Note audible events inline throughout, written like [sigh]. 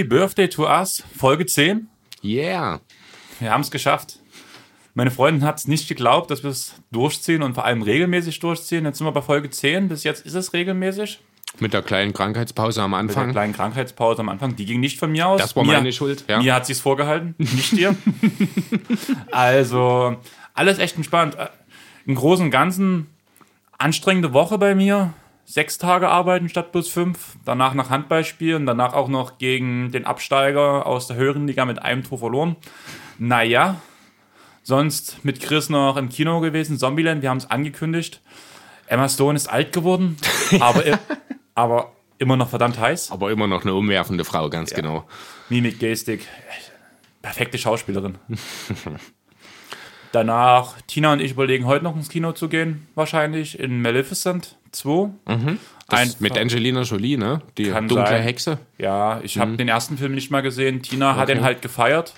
Happy Birthday to Us, Folge 10. Yeah. Wir haben es geschafft. Meine Freundin hat es nicht geglaubt, dass wir es durchziehen und vor allem regelmäßig durchziehen. Jetzt sind wir bei Folge 10. Bis jetzt ist es regelmäßig. Mit der kleinen Krankheitspause am Mit der Anfang. kleinen Krankheitspause am Anfang. Die ging nicht von mir aus. Das war mir, meine Schuld, ja. Mir hat sie es vorgehalten, nicht dir. [laughs] also, alles echt entspannt. Äh, Im Großen und Ganzen anstrengende Woche bei mir. Sechs Tage arbeiten statt plus fünf. Danach noch Handball spielen. Danach auch noch gegen den Absteiger aus der höheren Liga mit einem Tor verloren. Naja, sonst mit Chris noch im Kino gewesen. Zombieland, wir haben es angekündigt. Emma Stone ist alt geworden, [laughs] aber, aber immer noch verdammt heiß. Aber immer noch eine umwerfende Frau, ganz genau. Mimik, Gestik. Perfekte Schauspielerin. [laughs] Danach, Tina und ich überlegen heute noch ins Kino zu gehen, wahrscheinlich in Maleficent 2. Das Einfach- mit Angelina Jolie, ne? Die dunkle sein. Hexe. Ja, ich habe den ersten Film nicht mal gesehen. Tina hat Okay. den halt gefeiert.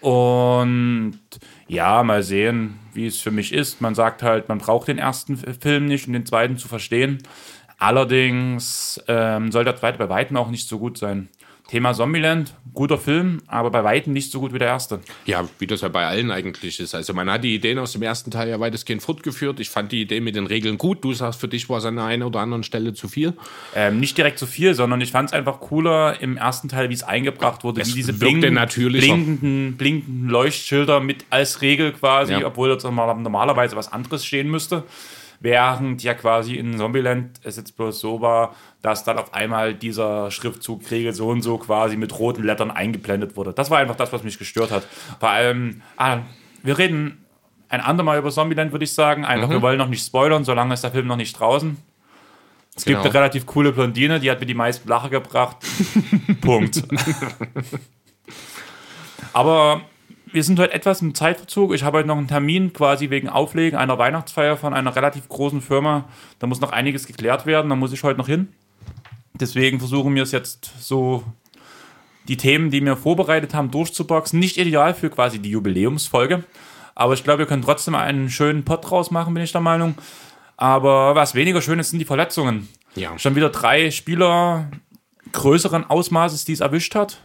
Und ja, mal sehen, wie es für mich ist. Man sagt halt, man braucht den ersten Film nicht, um den zweiten zu verstehen. Allerdings ähm, soll der zweite bei Weitem auch nicht so gut sein. Thema Zombieland, guter Film, aber bei Weitem nicht so gut wie der erste. Ja, wie das ja bei allen eigentlich ist. Also man hat die Ideen aus dem ersten Teil ja weitestgehend fortgeführt. Ich fand die Idee mit den Regeln gut. Du sagst, für dich war es an der einen oder anderen Stelle zu viel. Ähm, nicht direkt zu viel, sondern ich fand es einfach cooler im ersten Teil, wie es eingebracht wurde, Es wie diese wirkte blinken- natürlicher. blinkenden, blinkenden Leuchtschilder mit als Regel quasi, Ja. obwohl normal- normalerweise was anderes stehen müsste. Während ja quasi in Zombieland es jetzt bloß so war, dass dann auf einmal dieser Schriftzug Regel so und so quasi mit roten Lettern eingeblendet wurde. Das war einfach das, was mich gestört hat. Vor allem, ah, wir reden ein andermal über Zombieland, würde ich sagen. Einfach, Mhm. wir wollen noch nicht spoilern, solange ist der Film noch nicht draußen. Es gibt Genau. eine relativ coole Blondine, die hat mir die meisten Lacher gebracht. [laughs] Punkt. [laughs] Aber wir sind heute etwas im Zeitverzug. Ich habe heute noch einen Termin quasi wegen Auflegen einer Weihnachtsfeier von einer relativ großen Firma. Da muss noch einiges geklärt werden. Da muss ich heute noch hin. Deswegen versuchen wir es jetzt so, die Themen, die wir vorbereitet haben, durchzuboxen. Nicht ideal für quasi die Jubiläumsfolge. Aber ich glaube, wir können trotzdem einen schönen Pod draus machen, bin ich der Meinung. Aber was weniger schön ist, sind die Verletzungen. Ja. Schon wieder drei Spieler größeren Ausmaßes, die es erwischt hat.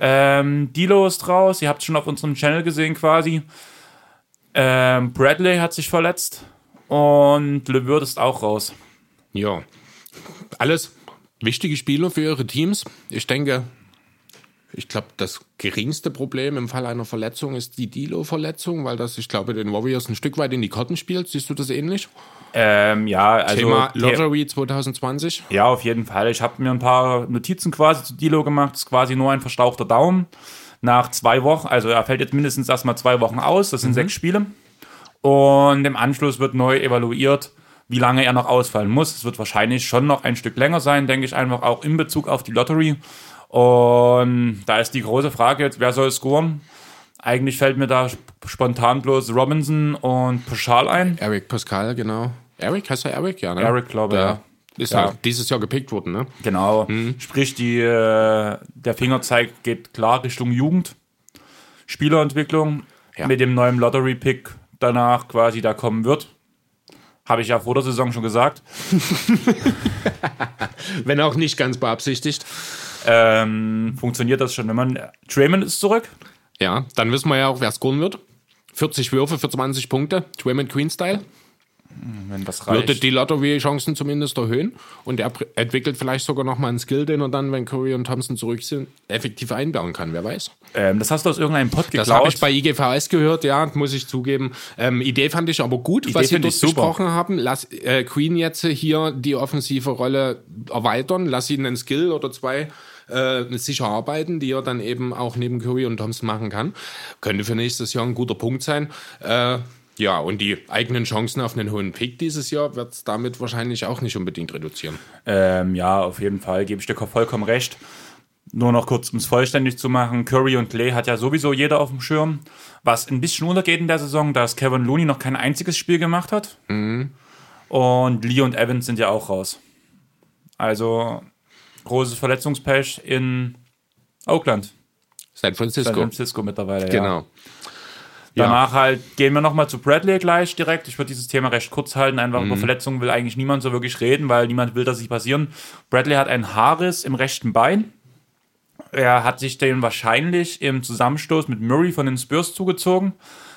Ähm, Dilo ist raus, ihr habt es schon auf unserem Channel gesehen quasi. Ähm, Bradley hat sich verletzt und LeVert ist auch raus. Ja. Alles wichtige Spieler für ihre Teams. Ich denke, ich glaube, das geringste Problem im Fall einer Verletzung ist die Dilo-Verletzung, weil das, ich glaube, den Warriors ein Stück weit in die Karten spielt. Siehst du das ähnlich? Ähm, ja, also Thema The- Lottery 2020. Ja, auf jeden Fall. Ich habe mir ein paar Notizen quasi zu Dilo gemacht. Das ist quasi nur ein verstauchter Daumen. Nach zwei Wochen, also er fällt jetzt mindestens erstmal zwei Wochen aus. Das sind sechs Spiele. Und im Anschluss wird neu evaluiert, wie lange er noch ausfallen muss. Es wird wahrscheinlich schon noch ein Stück länger sein, denke ich einfach auch in Bezug auf die Lottery. Und da ist die große Frage jetzt, wer soll scoren? Eigentlich fällt mir da sp- spontan bloß Robinson und Paschal ein. Eric Pascal, genau. Eric, heißt er Eric? Ja, ne? Eric, glaube ich, ja. Ist Ja. ja. dieses Jahr gepickt worden, ne? Genau. Sprich, die, äh, der Fingerzeig geht klar Richtung Jugend. Spielerentwicklung Ja. mit dem neuen Lottery-Pick danach quasi da kommen wird. Habe ich ja vor der Saison schon gesagt. [laughs] Wenn auch nicht ganz beabsichtigt. Ähm, funktioniert das schon, wenn man. Draymond ist zurück. Ja, dann wissen wir ja auch, wer scoren wird. 40 Würfe für 20 Punkte. Draymond Queen Style. Wenn das Würde reicht. die Lottery-Chancen zumindest erhöhen. Und er entwickelt vielleicht sogar noch mal einen Skill, den er dann, wenn Curry und Thompson zurück sind, effektiv einbauen kann. Wer weiß. Ähm, das hast du aus irgendeinem Pod geklaut. Das habe ich bei IGVS gehört, ja, muss ich zugeben. Ähm, Idee fand ich aber gut, was sie dort besprochen haben. Lass äh, Queen jetzt hier die offensive Rolle erweitern, lass ihn einen Skill oder zwei äh, sicher arbeiten, die er dann eben auch neben Curry und Thompson machen kann. Könnte für nächstes Jahr ein guter Punkt sein. Äh, ja, und die eigenen Chancen auf einen hohen Pick dieses Jahr wird es damit wahrscheinlich auch nicht unbedingt reduzieren. Ähm, ja, auf jeden Fall, gebe ich dir vollkommen recht. Nur noch kurz, um es vollständig zu machen, Curry und Clay hat ja sowieso jeder auf dem Schirm. Was ein bisschen untergeht in der Saison, dass Kevin Looney noch kein einziges Spiel gemacht hat. Und Lee und Evans sind ja auch raus. Also großes Verletzungspech in Oakland, San San Francisco. Francisco mittlerweile. Ja. Genau. Danach halt gehen wir nochmal zu Bradley gleich direkt. Ich würde dieses Thema recht kurz halten. Einfach über Verletzungen will eigentlich niemand so wirklich reden, weil niemand will, dass sie passieren. Bradley hat einen Haarriss im rechten Bein. Er hat sich den wahrscheinlich im Zusammenstoß mit Murray von den Spurs zugezogen,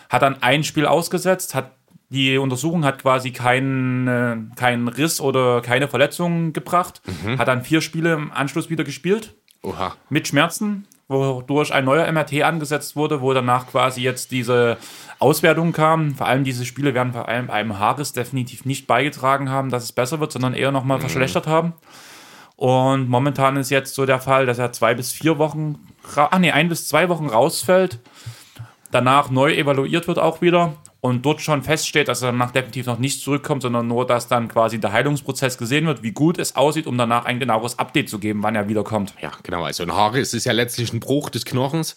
hat dann ein Spiel ausgesetzt, hat die Untersuchung hat quasi keinen, äh, keinen Riss oder keine Verletzungen gebracht, hat dann vier Spiele im Anschluss wieder gespielt Oha. mit Schmerzen, wodurch ein neuer MRT angesetzt wurde, wo danach quasi jetzt diese Auswertung kam. Vor allem diese Spiele werden vor allem einem Haares definitiv nicht beigetragen haben, dass es besser wird, sondern eher nochmal verschlechtert haben. Und momentan ist jetzt so der Fall, dass er zwei bis vier Wochen, ah nee, ein bis zwei Wochen rausfällt, danach neu evaluiert wird auch wieder und dort schon feststeht, dass er danach definitiv noch nicht zurückkommt, sondern nur, dass dann quasi der Heilungsprozess gesehen wird, wie gut es aussieht, um danach ein genaueres Update zu geben, wann er wiederkommt. Ja, genau. Also ein Haare ist ja letztlich ein Bruch des Knochens.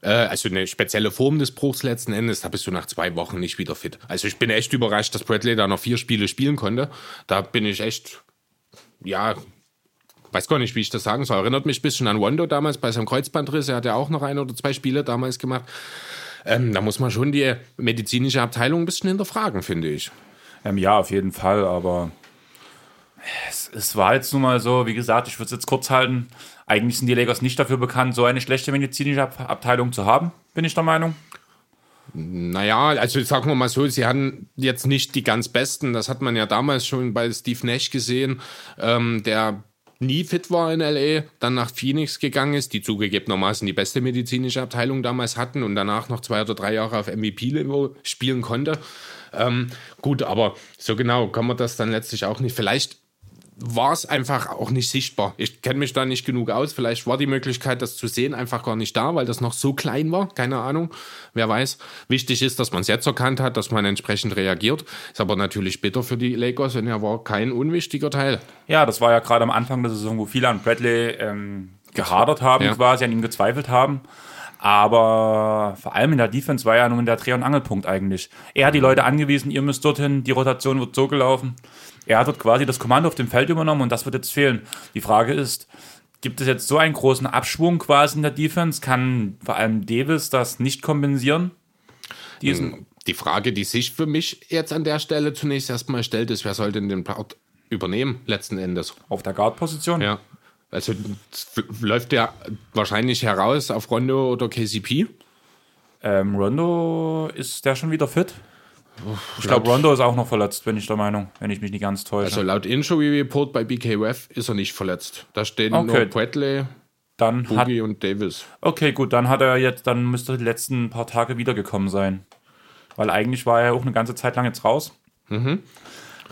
Äh, also eine spezielle Form des Bruchs letzten Endes. Da bist du nach zwei Wochen nicht wieder fit. Also ich bin echt überrascht, dass Bradley da noch vier Spiele spielen konnte. Da bin ich echt, ja, weiß gar nicht, wie ich das sagen soll. Erinnert mich ein bisschen an Wando damals bei seinem Kreuzbandriss. Er hat ja auch noch ein oder zwei Spiele damals gemacht. Ähm, da muss man schon die medizinische Abteilung ein bisschen hinterfragen, finde ich. Ähm, ja, auf jeden Fall, aber es, es war jetzt nun mal so, wie gesagt, ich würde es jetzt kurz halten. Eigentlich sind die Lakers nicht dafür bekannt, so eine schlechte medizinische Ab Abteilung zu haben, bin ich der Meinung. Naja, also sagen wir mal so, sie hatten jetzt nicht die ganz besten. Das hat man ja damals schon bei Steve Nash gesehen, ähm, der nie fit war in LA, dann nach Phoenix gegangen ist, die zugegebenermaßen die beste medizinische Abteilung damals hatten und danach noch zwei oder drei Jahre auf MVP-Niveau spielen konnte. Ähm, gut, aber so genau kann man das dann letztlich auch nicht. Vielleicht war es einfach auch nicht sichtbar. Ich kenne mich da nicht genug aus. Vielleicht war die Möglichkeit, das zu sehen, einfach gar nicht da, weil das noch so klein war. Keine Ahnung. Wer weiß. Wichtig ist, dass man es jetzt erkannt hat, dass man entsprechend reagiert. Ist aber natürlich bitter für die Lakers und er war kein unwichtiger Teil. Ja, das war ja gerade am Anfang der Saison, wo viele an Bradley ähm, gehadert haben, Ja. quasi an ihm gezweifelt haben. Aber vor allem in der Defense war ja nun der Dreh- und Angelpunkt eigentlich. Er hat die Leute angewiesen, ihr müsst dorthin, die Rotation wird so gelaufen. Er hat dort quasi das Kommando auf dem Feld übernommen und das wird jetzt fehlen. Die Frage ist, gibt es jetzt so einen großen Abschwung quasi in der Defense? Kann vor allem Davis das nicht kompensieren? Diesen, Die Frage, die sich für mich jetzt an der Stelle zunächst erstmal stellt, ist, wer soll denn den Part übernehmen, letzten Endes? auf der Guard-Position? Ja. Also läuft ja wahrscheinlich heraus auf Rondo oder KCP. Ähm, Rondo, ist der schon wieder fit? Ich glaube, Rondo ist auch noch verletzt, bin ich der Meinung, wenn ich mich nicht ganz täusche. Also laut Injury Report bei BKWF ist er nicht verletzt. Da stehen Okay. nur Bradley, dann hat, Boogie und Davis. okay, gut, dann hat er jetzt, dann müsste er die letzten paar Tage wiedergekommen sein. Weil eigentlich war er auch eine ganze Zeit lang jetzt raus.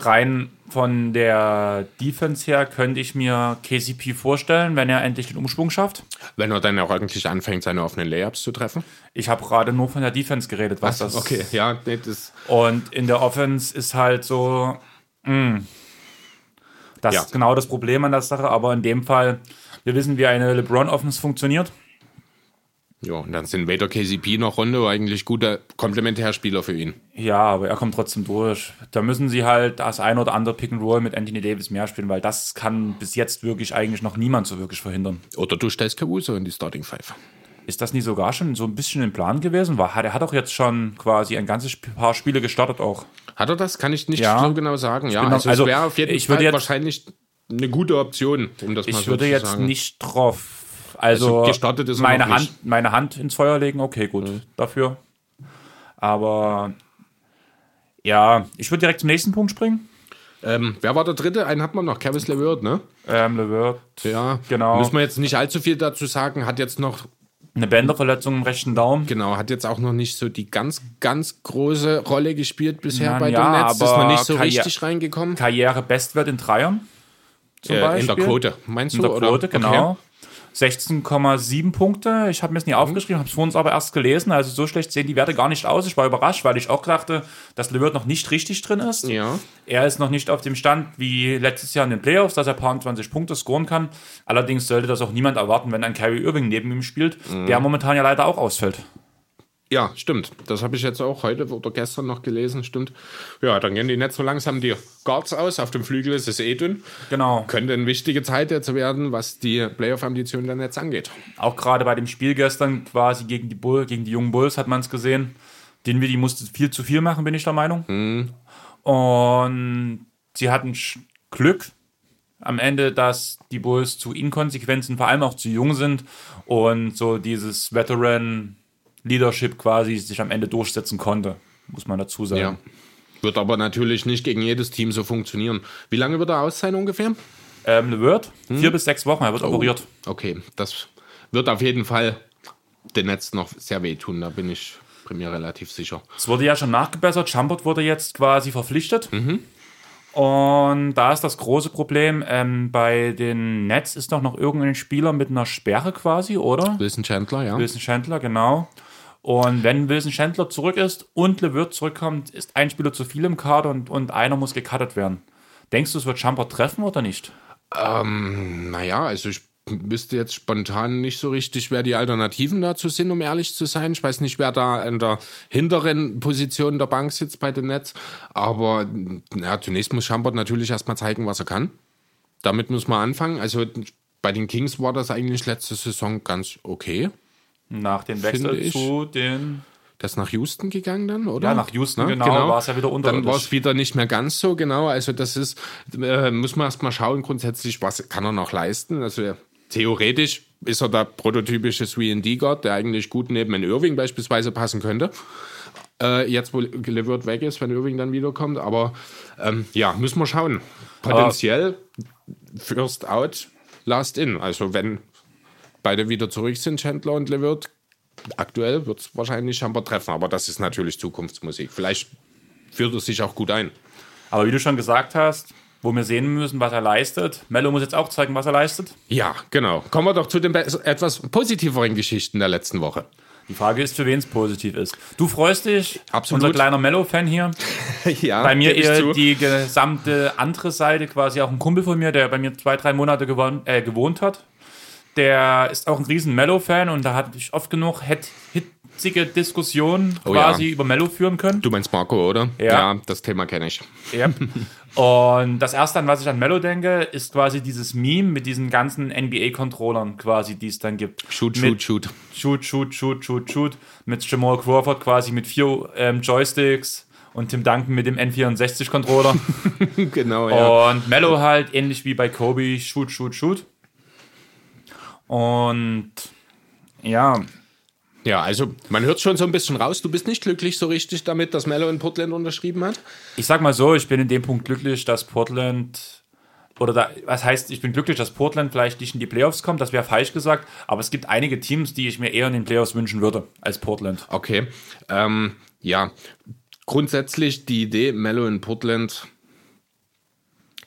Rein von der Defense her könnte ich mir KCP vorstellen, wenn er endlich den Umschwung schafft. Wenn er dann auch eigentlich anfängt, seine offenen Layups zu treffen. Ich habe gerade nur von der Defense geredet, was das okay, ja, nee, das Und in der Offense ist halt so, mh, das Ja. ist genau das Problem an der Sache, aber in dem Fall, wir wissen, wie eine LeBron-Offense funktioniert. Ja, und dann sind weder KCP noch Rondo eigentlich gute Komplementärspieler für ihn. Ja, aber er kommt trotzdem durch. Da müssen sie halt das ein oder andere Pick and Roll mit Anthony Davis mehr spielen, weil das kann bis jetzt wirklich eigentlich noch niemand so wirklich verhindern. Oder du stellst Caruso in die Starting Five. Ist das nie sogar schon so ein bisschen im Plan gewesen? War, er hat auch jetzt schon quasi ein ganzes paar Spiele gestartet auch. Hat er das? Kann ich nicht Ja. so genau sagen. Ja, also, also es wäre auf jeden ich Fall würde jetzt- wahrscheinlich eine gute Option, um das mal Ich so würde zu jetzt sagen. nicht drauf. Also, Also gestartet ist meine, Hand, nicht. meine Hand ins Feuer legen, okay, gut, dafür. Aber ja, ich würde direkt zum nächsten Punkt springen. Ähm, wer war der dritte? Einen hat man noch, Cavis LeVert, ne? Ähm, LeVert, Ja, Genau. Müssen wir jetzt nicht allzu viel dazu sagen. Hat jetzt noch, eine Bänderverletzung im rechten Daumen. genau, hat jetzt auch noch nicht so die ganz, ganz große Rolle gespielt bisher Na, bei ja, den Nets. Ist noch nicht so Karriere- richtig reingekommen. Karriere-Bestwert in Dreiern. Zum Äh, in Beispiel. der Quote, meinst In du? der oder? Quote, Okay. Genau. 16,7 Punkte. Ich habe mir das nie aufgeschrieben, habe es vor uns aber erst gelesen. Also so schlecht sehen die Werte gar nicht aus. Ich war überrascht, weil ich auch dachte, dass LeVert noch nicht richtig drin ist. Ja. Er ist noch nicht auf dem Stand wie letztes Jahr in den Playoffs, dass er paar 20 Punkte scoren kann. Allerdings sollte das auch niemand erwarten, wenn ein Kyrie Irving neben ihm spielt, Mhm. der momentan ja leider auch ausfällt. Ja, stimmt. Das habe ich jetzt auch heute oder gestern noch gelesen, stimmt. Ja, dann gehen die Nets so langsam die Guards aus. Auf dem Flügel ist es eh dünn. Genau. Könnte eine wichtige Zeit jetzt werden, was die Playoff-Ambitionen der Nets angeht. Auch gerade bei dem Spiel gestern quasi gegen die Bull, gegen die jungen Bulls hat man es gesehen. Dinwiddie musste viel zu viel machen, bin ich der Meinung. Und sie hatten Glück, am Ende, dass die Bulls zu inkonsequent sind, vor allem auch zu jung sind und so dieses Veteran Leadership quasi sich am Ende durchsetzen konnte, muss man dazu sagen. Ja. Wird aber natürlich nicht gegen jedes Team so funktionieren. Wie lange wird er aus sein ungefähr? Ähm, wird vier bis sechs Wochen, er wird operiert. Okay, das wird auf jeden Fall den Netz noch sehr wehtun, da bin ich mir relativ sicher. Es wurde ja schon nachgebessert. Chambert wurde jetzt quasi verpflichtet. Und da ist das große Problem, ähm, bei den Nets ist doch noch irgendein Spieler mit einer Sperre quasi, oder? Wilson Chandler, ja. Wilson Chandler, genau. Und wenn Wilson Chandler zurück ist und LeVert zurückkommt, ist ein Spieler zu viel im Kader und, und einer muss gecuttet werden. Denkst du, es wird Chambert treffen oder nicht? Ähm, naja, also ich wüsste jetzt spontan nicht so richtig, wer die Alternativen dazu sind, um ehrlich zu sein. Ich weiß nicht, wer da in der hinteren Position der Bank sitzt bei den Nets. Aber ja, zunächst muss Chambert natürlich erstmal zeigen, was er kann. Damit muss man anfangen. Also bei den Kings war das eigentlich letzte Saison ganz okay. Nach dem Wechsel ich. zu den. Das ist nach Houston gegangen dann, oder? Ja, nach Houston, Na, genau, war es ja wieder Dann war es wieder nicht mehr ganz so, genau. Also das ist, äh, muss man erstmal schauen grundsätzlich, was kann er noch leisten. Also theoretisch ist er der prototypische 3D-Guard, der eigentlich gut neben einen Irving beispielsweise passen könnte. Äh, jetzt, wo LeVert weg ist, wenn Irving dann wiederkommt. Aber ähm, ja, müssen wir schauen. Potenziell first out, last in. Also wenn beide wieder zurück sind, Chandler und LeVert, aktuell wird es wahrscheinlich Chamber treffen. Aber das ist natürlich Zukunftsmusik. Vielleicht führt er sich auch gut ein. Aber wie du schon gesagt hast, wo wir sehen müssen, was er leistet. Mello muss jetzt auch zeigen, was er leistet. Ja, genau. Kommen wir doch zu den etwas positiveren Geschichten der letzten Woche. Die Frage ist, für wen es positiv ist. Du freust dich, Absolut. unser kleiner Mello-Fan hier. [laughs] ja, Bei mir eher die gesamte andere Seite, quasi auch ein Kumpel von mir, der bei mir zwei, drei Monate gewon- äh, gewohnt hat. Der ist auch ein riesen Mello-Fan und da hatte ich oft genug hitzige Diskussionen Oh quasi ja. über Mello führen können. Du meinst Marco, oder? Ja. das Thema kenne ich. Yep. Und das erste, an was ich an Mello denke, ist quasi dieses Meme mit diesen ganzen NBA-Controllern quasi, die es dann gibt. Shoot, mit shoot, shoot. Shoot, shoot, shoot, shoot, shoot. Mit Jamal Crawford quasi mit vier ähm, Joysticks und Tim Duncan mit dem N64-Controller. [laughs] genau, ja. Und Mello halt ähnlich wie bei Kobe, shoot, shoot, shoot. Und ja, Ja, also man hört schon so ein bisschen raus. Du bist nicht glücklich so richtig damit, dass Mello in Portland unterschrieben hat? ich sag mal so, ich bin in dem Punkt glücklich, dass Portland oder da, was heißt, ich bin glücklich, dass Portland vielleicht nicht in die Playoffs kommt, das wäre falsch gesagt, aber es gibt einige Teams, die ich mir eher in den Playoffs wünschen würde als Portland. Okay. Ähm, ja, grundsätzlich die Idee, Mello in Portland,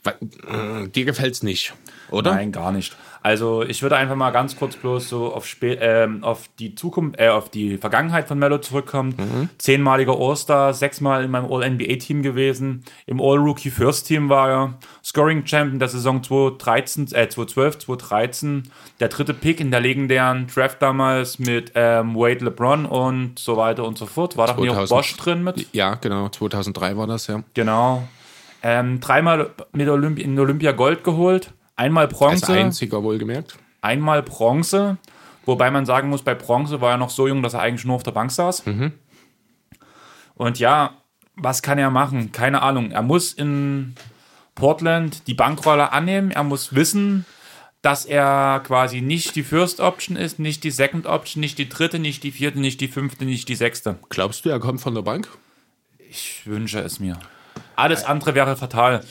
äh, dir gefällt's nicht, oder? Nein, gar nicht. Also ich würde einfach mal ganz kurz bloß so auf, spä ähm, auf die Zukunft, äh, auf die Vergangenheit von Mello zurückkommen. Zehnmaliger All-Star, sechsmal in meinem All-NBA-Team gewesen. Im All-Rookie First Team war er. Scoring Champion der Saison 2013, äh, 2012, 2013. Der dritte Pick in der legendären Draft damals mit ähm, Wade LeBron und so weiter und so fort. War da nicht auch 2000. Bosch drin mit? Ja, genau, 2003 war das, ja. Genau. Ähm, dreimal mit Olympi in Olympia Gold geholt. Einmal Als Bronze einziger wohlgemerkt. einmal Bronze, wobei man sagen muss, bei Bronze war er noch so jung, dass er eigentlich nur auf der Bank saß. Und ja, was kann er machen? Keine Ahnung. Er muss in Portland die Bankrolle annehmen. Er muss wissen, dass er quasi nicht die First Option ist, nicht die Second Option, nicht die dritte, nicht die vierte, nicht die fünfte, nicht die sechste. Glaubst du, er kommt von der Bank? Ich wünsche es mir. Alles andere wäre fatal.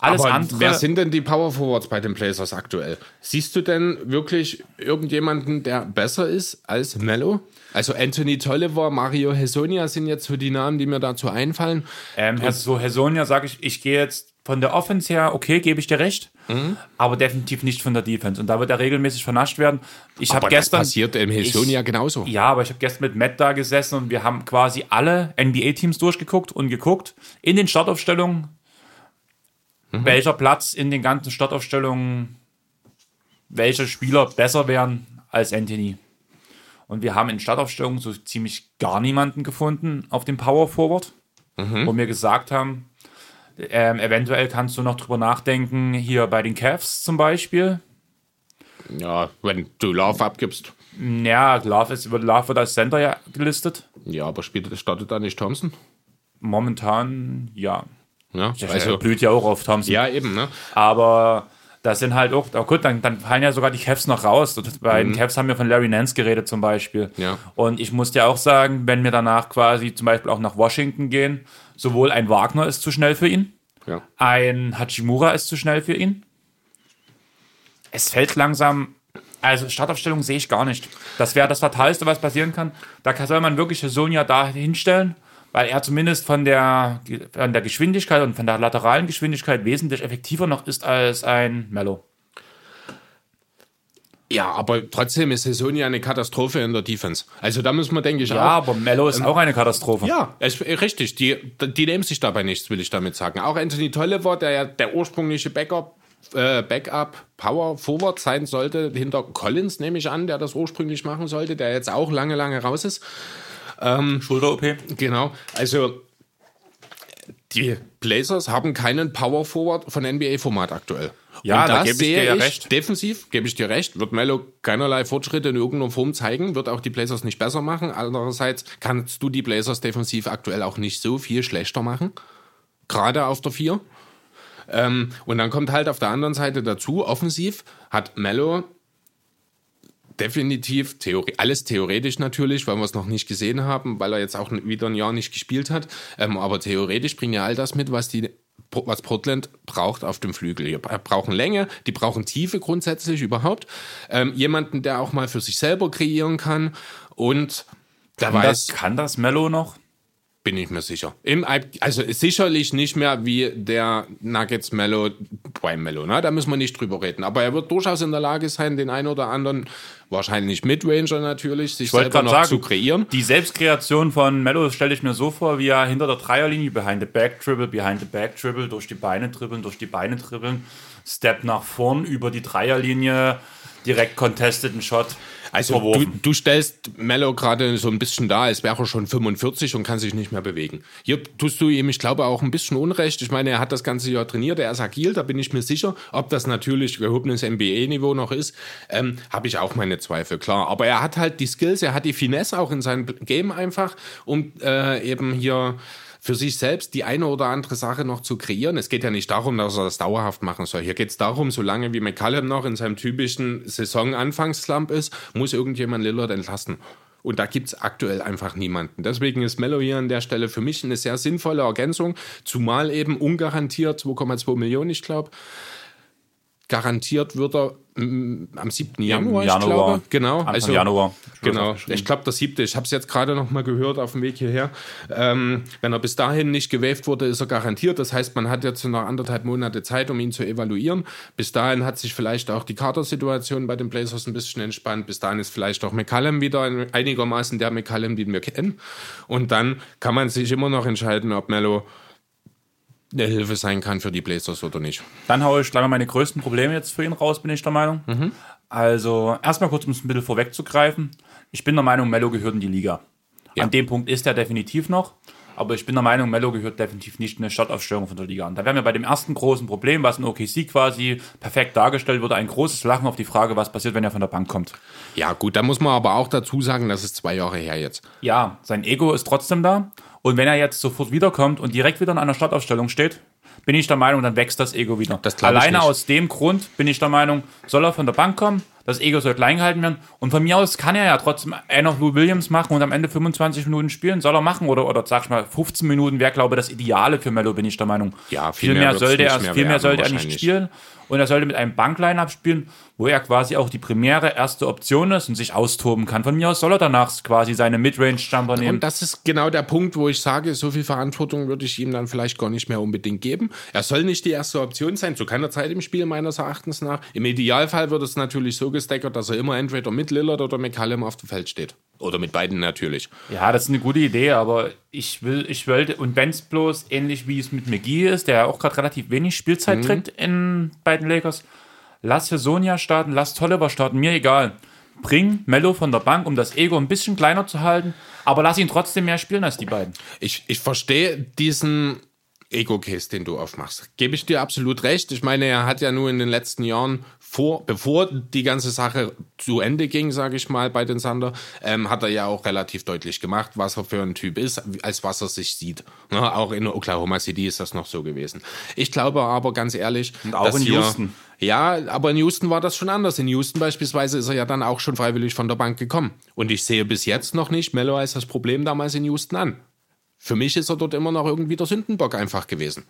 Alles Aber andere. wer sind denn die Power Forwards bei den Blazers aktuell? Siehst du denn wirklich irgendjemanden, der besser ist als Mello? Also Anthony Tolliver, Mario Hessonia sind jetzt so die Namen, die mir dazu einfallen. Ähm, so, Herr Sonja, sage ich, ich gehe jetzt von der Offense her, okay, gebe ich dir recht, Mhm. aber definitiv nicht von der Defense. Und da wird er regelmäßig vernascht werden. Ich habe Aber das gestern. passiert im Hessonia genauso. Ja, aber ich habe gestern mit Matt da gesessen und wir haben quasi alle NBA-Teams durchgeguckt und geguckt in den Startaufstellungen, Mhm. welcher Platz in den ganzen Startaufstellungen, welche Spieler besser wären als Anthony. Und wir haben in Startaufstellungen so ziemlich gar niemanden gefunden auf dem Power Forward, wo wir gesagt haben, ähm, eventuell kannst du noch drüber nachdenken, hier bei den Cavs zum Beispiel. Ja, wenn du Love abgibst. Ja, Love, ist, Love wird als Center ja gelistet. Ja, aber spielt, startet da nicht Thompson? Momentan ja. Ja, Also, blüht ja auch auf Thompson. ja, eben, ne? Aber Das sind halt auch, oh gut, dann, dann fallen ja sogar die Cavs noch raus. Das, bei den Cavs haben wir von Larry Nance geredet zum Beispiel. Ja. Und ich muss dir auch sagen, wenn wir danach quasi zum Beispiel auch nach Washington gehen, sowohl ein Wagner ist zu schnell für ihn, Ja. ein Hachimura ist zu schnell für ihn. Es fällt langsam. Also Startaufstellung sehe ich gar nicht. Das wäre das Fatalste, was passieren kann. Da soll man wirklich Sonja da hinstellen, weil er zumindest von der, von der Geschwindigkeit und von der lateralen Geschwindigkeit wesentlich effektiver noch ist als ein Mello. Ja, aber trotzdem ist Saison ja eine Katastrophe in der Defense. Also da muss man, denke ich, Ja, auch. aber Mello ist auch eine Katastrophe. Ja, es, richtig. Die, die nehmen sich dabei nichts, will ich damit sagen. Auch Anthony Tolliver, der ja der ursprüngliche Backup, äh, Backup Power Forward sein sollte, hinter Collins nehme ich an, der das ursprünglich machen sollte, der jetzt auch lange, lange raus ist. Schulter-OP. Genau. Also die Blazers haben keinen Power Forward von NBA-Format aktuell. Ja, da das gebe ich dir ja recht. Defensiv gebe ich dir recht. Wird Melo keinerlei Fortschritte in irgendeiner Form zeigen, wird auch die Blazers nicht besser machen. Andererseits kannst du die Blazers defensiv aktuell auch nicht so viel schlechter machen. Gerade auf der 4. Ähm, und dann kommt halt auf der anderen Seite dazu, offensiv hat Melo definitiv Theorie, alles theoretisch natürlich, weil wir es noch nicht gesehen haben, weil er jetzt auch wieder ein Jahr nicht gespielt hat. Ähm, aber theoretisch bringt er all das mit, was die was Portland braucht auf dem Flügel. Die brauchen Länge, die brauchen Tiefe grundsätzlich überhaupt. Ähm, jemanden, der auch mal für sich selber kreieren kann und der Kann weiß, das, kann das Mello noch? bin ich mir sicher. Im, also sicherlich nicht mehr wie der Nuggets Mello beim Mello, ne? da müssen wir nicht drüber reden. Aber er wird durchaus in der Lage sein, den einen oder anderen, wahrscheinlich Midranger natürlich, sich selber noch sagen, zu kreieren. Die Selbstkreation von Mello stelle ich mir so vor, wie er hinter der Dreierlinie behind the back dribble, behind the back dribble, durch die Beine dribbeln, durch die Beine dribbeln, Step nach vorn über die Dreierlinie, direkt contesteten Shot. Also du, du stellst Mello gerade so ein bisschen da, als wäre er schon 45 und kann sich nicht mehr bewegen. Hier tust du ihm, ich glaube, auch ein bisschen Unrecht. Ich meine, er hat das ganze Jahr trainiert, er ist agil, da bin ich mir sicher. Ob das natürlich gehobenes NBA-Niveau noch ist, ähm, habe ich auch meine Zweifel, klar. Aber er hat halt die Skills, er hat die Finesse auch in seinem Game einfach, um äh, eben hier für sich selbst die eine oder andere Sache noch zu kreieren. Es geht ja nicht darum, dass er das dauerhaft machen soll. Hier geht es darum, solange wie McCallum noch in seinem typischen Saisonanfangsslump ist, muss irgendjemand Lillard entlasten. Und da gibt es aktuell einfach niemanden. Deswegen ist Mello hier an der Stelle für mich eine sehr sinnvolle Ergänzung, zumal eben ungarantiert 2,2 Millionen, ich glaube. Garantiert wird er mm, am 7. Januar, ich Januar. glaube. Genau. Anfang also, Januar. Genau. Ich glaube, der siebte. Ich habe es jetzt gerade noch mal gehört auf dem Weg hierher. Ähm, wenn er bis dahin nicht gewaved wurde, ist er garantiert. Das heißt, man hat jetzt noch anderthalb Monate Zeit, um ihn zu evaluieren. Bis dahin hat sich vielleicht auch die Kadersituation bei den Blazers ein bisschen entspannt. Bis dahin ist vielleicht auch McCallum wieder ein- einigermaßen der McCallum, den wir kennen. Und dann kann man sich immer noch entscheiden, ob Mello eine Hilfe sein kann für die Blazers oder nicht. Dann haue ich gleich mal meine größten Probleme jetzt für ihn raus, bin ich der Meinung. Also, erstmal kurz, um es ein bisschen vorwegzugreifen. Ich bin der Meinung, Mello gehört in die Liga. Ja. An dem Punkt ist er definitiv noch. Aber ich bin der Meinung, Mello gehört definitiv nicht in eine Startaufstellung von der Liga. Und da wären wir bei dem ersten großen Problem, was in OKC quasi perfekt dargestellt wurde, ein großes Lachen auf die Frage, was passiert, wenn er von der Bank kommt. Ja, gut, da muss man aber auch dazu sagen, das ist zwei Jahre her jetzt. Ja, sein Ego ist trotzdem da. Und wenn er jetzt sofort wiederkommt und direkt wieder in einer Startaufstellung steht, bin ich der Meinung, dann wächst das Ego wieder. Das Alleine aus dem Grund bin ich der Meinung, soll er von der Bank kommen, das Ego soll klein gehalten werden. Und von mir aus kann er ja trotzdem einen auf Lou Williams machen und am Ende 25 Minuten spielen. Soll er machen oder, oder sag ich mal, 15 Minuten wäre, glaube ich, das Ideale für Mello, bin ich der Meinung. Ja, viel viel mehr mehr sollte nicht er, mehr viel mehr sollte er nicht spielen. Und er sollte mit einem Bankline-Up spielen, wo er quasi auch die primäre erste Option ist und sich austoben kann. Von mir aus soll er danach quasi seine Midrange-Jumper nehmen. Und das ist genau der Punkt, wo ich sage, so viel Verantwortung würde ich ihm dann vielleicht gar nicht mehr unbedingt geben. Er soll nicht die erste Option sein, zu keiner Zeit im Spiel meines Erachtens nach. Im Idealfall wird es natürlich so gestackert, dass er immer entweder mit Lillard oder McCallum auf dem Feld steht. Oder mit beiden natürlich. Ja, das ist eine gute Idee, aber ich will, ich wollte, und wenn es bloß ähnlich wie es mit McGee ist, der ja auch gerade relativ wenig Spielzeit kriegt in beiden Lakers, lass Sonia starten, lass Tolliver starten, mir egal. Bring Mello von der Bank, um das Ego ein bisschen kleiner zu halten, aber lass ihn trotzdem mehr spielen als die beiden. Ich, ich verstehe diesen Ego-Case, den du aufmachst. Gebe ich dir absolut recht. Ich meine, er hat ja nur in den letzten Jahren vor, bevor die ganze Sache zu Ende ging, sage ich mal, bei den Sander, ähm, hat er ja auch relativ deutlich gemacht, was er für ein Typ ist, als was er sich sieht. Ne? Auch in Oklahoma City ist das noch so gewesen. Ich glaube aber ganz ehrlich, Und auch in Houston. Ja, aber in Houston war das schon anders. In Houston beispielsweise ist er ja dann auch schon freiwillig von der Bank gekommen. Und ich sehe bis jetzt noch nicht Mello als das Problem damals in Houston an. Für mich ist er dort immer noch irgendwie der Sündenbock einfach gewesen.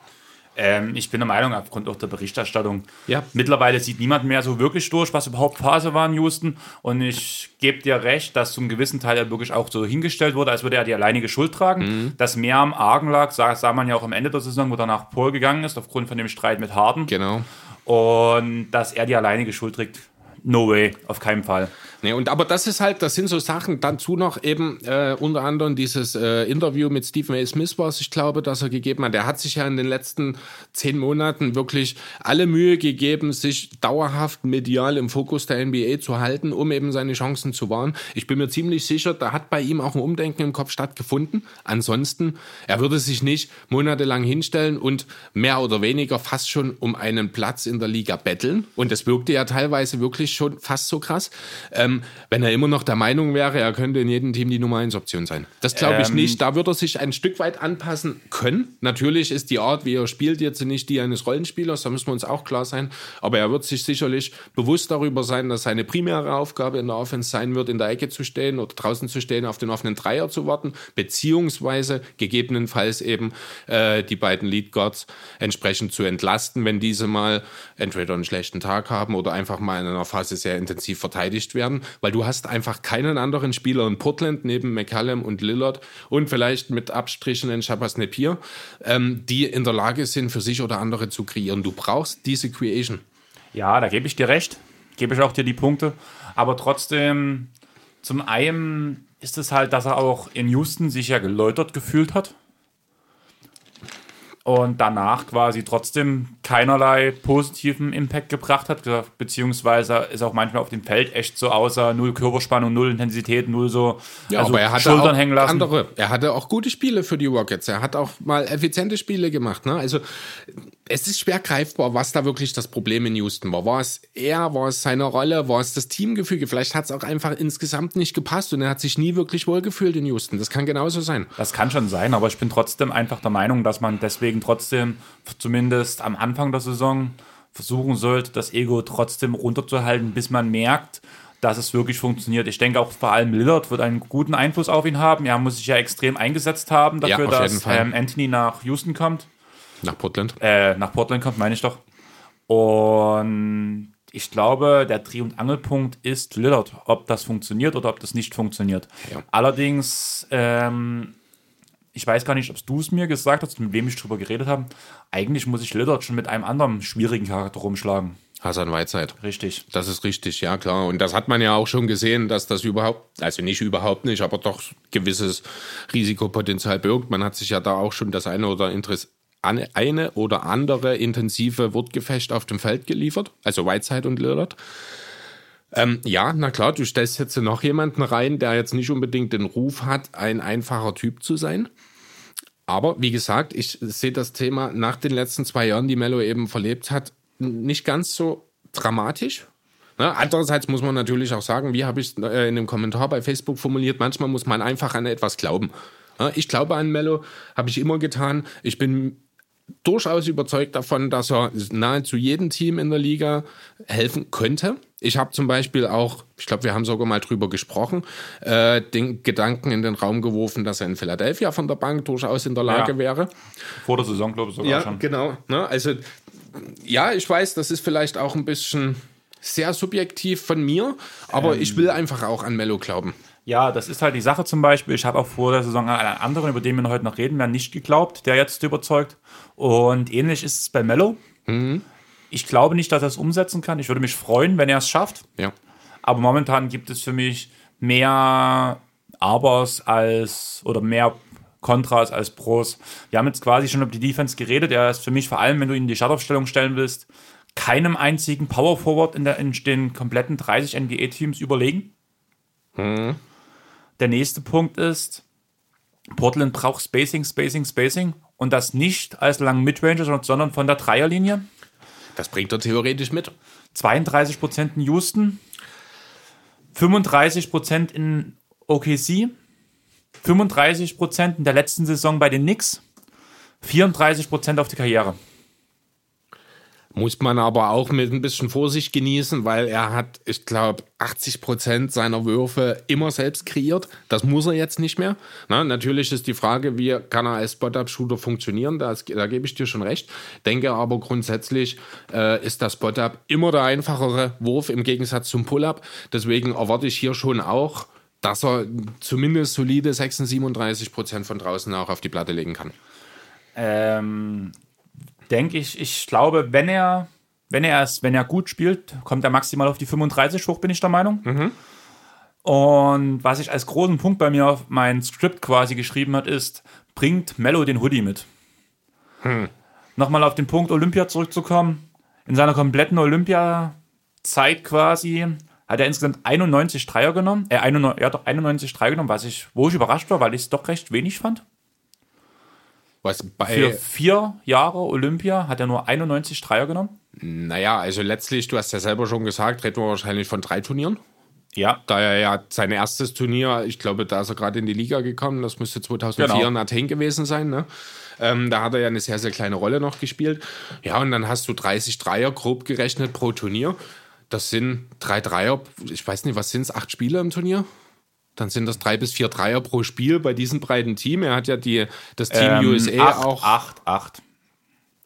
Ähm, ich bin der Meinung, aufgrund auch der Berichterstattung, Ja. mittlerweile sieht niemand mehr so wirklich durch, was überhaupt Phase war in Houston. Und ich gebe dir recht, dass zum gewissen Teil er wirklich auch so hingestellt wurde, als würde er die alleinige Schuld tragen. Mhm. Dass mehr am Argen lag, sah, sah man ja auch am Ende der Saison, wo er nach Paul gegangen ist, aufgrund von dem Streit mit Harden. Genau. Und dass er die alleinige Schuld trägt, no way, auf keinen Fall. Nee, und aber das ist halt, das sind so Sachen. Dazu noch eben äh, unter anderem dieses äh, Interview mit Stephen A. Smith, was ich glaube, dass er gegeben hat. Der hat sich ja in den letzten zehn Monaten wirklich alle Mühe gegeben, sich dauerhaft medial im Fokus der NBA zu halten, um eben seine Chancen zu wahren. Ich bin mir ziemlich sicher, da hat bei ihm auch ein Umdenken im Kopf stattgefunden. Ansonsten, er würde sich nicht monatelang hinstellen und mehr oder weniger fast schon um einen Platz in der Liga betteln. Und das wirkte ja teilweise wirklich schon fast so krass. Ähm, wenn er immer noch der Meinung wäre, er könnte in jedem Team die Nummer 1 Option sein. Das glaube ich Ähm, nicht. Da würde er sich ein Stück weit anpassen können. Natürlich ist die Art, wie er spielt, jetzt nicht die eines Rollenspielers, da müssen wir uns auch klar sein. Aber er wird sich sicherlich bewusst darüber sein, dass seine primäre Aufgabe in der Offense sein wird, in der Ecke zu stehen oder draußen zu stehen, auf den offenen Dreier zu warten, beziehungsweise gegebenenfalls eben äh, die beiden Lead Guards entsprechend zu entlasten, wenn diese mal entweder einen schlechten Tag haben oder einfach mal in einer Phase sehr intensiv verteidigt werden, weil du hast einfach keinen anderen Spieler in Portland neben McCallum und Lillard und vielleicht mit Abstrichen in Shabazz Napier, ähm, die in der Lage sind, für sich oder andere zu kreieren. Du brauchst diese Creation. Ja, da gebe ich dir recht. Gebe ich auch dir die Punkte. Aber trotzdem, zum einen ist es halt, dass er auch in Houston sich ja geläutert gefühlt hat. Und danach quasi trotzdem keinerlei positiven Impact gebracht hat, beziehungsweise ist auch manchmal auf dem Feld echt so außer null Körperspannung, null Intensität, null so Ja, also aber er hatte Schultern auch hängen lassen. andere. Er hatte auch gute Spiele für die Rockets. Er hat auch mal effiziente Spiele gemacht. Ne? Also es ist schwer greifbar, was da wirklich das Problem in Houston war. War es er, war es seine Rolle, war es das Teamgefüge? Vielleicht hat es auch einfach insgesamt nicht gepasst und er hat sich nie wirklich wohlgefühlt in Houston. Das kann genauso sein. Das kann schon sein, aber ich bin trotzdem einfach der Meinung, dass man deswegen trotzdem zumindest am Anfang der Saison versuchen sollte, das Ego trotzdem runterzuhalten, bis man merkt, dass es wirklich funktioniert. Ich denke auch vor allem Lillard wird einen guten Einfluss auf ihn haben. Er muss sich ja extrem eingesetzt haben dafür, Ja, dass ähm, Anthony nach Houston kommt. Nach Portland. Äh, nach Portland kommt, meine ich doch. Und ich glaube, der Dreh- und Angelpunkt ist Lillard, ob das funktioniert oder ob das nicht funktioniert. Ja. Allerdings, ähm, ich weiß gar nicht, ob du es mir gesagt hast, mit wem ich drüber geredet habe. Eigentlich muss ich Lillard schon mit einem anderen schwierigen Charakter rumschlagen. Hasan Whiteside. Richtig. Das ist richtig, ja klar. Und das hat man ja auch schon gesehen, dass das überhaupt, also nicht überhaupt nicht, aber doch gewisses Risikopotenzial birgt. Man hat sich ja da auch schon das eine oder Interess eine, oder andere intensive Wortgefecht auf dem Feld geliefert, also Whiteside und Lillard. Ähm, ja, na klar, du stellst jetzt noch jemanden rein, der jetzt nicht unbedingt den Ruf hat, ein einfacher Typ zu sein. Aber wie gesagt, ich sehe das Thema nach den letzten zwei Jahren, die Mello eben verlebt hat, nicht ganz so dramatisch. Ne? Andererseits muss man natürlich auch sagen, wie habe ich es äh, in dem Kommentar bei Facebook formuliert, manchmal muss man einfach an etwas glauben. Ich glaube an Mello, habe ich immer getan. Ich bin durchaus überzeugt davon, dass er nahezu jedem Team in der Liga helfen könnte. Ich habe zum Beispiel auch, ich glaube, wir haben sogar mal drüber gesprochen, äh, den Gedanken in den Raum geworfen, dass er in Philadelphia von der Bank durchaus in der Lage Ja. wäre. Vor der Saison, glaube ich, sogar Ja, schon. genau. Ne? Also, ja, ich weiß, das ist vielleicht auch ein bisschen sehr subjektiv von mir, aber ich will einfach auch an Mello glauben. Ja, das ist halt die Sache zum Beispiel. Ich habe auch vor der Saison an einen anderen, über den wir heute noch reden werden, nicht geglaubt, der jetzt überzeugt. Und ähnlich ist es bei Mello. Ich glaube nicht, dass er es umsetzen kann. Ich würde mich freuen, wenn er es schafft. Ja. Aber momentan gibt es für mich mehr Abers als oder mehr Kontras als Pros. Wir haben jetzt quasi schon über die Defense geredet. Er ist für mich vor allem, wenn du ihn in die Startaufstellung stellen willst, keinem einzigen Power Forward in, der, in den kompletten 30 NBA-Teams überlegen. Der nächste Punkt ist, Portland braucht Spacing, Spacing, Spacing. und das nicht als langen Midranger, sondern von der Dreierlinie. Das bringt er theoretisch mit. 32 Prozent in Houston, 35 Prozent in OKC, 35 Prozent in der letzten Saison bei den Knicks, 34 Prozent auf die Karriere. Muss man aber auch mit ein bisschen Vorsicht genießen, weil er hat, ich glaube, 80 Prozent seiner Würfe immer selbst kreiert. Das muss er jetzt nicht mehr. Na, natürlich ist die Frage, wie kann er als Spot-Up-Shooter funktionieren? Das, da gebe ich dir schon recht. Denke aber grundsätzlich äh, ist das Spot-Up immer der einfachere Wurf im Gegensatz zum Pull-Up. Deswegen erwarte ich hier schon auch, dass er zumindest solide 36, 37 Prozent von draußen auch auf die Platte legen kann. Ähm, denke ich, ich glaube, wenn er, wenn er es, wenn er gut spielt, kommt er maximal auf die 35 hoch, bin ich der Meinung. Mhm. Und was ich als großen Punkt bei mir auf mein Skript quasi geschrieben hat, ist, bringt Mello den Hoodie mit. Hm. Nochmal auf den Punkt Olympia zurückzukommen. In seiner kompletten Olympia-Zeit quasi hat er insgesamt 91 Dreier genommen. Äh, 91, er hat doch 91 Dreier genommen, was ich, wo ich überrascht war, weil ich es doch recht wenig fand. Was Für bei, vier Jahre Olympia hat er nur 91 Dreier genommen. naja, also letztlich, du hast ja selber schon gesagt, reden wir wahrscheinlich von drei Turnieren. Ja. Da er ja sein erstes Turnier, ich glaube, da ist er gerade in die Liga gekommen, das müsste 2004 Genau. in Athen gewesen sein, ne? Ähm, da hat er ja eine sehr, sehr kleine Rolle noch gespielt. Ja, und dann hast du 30 Dreier grob gerechnet pro Turnier. Das sind drei Dreier, ich weiß nicht, was sind es, acht Spiele im Turnier? Dann sind das drei bis vier Dreier pro Spiel bei diesem breiten Team. Er hat ja die, das Team USA Ähm, acht, auch. Acht, acht.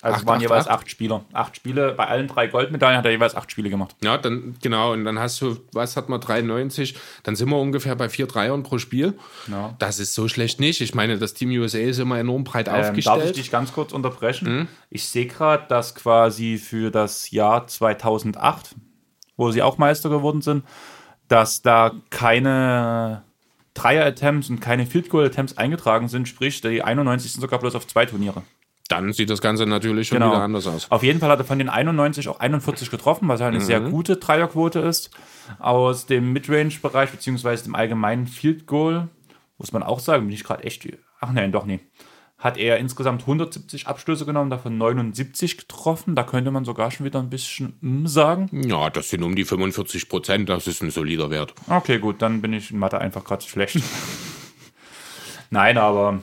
Also Acht, waren acht, jeweils acht? acht Spieler. Acht Spiele, bei allen drei Goldmedaillen hat er jeweils acht Spiele gemacht. Ja, dann genau, und dann hast du, was hat man, 93, dann sind wir ungefähr bei vier Dreiern pro Spiel. Ja. Das ist so schlecht nicht. Ich meine, das Team USA ist immer enorm breit Ähm, darf ich aufgestellt. dich ganz kurz unterbrechen? Mhm. Ich sehe gerade, dass quasi für das Jahr 2008, wo sie auch Meister geworden sind, dass da keine Dreier-Attempts und keine Field-Goal-Attempts eingetragen sind. Sprich, die 91 sind sogar bloß auf zwei Turniere. dann sieht das Ganze natürlich schon Genau. wieder anders aus. Auf jeden Fall hat er von den 91 auch 41 getroffen, was halt eine sehr gute Dreierquote ist. Aus dem Midrange-Bereich, beziehungsweise dem allgemeinen Field Goal, muss man auch sagen, bin ich gerade echt. Ach nein, doch nie. Hat er insgesamt 170 Abstöße genommen, davon 79 getroffen. Da könnte man sogar schon wieder ein bisschen mm sagen. Ja, das sind um die 45 Prozent, das ist ein solider Wert. Okay, gut, dann bin ich in Mathe einfach gerade schlecht. [laughs] Nein, aber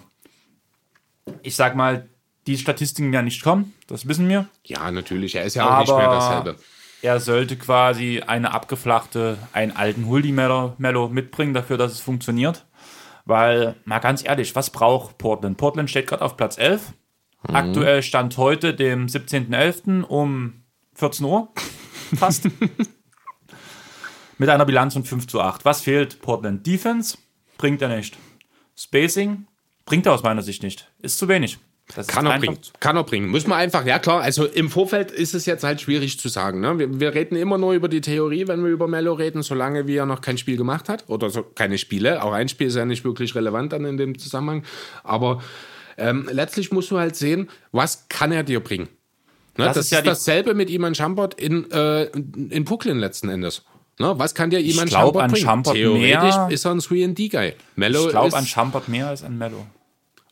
ich sag mal, die Statistiken ja nicht kommen, das wissen wir. Ja, natürlich, er ist ja auch nicht mehr dasselbe. er sollte quasi eine abgeflachte, einen alten Huldi-Mello Mello mitbringen dafür, dass es funktioniert. Weil, mal ganz ehrlich, was braucht Portland? Portland steht gerade auf Platz 11. Aktuell stand heute, dem 17.11. um 14 Uhr. Fast. [laughs] Mit einer Bilanz von 5 zu 8. Was fehlt Portland? Defense? Bringt er nicht. Spacing? Bringt er aus meiner Sicht nicht. Ist zu wenig. Das Kann er bringen. Kann er bringen. Muss man einfach, ja klar, also im Vorfeld ist es jetzt halt schwierig zu sagen. Ne? Wir, wir reden immer nur über die Theorie, wenn wir über Mello reden, solange wie er noch kein Spiel gemacht hat. Oder so, keine Spiele. Auch ein Spiel ist ja nicht wirklich relevant dann in dem Zusammenhang. Aber ähm, letztlich musst du halt sehen, was kann er dir bringen. Ne? Das Das, ist ja ist dasselbe mit Iman Champert in, äh, in Brooklyn letzten Endes. Ne? Was kann dir Iman an bringen? Champert Theoretisch mehr- ist er ein 3D-Guy. Mello Ich glaube an Schampert mehr als an Mello.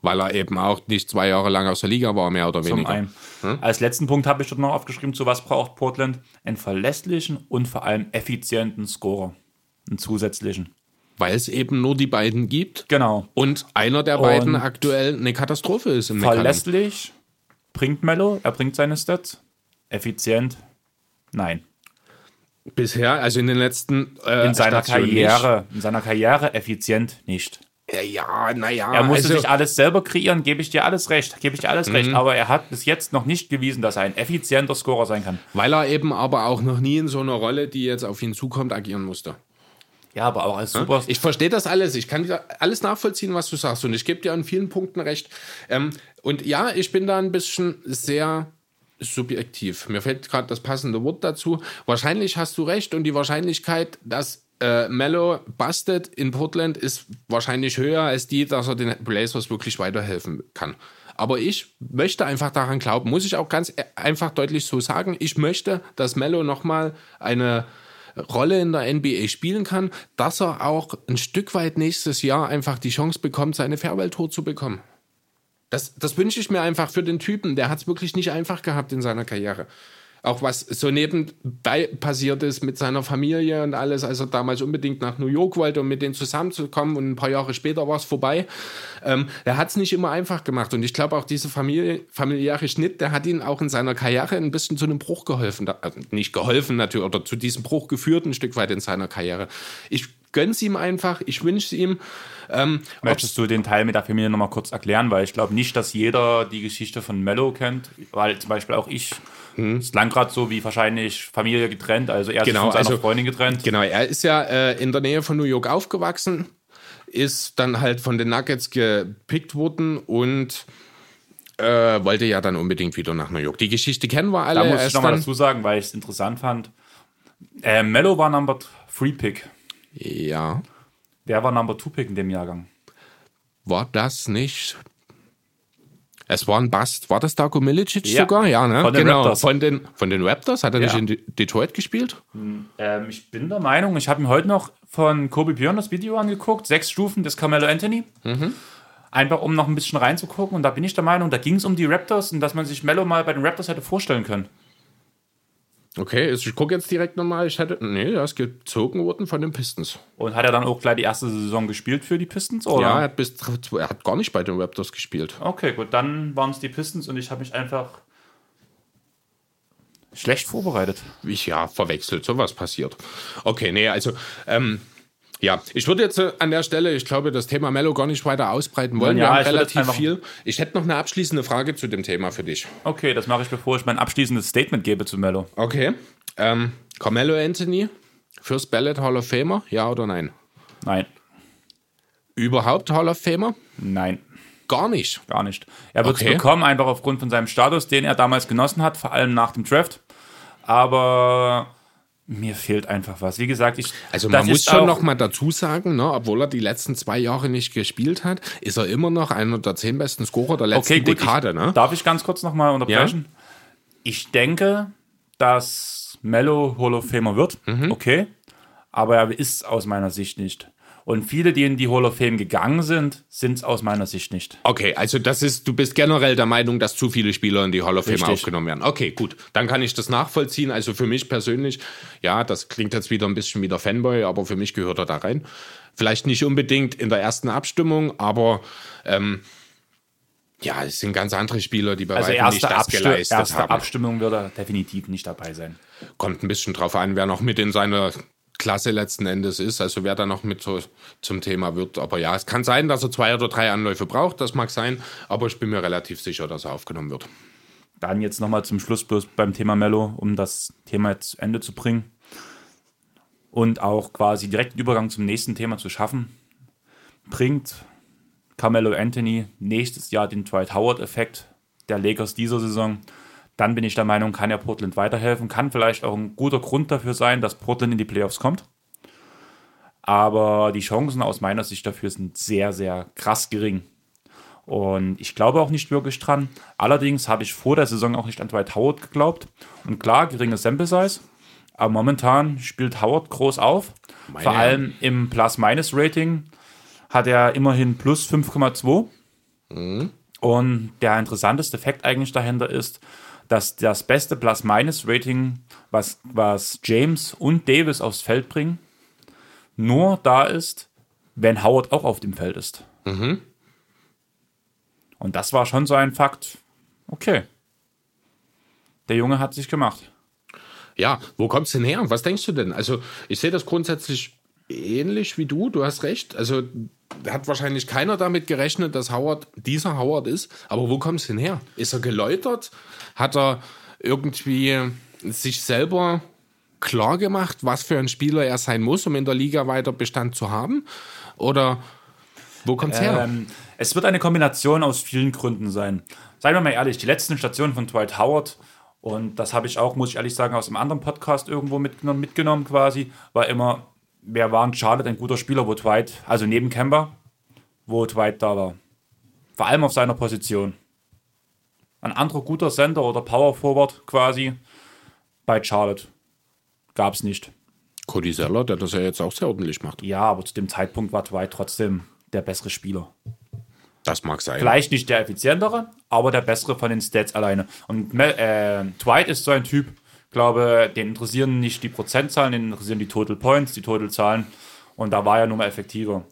Weil er eben auch nicht zwei Jahre lang aus der Liga war, mehr oder Zum weniger. einen. Als letzten Punkt habe ich dort noch aufgeschrieben, zu was braucht Portland? Einen verlässlichen und vor allem effizienten Scorer. Einen zusätzlichen. Weil es eben nur die beiden gibt Genau. und einer der beiden Und- aktuell eine Katastrophe ist im. Verlässlich bringt Mello, er bringt seine Stats. Effizient, nein. Bisher, also in den letzten äh, In seiner Stationen Karriere, in seiner Karriere effizient nicht. Ja, ja, naja. Er musste also, sich alles selber kreieren, gebe ich dir alles recht, gebe ich dir Mhm. alles recht, aber er hat bis jetzt noch nicht bewiesen, dass er ein effizienter Scorer sein kann. weil er eben aber auch noch nie in so einer Rolle, die jetzt auf ihn zukommt, agieren musste. Ja, aber auch als Super. Ich verstehe das alles. Ich kann dir alles nachvollziehen, was du sagst. Und ich gebe dir an vielen Punkten recht. Ähm, und ja, ich bin da ein bisschen sehr subjektiv. Mir fällt gerade das passende Wort dazu. Wahrscheinlich hast du recht und die Wahrscheinlichkeit, dass äh, Mello bustet in Portland ist wahrscheinlich höher als die, dass er den Blazers wirklich weiterhelfen kann. Aber ich möchte einfach daran glauben, muss ich auch ganz e- einfach deutlich so sagen, ich möchte, dass Mello nochmal eine Rolle in der NBA spielen kann, dass er auch ein Stück weit nächstes Jahr einfach die Chance bekommt, seine Farewell-Tour zu bekommen. Das, das wünsche ich mir einfach für den Typen. Der hat es wirklich nicht einfach gehabt in seiner Karriere. Auch was so nebenbei passiert ist mit seiner Familie und alles, als er damals unbedingt nach New York wollte, um mit denen zusammenzukommen und ein paar Jahre später war es vorbei. Ähm, er hat es nicht immer einfach gemacht und ich glaube auch dieser Familie, familiäre Schnitt, der hat ihn auch in seiner Karriere ein bisschen zu einem Bruch geholfen. Da, also nicht geholfen natürlich, oder zu diesem Bruch geführt ein Stück weit in seiner Karriere. Ich gönn's ihm einfach, ich wünsche ihm. Ähm, Möchtest du den Teil mit der Familie nochmal kurz erklären? Weil ich glaube nicht, dass jeder die Geschichte von Mello kennt, weil zum Beispiel auch ich Mhm. Ist lang gerade so wie wahrscheinlich Familie getrennt, also er genau, ist von seiner also, Freundin getrennt. Genau, er ist ja äh, in der Nähe von New York aufgewachsen, ist dann halt von den Nuggets gepickt worden und äh, wollte ja dann unbedingt wieder nach New York. Die Geschichte kennen wir alle. Da muss ich nochmal dazu sagen, weil ich es interessant fand. Äh, Mello war Number 3 Pick. Ja. Wer war Number 2 Pick in dem Jahrgang? War das nicht es war ein Bast. War das Darko Milicic ja. sogar? Ja, ne? Von den genau. Raptors. Von den, von den Raptors? Hat er ja. nicht in Detroit gespielt? Ähm, ich bin der Meinung, ich habe mir heute noch von Kobe Björn das Video angeguckt. Sechs Stufen des Carmelo Anthony. Mhm. Einfach um noch ein bisschen reinzugucken. Und da bin ich der Meinung, da ging es um die Raptors und dass man sich Mello mal bei den Raptors hätte vorstellen können. Okay, ich gucke jetzt direkt nochmal. Ich hätte. Nee, er ist gezogen worden von den Pistons. Und hat er dann auch gleich die erste Saison gespielt für die Pistons? Oder? Ja, er hat, bis, er hat gar nicht bei den Raptors gespielt. Okay, gut, dann waren es die Pistons und ich habe mich einfach schlecht vorbereitet. Ich ja, verwechselt, sowas passiert. Okay, nee, also ähm, ja, ich würde jetzt äh, an der Stelle, ich glaube, das Thema Mello gar nicht weiter ausbreiten wollen. Ja, Wir haben relativ viel. Ich hätte noch eine abschließende Frage zu dem Thema für dich. Okay, das mache ich, bevor ich mein abschließendes Statement gebe zu Mello. Okay. Ähm, Carmelo Anthony, First Ballot Hall of Famer, ja oder nein? Nein. Überhaupt Hall of Famer? Nein. Gar nicht? Gar nicht. Er wird es okay. bekommen, einfach aufgrund von seinem Status, den er damals genossen hat, vor allem nach dem Draft. Aber mir fehlt einfach was. Wie gesagt, ich. Also man muss schon noch mal dazu sagen, ne, obwohl er die letzten zwei Jahre nicht gespielt hat, ist er immer noch einer der zehn besten Scorer der letzten okay, gut, Dekade. Ne? Darf ich ganz kurz noch mal unterbrechen? Ja? Ich denke, dass Mello Hall of Famer wird. Mhm. Okay. Aber er ist aus meiner Sicht nicht. Und viele, die in die Hall of Fame gegangen sind, sind es aus meiner Sicht nicht. Okay, also das ist, du bist generell der Meinung, dass zu viele Spieler in die Hall of Fame Richtig. aufgenommen werden. Okay, gut. Dann kann ich das nachvollziehen. Also für mich persönlich, ja, das klingt jetzt wieder ein bisschen wie der Fanboy, aber für mich gehört er da rein. Vielleicht nicht unbedingt in der ersten Abstimmung, aber ähm, ja, es sind ganz andere Spieler, die bei also weitem nicht das Absti geleistet erste haben. Abstimmung wird er definitiv nicht dabei sein. Kommt ein bisschen drauf an, wer noch mit in seiner Klasse letzten Endes ist, also wer da noch mit so zum Thema wird. Aber ja, es kann sein, dass er zwei oder drei Anläufe braucht, das mag sein, aber ich bin mir relativ sicher, dass er aufgenommen wird. Dann jetzt nochmal zum Schluss bloß beim Thema Mello, um das Thema jetzt zu Ende zu bringen und auch quasi direkt den Übergang zum nächsten Thema zu schaffen, bringt Carmelo Anthony nächstes Jahr den Dwight Howard-Effekt der Lakers dieser Saison dann bin ich der Meinung, kann er Portland weiterhelfen. Kann vielleicht auch ein guter Grund dafür sein, dass Portland in die Playoffs kommt. Aber die Chancen aus meiner Sicht dafür sind sehr, sehr krass gering. Und ich glaube auch nicht wirklich dran. Allerdings habe ich vor der Saison auch nicht an Dwight Howard geglaubt. Und klar, geringe Sample Size. Aber momentan spielt Howard groß auf. Meine Vor allem im Plus-Minus-Rating hat er immerhin plus 5,2. Mhm. Und der interessanteste Fakt eigentlich dahinter ist, dass das beste Plus-Minus-Rating, was, was James und Davis aufs Feld bringen, nur da ist, wenn Howard auch auf dem Feld ist. Mhm. Und das war schon so ein Fakt. Okay. Der Junge hat sich gemacht. Ja, wo kommt es denn her? Was denkst du denn? Also, ich sehe das grundsätzlich ähnlich wie du. Du hast recht. Also, hat wahrscheinlich keiner damit gerechnet, dass Howard dieser Howard ist. Aber wo kommt es denn her? Ist er geläutert? Hat er irgendwie sich selber klar gemacht, was für ein Spieler er sein muss, um in der Liga weiter Bestand zu haben? Oder wo kommt es her? Ähm, es wird eine Kombination aus vielen Gründen sein. Seien wir mal ehrlich, die letzten Stationen von Dwight Howard, und das habe ich auch, muss ich ehrlich sagen, aus einem anderen Podcast irgendwo mitgenommen, mitgenommen quasi, war immer, wer war in Charlotte ein guter Spieler, wo Dwight, also neben Kemba, wo Dwight da war. Vor allem auf seiner Position. Ein anderer guter Center oder Power Forward quasi bei Charlotte gab es nicht. Cody Zeller, der das ja jetzt auch sehr ordentlich macht. Ja, aber zu dem Zeitpunkt war Dwight trotzdem der bessere Spieler. Das mag sein. Vielleicht nicht der effizientere, aber der bessere von den Stats alleine. Und äh, Dwight ist so ein Typ, glaube, den interessieren nicht die Prozentzahlen, den interessieren die Total Points, die Total Zahlen. Und da war er nun mal effektiver.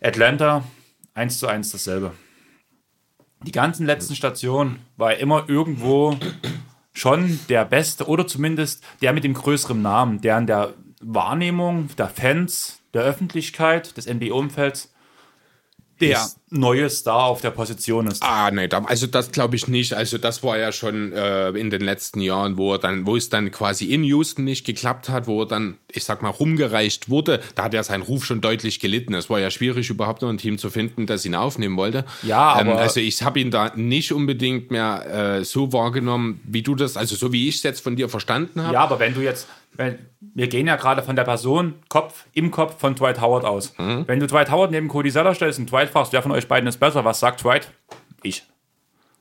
Atlanta, 1 zu 1 dasselbe. Die ganzen letzten Stationen war er immer irgendwo schon der Beste oder zumindest der mit dem größeren Namen, der in der Wahrnehmung der Fans, der Öffentlichkeit, des NBA-Umfelds der Ist- neue Star auf der Position ist. Ah, nee, also das glaube ich nicht. Also das war ja schon äh, in den letzten Jahren, wo er dann, wo es dann quasi in Houston nicht geklappt hat, wo er dann, ich sag mal, rumgereicht wurde. Da hat ja sein Ruf schon deutlich gelitten. Es war ja schwierig, überhaupt noch ein Team zu finden, das ihn aufnehmen wollte. Ja, ähm, aber- also ich habe ihn da nicht unbedingt mehr äh, so wahrgenommen, wie du das, also so wie ich es jetzt von dir verstanden habe. Ja, aber wenn du jetzt, wenn, wir gehen ja gerade von der Person Kopf im Kopf von Dwight Howard aus. Mhm. Wenn du Dwight Howard neben Cody Zeller stellst und Dwight fragst, wer von euch beiden ist besser, was sagt Dwight? Ich.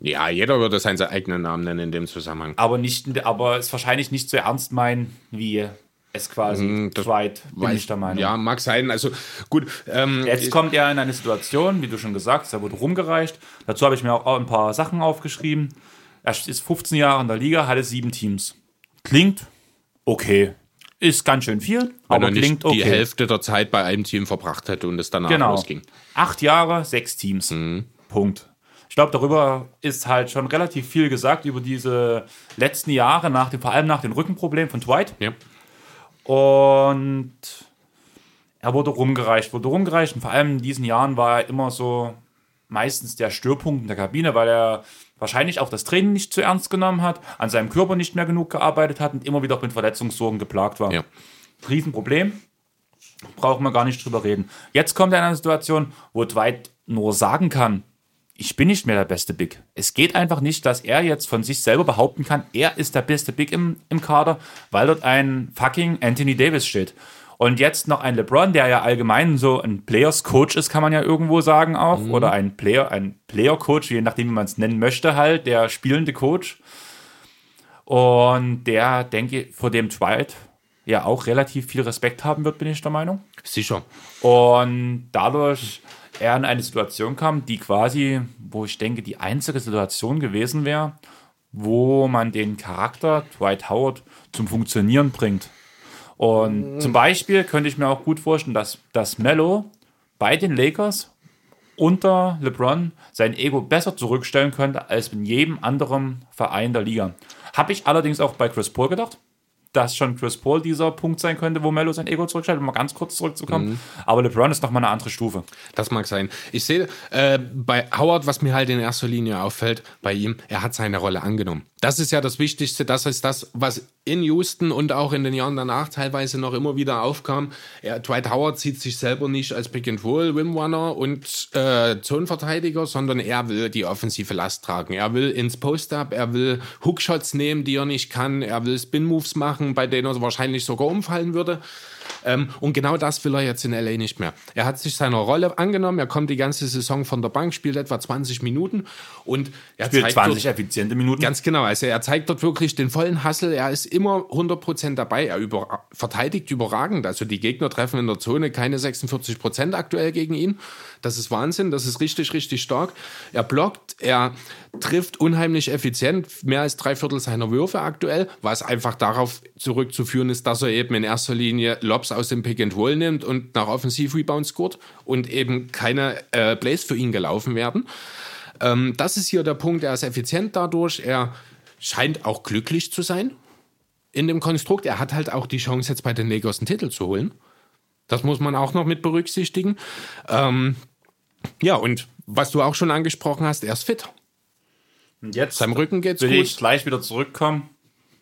Ja, jeder würde seinen eigenen Namen nennen in dem Zusammenhang. Aber nicht, aber es wahrscheinlich nicht so ernst meinen, wie es quasi Mhm, das Dwight, bin Weil- ich der Meinung. Ja, mag sein. Also gut. Ähm, Jetzt kommt er in eine Situation, wie du schon gesagt hast, er wurde rumgereicht. Dazu habe ich mir auch ein paar Sachen aufgeschrieben. Er ist 15 Jahre in der Liga, hatte sieben Teams. Klingt okay. Ist ganz schön viel, wenn aber er nicht klingt okay. die Hälfte der Zeit bei einem Team verbracht hätte und es danach Genau. losging. Acht Jahre, sechs Teams. Punkt. Ich glaube, darüber ist halt schon relativ viel gesagt über diese letzten Jahre, nach dem, vor allem nach dem Rückenproblem von Dwight. Ja. Und er wurde rumgereicht, wurde rumgereicht. Und vor allem in diesen Jahren war er immer so meistens der Störpunkt in der Kabine, weil er wahrscheinlich auch das Training nicht zu ernst genommen hat, an seinem Körper nicht mehr genug gearbeitet hat und immer wieder mit Verletzungssorgen geplagt war. Ja. Riesenproblem. Brauchen wir gar nicht drüber reden. Jetzt kommt er in eine Situation, wo Dwight nur sagen kann, ich bin nicht mehr der beste Big. Es geht einfach nicht, dass er jetzt von sich selber behaupten kann, er ist der beste Big im, im Kader, weil dort ein fucking Anthony Davis steht. Und jetzt noch ein LeBron, der ja allgemein so ein Players Coach ist, kann man ja irgendwo sagen auch. Oder ein Player, ein Player Coach, je nachdem, wie man es nennen möchte, halt, der spielende Coach. Und der, denke ich, vor dem Dwight ja auch relativ viel Respekt haben wird, bin ich der Meinung. Sicher. Und dadurch er in eine Situation kam, die quasi, wo ich denke, die einzige Situation gewesen wäre, wo man den Charakter Dwight Howard zum Funktionieren bringt. Und zum Beispiel könnte ich mir auch gut vorstellen, dass, dass Mello bei den Lakers unter LeBron sein Ego besser zurückstellen könnte als in jedem anderen Verein der Liga. Habe ich allerdings auch bei Chris Paul gedacht, dass schon Chris Paul dieser Punkt sein könnte, wo Mello sein Ego zurückstellt, um mal ganz kurz zurückzukommen. Aber LeBron ist nochmal eine andere Stufe. Das mag sein. Ich sehe äh, bei Howard, was mir halt in erster Linie auffällt, bei ihm, er hat seine Rolle angenommen. Das ist ja das Wichtigste. Das ist das, was in Houston und auch in den Jahren danach teilweise noch immer wieder aufkam. Er, Dwight Howard sieht sich selber nicht als Pick and Roll, Wim Runner und äh, Zonenverteidiger, sondern er will die offensive Last tragen. Er will ins Post-Up, er will Hookshots nehmen, die er nicht kann, er will Spin-Moves machen, bei denen er wahrscheinlich sogar umfallen würde. Ähm, und genau das will er jetzt in LA nicht mehr. Er hat sich seiner Rolle angenommen, er kommt die ganze Saison von der Bank, spielt etwa 20 Minuten und er Spielt zeigt 20 dort, effiziente Minuten. Ganz genau, also er zeigt dort wirklich den vollen Hassel, er ist immer 100% dabei, er über, verteidigt überragend, also die Gegner treffen in der Zone keine 46% aktuell gegen ihn. Das ist Wahnsinn, das ist richtig, richtig stark. Er blockt, er trifft unheimlich effizient, mehr als drei Viertel seiner Würfe aktuell, was einfach darauf zurückzuführen ist, dass er eben in erster Linie Lobs aus dem Pick and Roll nimmt und nach Offensiv-Rebounds scored und eben keine äh, Plays für ihn gelaufen werden. Ähm, das ist hier der Punkt, er ist effizient dadurch, er scheint auch glücklich zu sein in dem Konstrukt. Er hat halt auch die Chance, jetzt bei den Lakers einen Titel zu holen. Das muss man auch noch mit berücksichtigen. Ähm, ja, und was du auch schon angesprochen hast, er ist fit. Und jetzt Seinem Rücken geht's will gut. ich gleich wieder zurückkommen.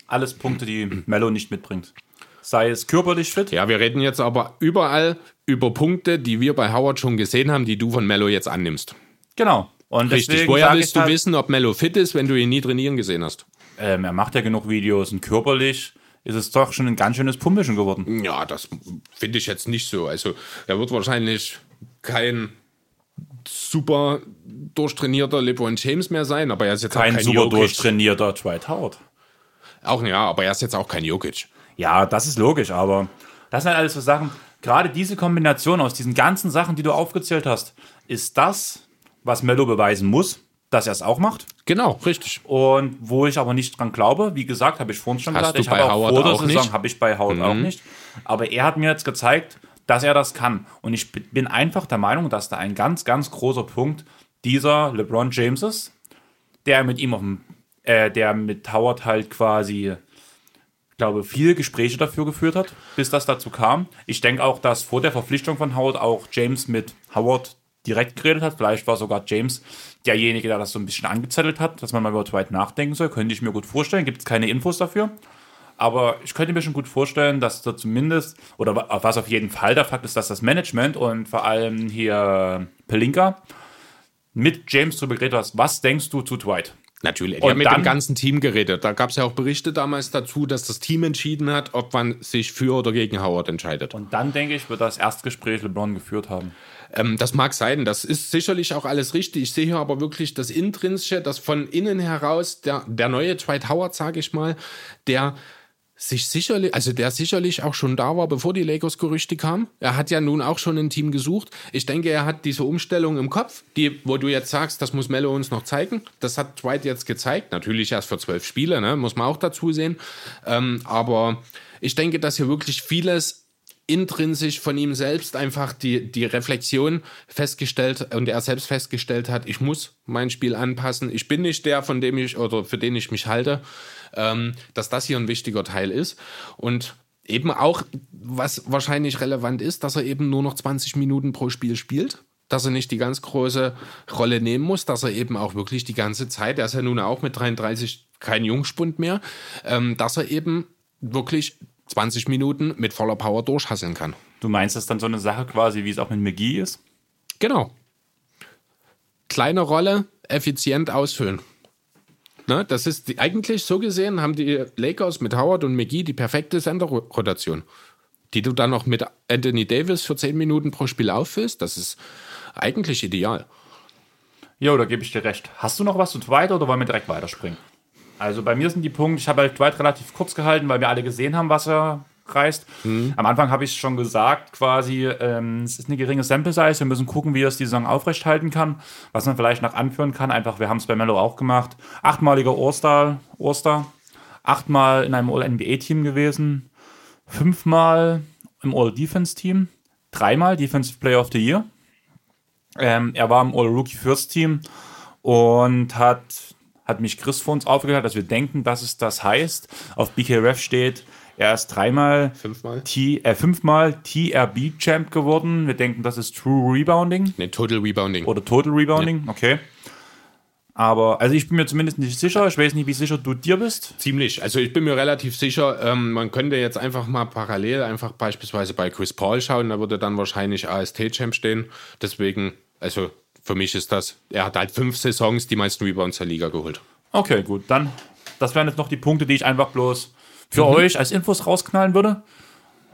Alles Punkte, die Mello nicht mitbringt. Sei es körperlich fit, Ja, wir reden jetzt aber überall über Punkte, die wir bei Howard schon gesehen haben, die du von Mello jetzt annimmst. genau. Und Richtig. Woher willst du halt, wissen, ob Mello fit ist, wenn du ihn nie trainieren gesehen hast? Ähm, er macht ja genug Videos und körperlich ist es doch schon ein ganz schönes Pumpischen geworden. Ja, das finde ich jetzt nicht so. Also, er wird wahrscheinlich kein super durchtrainierter LeBron James mehr sein, aber er ist jetzt Kein, auch kein super Jokic. durchtrainierter Dwight Howard. Auch ja, aber er ist jetzt auch kein Jokic. Ja, das ist logisch, aber das sind halt alles so Sachen. Gerade diese Kombination aus diesen ganzen Sachen, die du aufgezählt hast, ist das, was Mello beweisen muss, dass er es auch macht. Genau, richtig. Und wo ich aber nicht dran glaube, wie gesagt, habe ich vorhin schon Hast gesagt, ich habe auch vor der Saison nicht? Mhm. habe ich bei Howard auch nicht. Aber er hat mir jetzt gezeigt, dass er das kann. Und ich bin einfach der Meinung, dass da ein ganz, ganz großer Punkt dieser LeBron James ist, der mit ihm auf dem, äh, der mit Howard halt quasi, glaube, viele Gespräche dafür geführt hat, bis das dazu kam. Ich denke auch, dass vor der Verpflichtung von Howard auch James mit Howard direkt geredet hat. Vielleicht war sogar James derjenige, der das so ein bisschen angezettelt hat, dass man mal über Dwight nachdenken soll. Könnte ich mir gut vorstellen. Gibt es keine Infos dafür. Aber ich könnte mir schon gut vorstellen, dass da zumindest, oder wa- was auf jeden Fall der Fakt ist, dass das Management und vor allem hier Pelinka mit James drüber geredet hat, was denkst du zu Dwight? Natürlich. Die Und haben mit dem ganzen Team geredet. Da gab es ja auch Berichte damals dazu, dass das Team entschieden hat, ob man sich für oder gegen Howard entscheidet. Und dann, denke ich, wird das Erstgespräch LeBron geführt haben. Ähm, das mag sein, das ist sicherlich auch alles richtig. Ich sehe hier aber wirklich das Intrinsische, das von innen heraus, der, der neue Dwight Howard, sage ich mal, der sich sicherlich, also der sicherlich auch schon da war, bevor die Lakers-Gerüchte kamen. Er hat ja nun auch schon ein Team gesucht. Ich denke, er hat diese Umstellung im Kopf, die, wo du jetzt sagst, das muss Mello uns noch zeigen. Das hat Dwight jetzt gezeigt. Natürlich erst für zwölf Spiele, ne? muss man auch dazu sehen. Ähm, aber ich denke, dass hier wirklich vieles intrinsisch von ihm selbst einfach die, die Reflexion festgestellt und er selbst festgestellt hat, ich muss mein Spiel anpassen. Ich bin nicht der, von dem ich oder für den ich mich halte, ähm, dass das hier ein wichtiger Teil ist. Und eben auch, was wahrscheinlich relevant ist, dass er eben nur noch 20 Minuten pro Spiel spielt. Dass er nicht die ganz große Rolle nehmen muss, dass er eben auch wirklich die ganze Zeit, er ist ja nun auch mit 33 kein Jungspund mehr, ähm, dass er eben wirklich 20 Minuten mit voller Power durchhasseln kann. Du meinst, das ist dann so eine Sache quasi, wie es auch mit McGee ist? Genau. Kleine Rolle, effizient ausfüllen. Ne, das ist die, eigentlich so gesehen, haben die Lakers mit Howard und McGee die perfekte Senderrotation. Die du dann noch mit Anthony Davis für 10 Minuten pro Spiel auffüllst, das ist eigentlich ideal. Jo, da gebe ich dir recht. Hast du noch was zu Dwight oder wollen wir direkt weiterspringen? Also bei mir sind die Punkte, ich habe halt Dwight relativ kurz gehalten, weil wir alle gesehen haben, was er reißt. Am Anfang habe ich schon gesagt, quasi, ähm, es ist eine geringe Sample Size, wir müssen gucken, wie er es die Saison aufrechthalten kann. Was man vielleicht noch anführen kann, einfach, wir haben es bei Mello auch gemacht. Achtmaliger All-Star, All-Star, achtmal in einem All-NBA-Team gewesen, fünfmal im All-Defense-Team, dreimal Defensive Player of the Year. Ähm, er war im All-Rookie First Team und hat, hat mich Chris vor uns aufgeklärt, dass wir denken, dass es das heißt. Auf BKRF steht, er ist dreimal, Fünfmal? T, äh, fünfmal TRB-Champ geworden. Wir denken, das ist True Rebounding Ne, Total Rebounding. oder Total Rebounding, okay. Aber, also ich bin mir zumindest nicht sicher. Ich weiß nicht, wie sicher du dir bist. Ziemlich. Also ich bin mir relativ sicher, ähm, man könnte jetzt einfach mal parallel einfach beispielsweise bei Chris Paul schauen, da würde dann wahrscheinlich AST-Champ stehen. Deswegen, also für mich ist das, er hat halt fünf Saisons die meisten Rebounds der Liga geholt. Okay, gut. Dann, das wären jetzt noch die Punkte, die ich einfach bloß für euch als Infos rausknallen würde.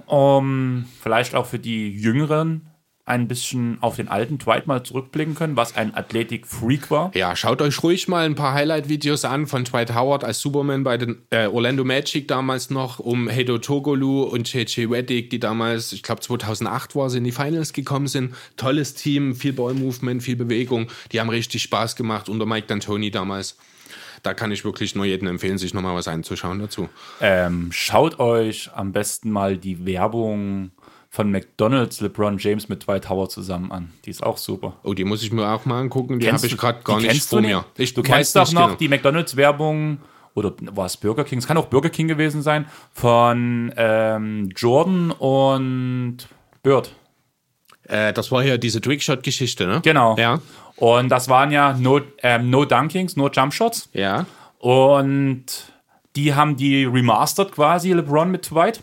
Um vielleicht auch für die Jüngeren ein bisschen auf den alten Dwight mal zurückblicken können, was ein Athletik-Freak war. Ja, schaut euch ruhig mal ein paar Highlight-Videos an von Dwight Howard als Superman bei den äh, Orlando Magic damals noch, um Hedo Togolu und JJ Reddick, die damals, ich glaube 2008 war sie in die Finals gekommen sind. Tolles Team, viel Ball-Movement, viel Bewegung. Die haben richtig Spaß gemacht unter Mike D'Antoni damals. Da kann ich wirklich nur jedem empfehlen, sich nochmal was einzuschauen dazu. Ähm, schaut euch am besten mal die Werbung von McDonald's LeBron James mit Dwight Howard zusammen an. Die ist auch super. Oh, die muss ich mir auch mal angucken. Die habe ich gerade gar nicht kennst vor du mir. Ich Du kennst doch nicht noch genau. die McDonalds-Werbung, oder war es Burger King? Es kann auch Burger King gewesen sein, von ähm, Jordan und Bird. Äh, das war ja diese Trickshot-Geschichte, ne? Genau. Ja. Und das waren ja no, ähm, no Dunkings, no Jump Shots. Ja. Und die haben die remastered quasi, LeBron mit Dwight.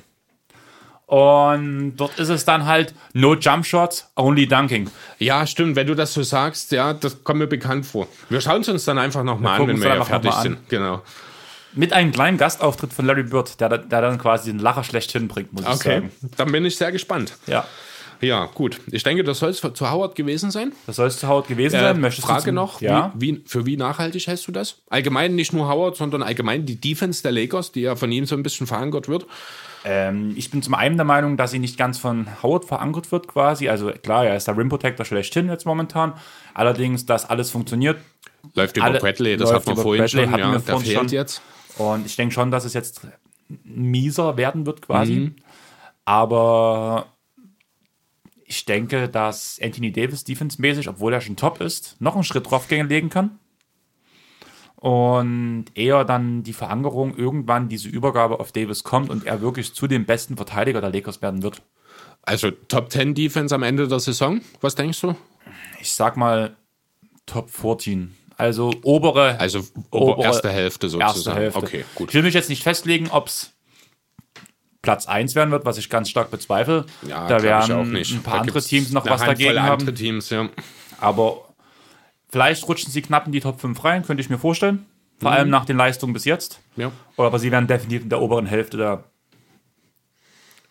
Und dort ist es dann halt no Jump Shots, only Dunking. Ja, stimmt. Wenn du das so sagst, ja, das kommt mir bekannt vor. Wir schauen es uns dann einfach nochmal an, wenn wir ja fertig sind. Genau. Mit einem kleinen Gastauftritt von Larry Bird, der, der dann quasi den Lacher schlechthin bringt, muss ich Okay. sagen. Dann bin ich sehr gespannt. Ja. Ja, gut. Ich denke, das soll es zu Howard gewesen sein. Das soll es zu Howard gewesen Äh, sein. Möchtest du Frage zum- noch, Ja. wie, wie, für wie nachhaltig hältst du das? Allgemein nicht nur Howard, sondern allgemein die Defense der Lakers, die ja von ihm so ein bisschen verankert wird. Ähm, ich bin zum einen der Meinung, dass sie nicht ganz von Howard verankert wird quasi. Also klar, er ist der Rim Protector schlechthin jetzt momentan. Allerdings, dass alles funktioniert. Läuft über Alle- Bradley, das läuft hat man über vorhin Bradley, schon. hatten Ja, wir der vorhin fehlt schon. jetzt. Und ich denke schon, dass es jetzt mieser werden wird quasi. Mhm. Aber ich denke, dass Anthony Davis defensemäßig, obwohl er schon top ist, noch einen Schritt draufgehen legen kann. Und eher dann die Verankerung irgendwann diese Übergabe auf Davis kommt und er wirklich zu dem besten Verteidiger der Lakers werden wird. Also Top 10 Defense am Ende der Saison, was denkst du? Ich sag mal Top 14. Also obere, Also Obere- ober, erste Hälfte sozusagen. erste Hälfte. Okay, gut. Ich will mich jetzt nicht festlegen, ob es Platz 1 werden wird, was ich ganz stark bezweifle. Ja, da werden auch nicht. ein paar Da andere Teams noch was Handvoll dagegen andere haben. Teams, ja. Aber vielleicht rutschen sie knapp in die Top 5 rein, könnte ich mir vorstellen. Vor Mhm. allem nach den Leistungen bis jetzt. ja. Oder aber sie werden definitiv in der oberen Hälfte der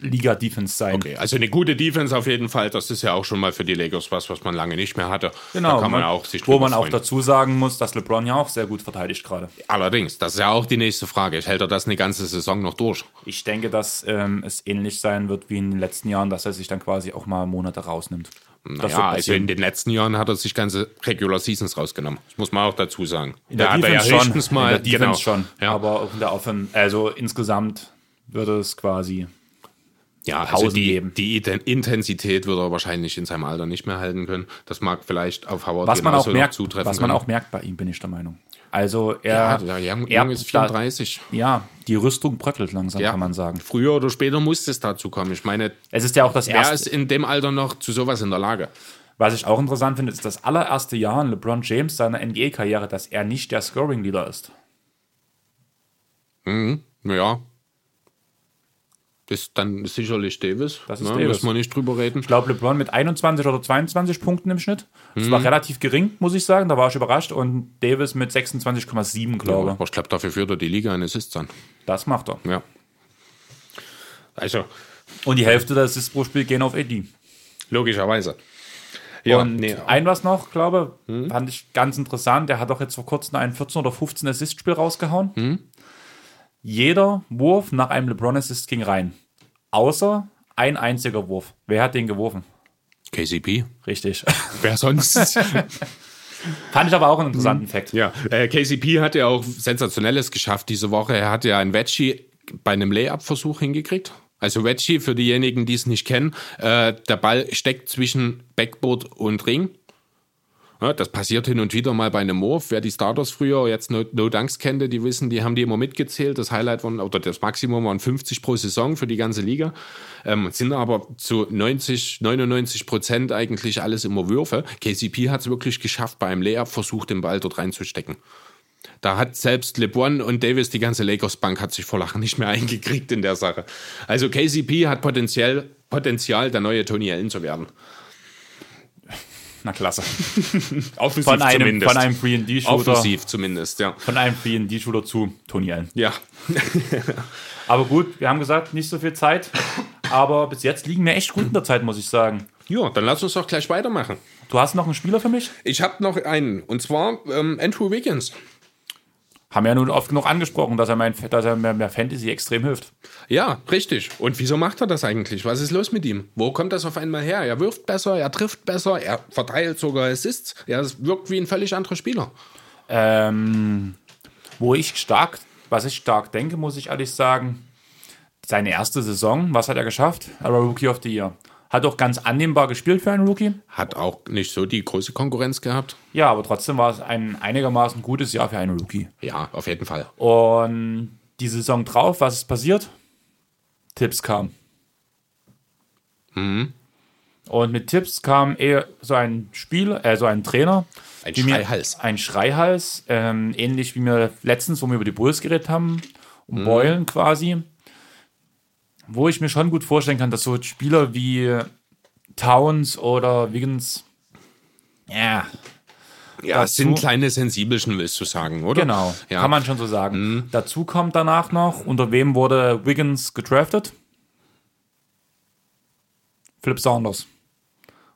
Liga-Defense sein. Okay, also eine gute Defense auf jeden Fall. Das ist ja auch schon mal für die Lakers was, was man lange nicht mehr hatte. Genau, da kann man ne? auch sich wo man auch freuen. dazu sagen muss, dass LeBron ja auch sehr gut verteidigt gerade. Allerdings, das ist ja auch die nächste Frage. Hält er das eine ganze Saison noch durch? Ich denke, dass ähm, es ähnlich sein wird wie in den letzten Jahren, dass er sich dann quasi auch mal Monate rausnimmt. Naja, also in den letzten Jahren hat er sich ganze Regular Seasons rausgenommen. Das muss man auch dazu sagen. In der Da hat er Defense ja schon. mal, in der Defense genau. schon. Ja. Aber auch in der Offen, also insgesamt würde es quasi. Ja, also die, geben. die Intensität wird er wahrscheinlich in seinem Alter nicht mehr halten können. Das mag vielleicht auf Howard Was man auch merkt, zutreffen was man können. auch merkt bei ihm, bin ich der Meinung. Also ja, er, der Young, er Young ist 34. Da, ja, die Rüstung bröckelt langsam, Ja. kann man sagen. Früher oder später muss es dazu kommen. Ich meine, Es ist ja auch das erste. ist in dem Alter noch zu sowas in der Lage? Was ich auch interessant finde, ist das allererste Jahr in LeBron James seiner NBA-Karriere, dass er nicht der Scoring-Leader ist. Ja. Ist dann sicherlich Davis. Das ist ne? Davis. Müssen wir nicht drüber reden. Ich glaube, LeBron mit 21 oder 22 Punkten im Schnitt. Das Mhm. war relativ gering, muss ich sagen. Da war ich überrascht. Und Davis mit 26,7, glaube Aber ich glaube, dafür führt er die Liga in Assists an. Das macht er. Ja. Also, Und die Hälfte der Assists pro Spiel gehen auf AD. logischerweise. Ja, und nee, ein was noch, glaube fand ich ganz interessant. Der hat doch jetzt vor kurzem ein 14 oder 15 Assist-Spiel rausgehauen. Jeder Wurf nach einem LeBron-Assist ging rein. Außer ein einziger Wurf. Wer hat den geworfen? KCP. Richtig. [laughs] Wer sonst? [laughs] Fand ich aber auch einen interessanten Fakt. ja, äh, KCP hat ja auch Sensationelles geschafft diese Woche. Er hat ja ein Veggie bei einem Layup-Versuch hingekriegt. Also Veggie, für diejenigen, die es nicht kennen, äh, der Ball steckt zwischen Backboard und Ring. Ja, das passiert hin und wieder mal bei einem Wurf. Wer die Starters früher jetzt No, Dunks kannte, die wissen, die haben die immer mitgezählt. Das Highlight waren, oder das Maximum waren 50 pro Saison für die ganze Liga. Ähm, sind aber zu 90, 99 Prozent eigentlich alles immer Würfe. KCP hat es wirklich geschafft, bei einem Layup versucht, den Ball dort reinzustecken. Da hat selbst LeBron und Davis, die ganze Lakers-Bank, hat sich vor Lachen nicht mehr [laughs] eingekriegt in der Sache. Also KCP hat potenziell Potenzial, der neue Tony Allen zu werden. Na klasse. [laughs] Offensiv Von einem, zumindest. von einem 3D-Shooter. Offensiv zumindest, ja. Von einem 3D-Shooter zu Tony Allen. Ja, [laughs] Aber gut, wir haben gesagt, nicht so viel Zeit. Aber bis jetzt liegen wir echt gut in der Zeit, muss ich sagen. ja, dann lass uns doch gleich weitermachen. Du hast noch einen Spieler für mich? Ich habe noch einen, und zwar ähm, Andrew Wiggins. Haben wir ja nun oft genug angesprochen, dass er, mein, dass er mir mehr Fantasy extrem hilft. Ja, richtig. Und wieso macht er das eigentlich? Was ist los mit ihm? Wo kommt das auf einmal her? Er wirft besser, er trifft besser, er verteilt sogar Assists. Er wirkt wie ein völlig anderer Spieler. Ähm, wo ich stark, was ich stark denke, muss ich ehrlich sagen, seine erste Saison, was hat er geschafft? Er war Rookie of the Year. Hat auch ganz annehmbar gespielt für einen Rookie. Hat auch nicht so die große Konkurrenz gehabt. Ja, aber trotzdem war es ein einigermaßen gutes Jahr für einen Rookie. Ja, auf jeden Fall. Und die Saison drauf, was ist passiert? Tipps kam. Mhm. Und mit Tipps kam eher so ein Spieler, äh, so ein Trainer. Ein wie mir- Schreihals. Ein Schreihals, ähm, ähnlich wie wir letztens, wo wir über die Bulls geredet haben, um Mhm. Beulen quasi. Wo ich mir schon gut vorstellen kann, dass so Spieler wie Towns oder Wiggins, ja, Ja, es sind kleine Sensibelchen, willst du sagen, oder? Genau, Ja. Mhm. kann man schon so sagen. Dazu kommt danach noch, unter wem wurde Wiggins gedraftet? Philip Saunders.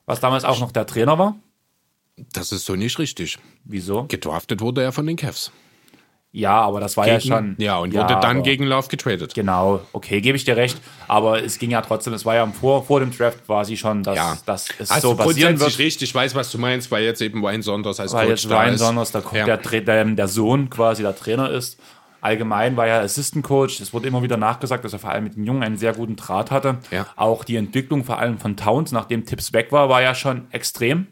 Was damals auch noch der Trainer war. Das ist so nicht richtig. Wieso? Gedraftet wurde er von den Cavs. Ja, aber das war ja schon. Ja, und wurde dann aber- gegen Love getradet. Genau, okay, gebe ich dir recht. Aber es ging ja trotzdem, es war ja vor, vor dem Draft quasi schon, dass, Ja. dass es Hast so passieren wird. richtig, ich weiß, was du meinst, weil jetzt eben Wayne Saunders als Weil Coach jetzt da Ryan ist. Saunders der, Ja. der, Tra- der, der Sohn quasi der Trainer ist. Allgemein war er Assistant Coach. Es wurde immer wieder nachgesagt, dass er vor allem mit den Jungen einen sehr guten Draht hatte. Ja. Auch die Entwicklung vor allem von Towns, nachdem Tipps weg war, war ja schon extrem.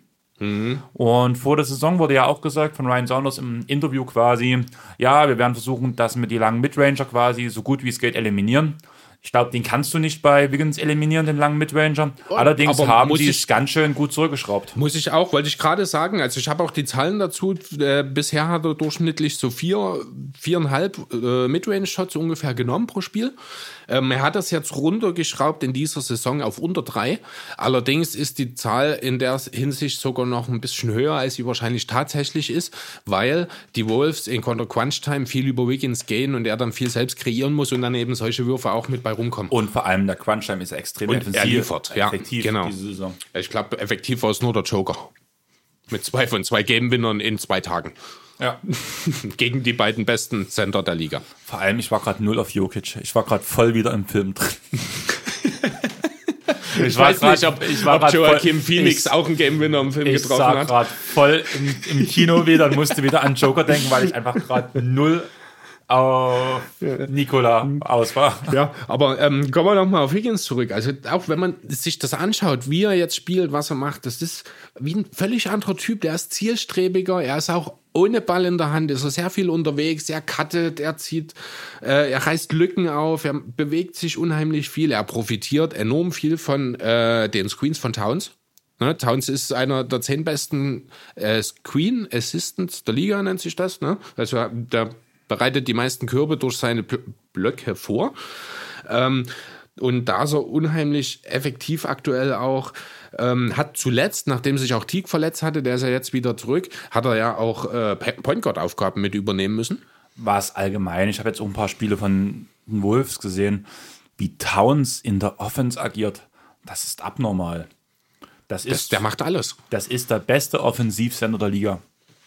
Und vor der Saison wurde ja auch gesagt von Ryan Saunders im Interview quasi, ja, wir werden versuchen, dass wir die langen Midranger quasi so gut wie es geht eliminieren. Ich glaube, den kannst du nicht bei Wiggins eliminieren, den langen Midranger. Allerdings aber haben muss die es ganz schön gut zurückgeschraubt. Muss ich auch, wollte ich gerade sagen. Also ich habe auch die Zahlen dazu. Äh, bisher hat er durchschnittlich so vier, viereinhalb äh, Midrange-Shots ungefähr genommen pro Spiel. Ähm, er hat das jetzt runtergeschraubt in dieser Saison auf unter drei. Allerdings ist die Zahl in der Hinsicht sogar noch ein bisschen höher, als sie wahrscheinlich tatsächlich ist, weil die Wolves in Contra Crunch Time viel über Wiggins gehen und er dann viel selbst kreieren muss und dann eben solche Würfe auch mit bei rumkommen. Und vor allem der Crunch-Time ist extrem Und intensiv. er liefert, ja, effektiv genau. diese Saison. Ich glaube, effektiv war es nur der Joker. Mit zwei von zwei Game-Winnern in zwei Tagen. Ja. [laughs] Gegen die beiden besten Center der Liga. Vor allem, ich war gerade null auf Jokic. Ich war gerade voll wieder im Film drin. [laughs] Ich weiß grad- nicht, ob, ich war ob Joachim voll- Phoenix ich- auch einen Game-Winner im Film Ich getroffen sah hat. gerade voll im, im Kino wieder und musste wieder an Joker denken, weil ich einfach gerade null auf Nikola aus war. Ja, aber ähm, kommen wir nochmal auf Higgins zurück. Also auch wenn man sich das anschaut, wie er jetzt spielt, was er macht, das ist wie ein völlig anderer Typ. Der ist zielstrebiger, er ist auch ohne Ball in der Hand, ist er sehr viel unterwegs, er cuttet, er zieht, äh, er reißt Lücken auf, er bewegt sich unheimlich viel, er profitiert enorm viel von äh, den Screens von Towns. Ne, Towns ist einer der zehn besten äh, Screen Assistants der Liga, nennt sich das. Ne? Also der bereitet die meisten Körbe durch seine Bl Blöcke vor. Ähm, und da er unheimlich effektiv aktuell auch. Ähm, hat zuletzt, nachdem sich auch Teague verletzt hatte, der ist ja jetzt wieder zurück, hat er ja auch äh, Point Guard Aufgaben mit übernehmen müssen. Was allgemein, ich habe jetzt auch ein paar Spiele von den Wolves gesehen, wie Towns in der Offense agiert. Das ist abnormal. Das Das, ist, der macht alles. das ist der beste Offensivsender der Liga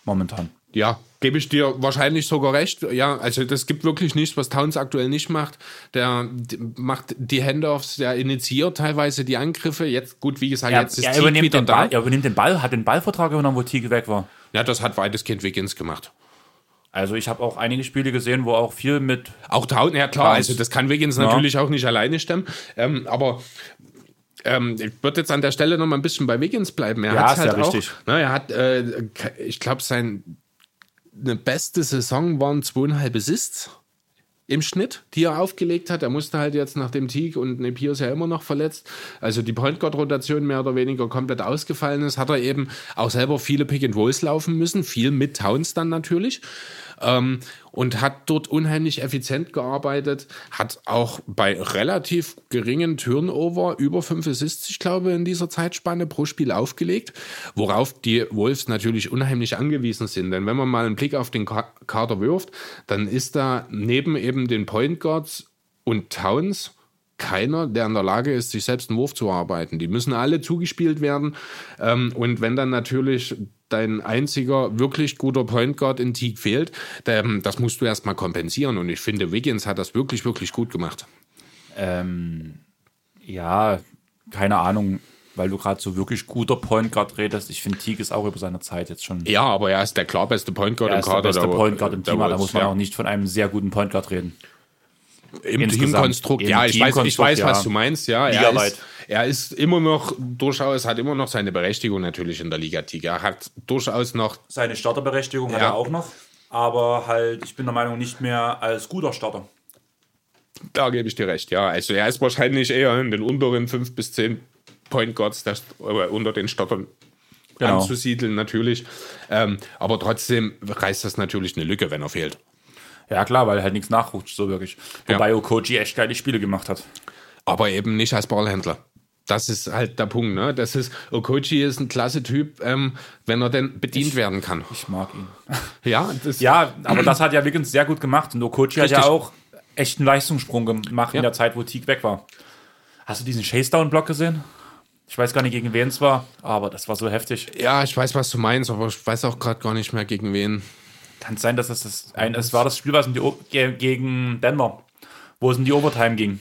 momentan. Ja, gebe ich dir wahrscheinlich sogar recht. Ja, also das gibt wirklich nichts, was Towns aktuell nicht macht. Der macht die Handoffs, der initiiert teilweise die Angriffe. Jetzt, gut, wie gesagt, Er, jetzt ist er, Teague wieder den da. Ball, er übernimmt den Ball, hat den Ballvertrag übernommen, wo Teague weg war. Ja, das hat weitestgehend Wiggins gemacht. Also ich habe auch einige Spiele gesehen, wo auch viel mit Auch Towns, ja klar, also das kann Wiggins natürlich auch nicht alleine stemmen. Ähm, aber ähm, ich würde jetzt an der Stelle noch mal ein bisschen bei Wiggins bleiben. Er Ja, ist halt ja auch, richtig. Ne, er hat, äh, ich glaube, sein eine beste Saison waren zweieinhalb Assists im Schnitt, die er aufgelegt hat. Er musste halt jetzt nach dem Teague und Napier ist ja immer noch verletzt. Also die Point Guard Rotation mehr oder weniger komplett ausgefallen ist, hat er eben auch selber viele Pick and Rolls laufen müssen, viel mit Towns dann natürlich. Ähm, und hat dort unheimlich effizient gearbeitet, hat auch bei relativ geringen Turnover über fünf Assists, ich glaube, in dieser Zeitspanne pro Spiel aufgelegt, worauf die Wolves natürlich unheimlich angewiesen sind. Denn wenn man mal einen Blick auf den Ka- Kader wirft, dann ist da neben eben den Point Guards und Towns keiner, der in der Lage ist, sich selbst einen Wurf zu erarbeiten. Die müssen alle zugespielt werden. Ähm, und wenn dann natürlich dein einziger wirklich guter Point Guard in Teague fehlt, dann, das musst du erstmal kompensieren. Und ich finde, Wiggins hat das wirklich, wirklich gut gemacht. Ähm, ja, keine Ahnung, weil du gerade so wirklich guter Point Guard redest. Ich finde, Teague ist auch über seine Zeit jetzt schon. Ja, aber er ist der klar beste Point Guard Er im ist der Kader. beste der- Point Guard im Team, da muss man ja. auch nicht von einem sehr guten Point Guard reden. Im. Teamkonstrukt, Im ja, ich weiß, ich weiß, was ja. du meinst, ja. Er ist, er ist immer noch durchaus, hat immer noch seine Berechtigung natürlich in der Liga Tiger. Er hat durchaus noch, Seine Starterberechtigung hat Ja. er auch noch, aber halt, ich bin der Meinung, nicht mehr als guter Starter. da gebe ich dir recht, ja. Also er ist wahrscheinlich eher in den unteren fünf bis zehn Point Guards das, äh, unter den Stottern Genau. anzusiedeln, natürlich. Ähm, aber trotzdem reißt das natürlich eine Lücke, wenn er fehlt. Ja, klar, weil halt nichts nachrutscht, so wirklich. Ja. Wobei Okoji echt geile Spiele gemacht hat. aber eben nicht als Ballhändler. Das ist halt der Punkt, ne? Das ist, Okochi ist ein klasse Typ, ähm, wenn er denn bedient werden kann. Ich mag ihn. [laughs] Ja, das, Ja, aber das hat ja Wiggins sehr gut gemacht. Und Okochi hat ja Richtig. auch echt einen Leistungssprung gemacht Ja. in der Zeit, wo Teague weg war. Hast du diesen Chase-Down-Block gesehen? Ich weiß gar nicht, gegen wen es war, aber das war so heftig. ja, ich weiß, was du meinst, aber ich weiß auch gerade gar nicht mehr gegen wen. Kann es sein, dass das, das ein, es war das Spiel, was in die, O- gegen Denver, wo es in die Overtime ging.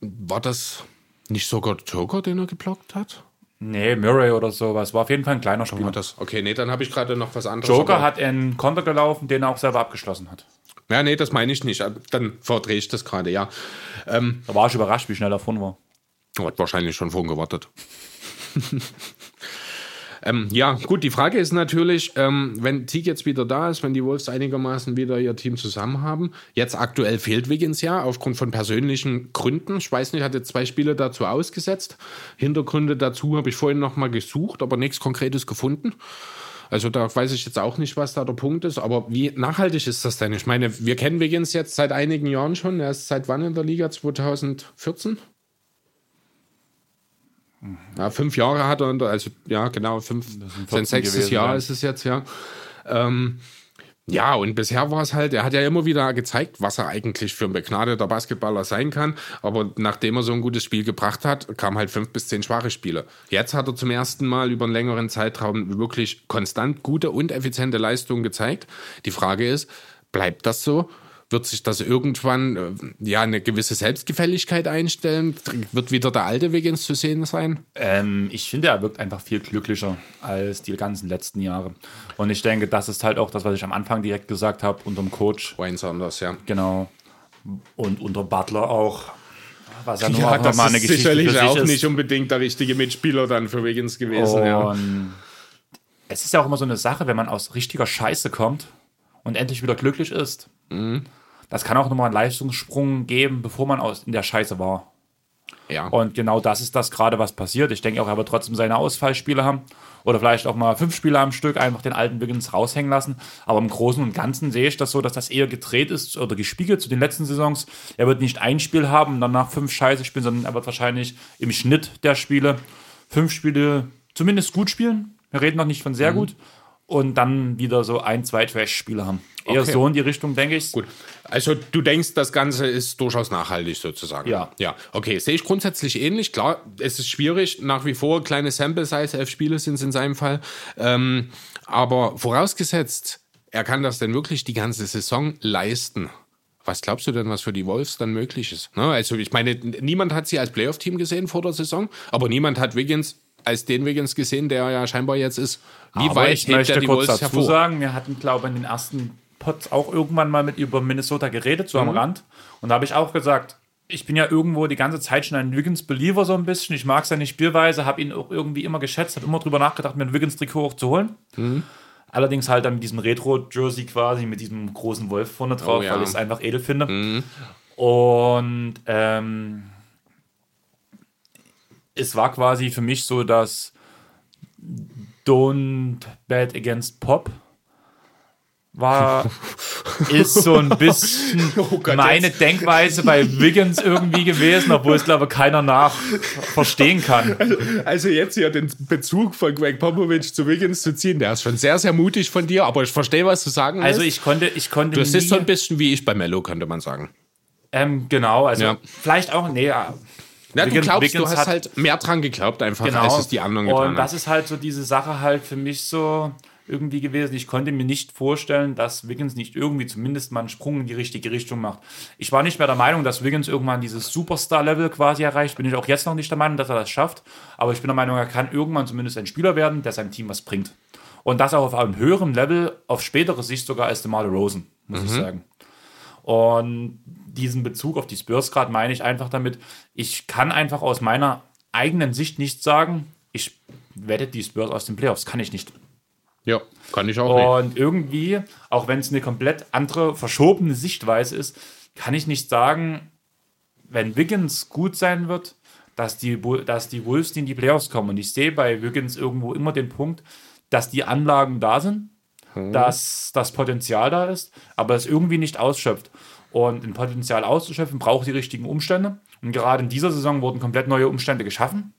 War das nicht sogar Joker, den er geblockt hat? Nee, Murray oder sowas. War auf jeden Fall ein kleiner Spieler. Das? Okay, nee, dann habe ich gerade noch was anderes. Joker hat einen Konter gelaufen, den er auch selber abgeschlossen hat. Ja, nee, das meine ich nicht. Dann verdrehe ich das gerade, ja. Ähm, Da war ich überrascht, wie schnell er davon war. hat wahrscheinlich schon vorhin gewartet. [laughs] ähm, ja, gut, die Frage ist natürlich, ähm, wenn Teague jetzt wieder da ist, wenn die Wolves einigermaßen wieder ihr Team zusammen haben. Jetzt aktuell fehlt Wiggins ja, aufgrund von persönlichen Gründen. Ich weiß nicht, hat jetzt zwei Spiele dazu ausgesetzt. Hintergründe dazu habe ich vorhin noch mal gesucht, aber nichts Konkretes gefunden. Also da weiß ich jetzt auch nicht, was da der Punkt ist, aber wie nachhaltig ist das denn? Ich meine, wir kennen Wiggins jetzt seit einigen Jahren schon. Er ist seit wann in der Liga? 2014? Ja, fünf Jahre hat er, also ja, genau, fünf, sein 14 sechstes gewesen, Jahr ja. ist es jetzt, ja. Ähm, ja, und bisher war es halt, er hat ja immer wieder gezeigt, was er eigentlich für ein begnadeter Basketballer sein kann. Aber nachdem er so ein gutes Spiel gebracht hat, kamen halt fünf bis zehn schwache Spiele. Jetzt hat er zum ersten Mal über einen längeren Zeitraum wirklich konstant gute und effiziente Leistungen gezeigt. Die Frage ist, bleibt das so? Wird sich das irgendwann äh, ja eine gewisse Selbstgefälligkeit einstellen? Wird wieder der alte Wiggins zu sehen sein? Ähm, ich finde, er wirkt einfach viel glücklicher als die ganzen letzten Jahre. Und ich denke, das ist halt auch das, was ich am Anfang direkt gesagt habe, unterm Coach. Wayne Saunders, ja. Genau. Und unter Butler auch. Was ja nur Ja, auch das mal eine ist Geschichte sicherlich auch ist. nicht unbedingt der richtige Mitspieler dann für Wiggins gewesen. ja. Und es ist ja auch immer so eine Sache, wenn man aus richtiger Scheiße kommt und endlich wieder glücklich ist. Mhm. Das kann auch nochmal einen Leistungssprung geben, bevor man aus, in der Scheiße war. Ja. Und genau das ist das gerade, was passiert. Ich denke auch, er wird trotzdem seine Ausfallspiele haben. Oder vielleicht auch mal fünf Spiele am Stück, einfach den alten Wiggins raushängen lassen. Aber im Großen und Ganzen sehe ich das so, dass das eher gedreht ist oder gespiegelt zu den letzten Saisons. Er wird nicht ein Spiel haben und danach fünf Scheiße spielen, sondern er wird wahrscheinlich im Schnitt der Spiele fünf Spiele zumindest gut spielen. Wir reden noch nicht von sehr gut. Und dann wieder so ein, zwei Trash-Spiele haben. Eher Okay. so in die Richtung, denke ich. Gut. Also du denkst, das Ganze ist durchaus nachhaltig sozusagen. Ja. Ja. Okay, sehe ich grundsätzlich ähnlich. Klar, es ist schwierig, nach wie vor kleine Sample Size, elf Spiele sind es in seinem Fall. Ähm, aber vorausgesetzt, er kann das denn wirklich die ganze Saison leisten. Was glaubst du denn, was für die Wolves dann möglich ist? Ne? Also ich meine, niemand hat sie als Playoff-Team gesehen vor der Saison, aber niemand hat Wiggins als den Wiggins gesehen, der ja scheinbar jetzt ist. Wie Aber weit ich möchte die kurz Wolves dazu hervor? sagen, wir hatten, glaube ich, in den ersten Pods auch irgendwann mal mit über Minnesota geredet, so am Mhm. Rand. Und da habe ich auch gesagt, ich bin ja irgendwo die ganze Zeit schon ein Wiggins-Believer so ein bisschen. Ich mag seine Spielweise, habe ihn auch irgendwie immer geschätzt, habe immer drüber nachgedacht, mir ein Wiggins-Trikot auch zu holen. Mhm. Allerdings halt dann mit diesem Retro-Jersey quasi, mit diesem großen Wolf vorne drauf, Oh ja. Mhm. weil ich es einfach edel finde. Und ähm, es war quasi für mich so, dass Don't Bet Against Pop war, [laughs] ist so ein bisschen Oh Gott, meine Denkweise bei Wiggins irgendwie gewesen, obwohl es glaube ich keiner nach verstehen kann. Also jetzt hier den Bezug von Greg Popovich zu Wiggins zu ziehen, der ist schon sehr, sehr mutig von dir, aber ich verstehe, was du sagen Also willst. ich konnte, ich konnte Das ist so ein bisschen wie ich bei Mello, könnte man sagen. ähm, genau, also Ja. vielleicht auch, nee, ja, Ja, du Wiggins- glaubst, Wiggins du hast halt mehr dran geglaubt, einfach, genau. als es die anderen getan Und das ist halt so diese Sache halt für mich so irgendwie gewesen. Ich konnte mir nicht vorstellen, dass Wiggins nicht irgendwie zumindest mal einen Sprung in die richtige Richtung macht. Ich war nicht mehr der Meinung, dass Wiggins irgendwann dieses Superstar-Level quasi erreicht. Bin ich auch jetzt noch nicht der Meinung, dass er das schafft. Aber ich bin der Meinung, er kann irgendwann zumindest ein Spieler werden, der seinem Team was bringt. Und das auch auf einem höheren Level, auf spätere Sicht sogar als DeMar Rosen, muss ich sagen. Und diesen Bezug auf die Spurs gerade meine ich einfach damit, ich kann einfach aus meiner eigenen Sicht nicht sagen, ich wette die Spurs aus den Playoffs, kann ich nicht. Ja, kann ich auch nicht. Und irgendwie, auch wenn es eine komplett andere, verschobene Sichtweise ist, kann ich nicht sagen, wenn Wiggins gut sein wird, dass die, dass die Wolves in die Playoffs kommen. Und ich sehe bei Wiggins irgendwo immer den Punkt, dass die Anlagen da sind, dass das Potenzial da ist, aber es irgendwie nicht ausschöpft. Und ein Potenzial auszuschöpfen, braucht die richtigen Umstände. Und gerade in dieser Saison wurden komplett neue Umstände geschaffen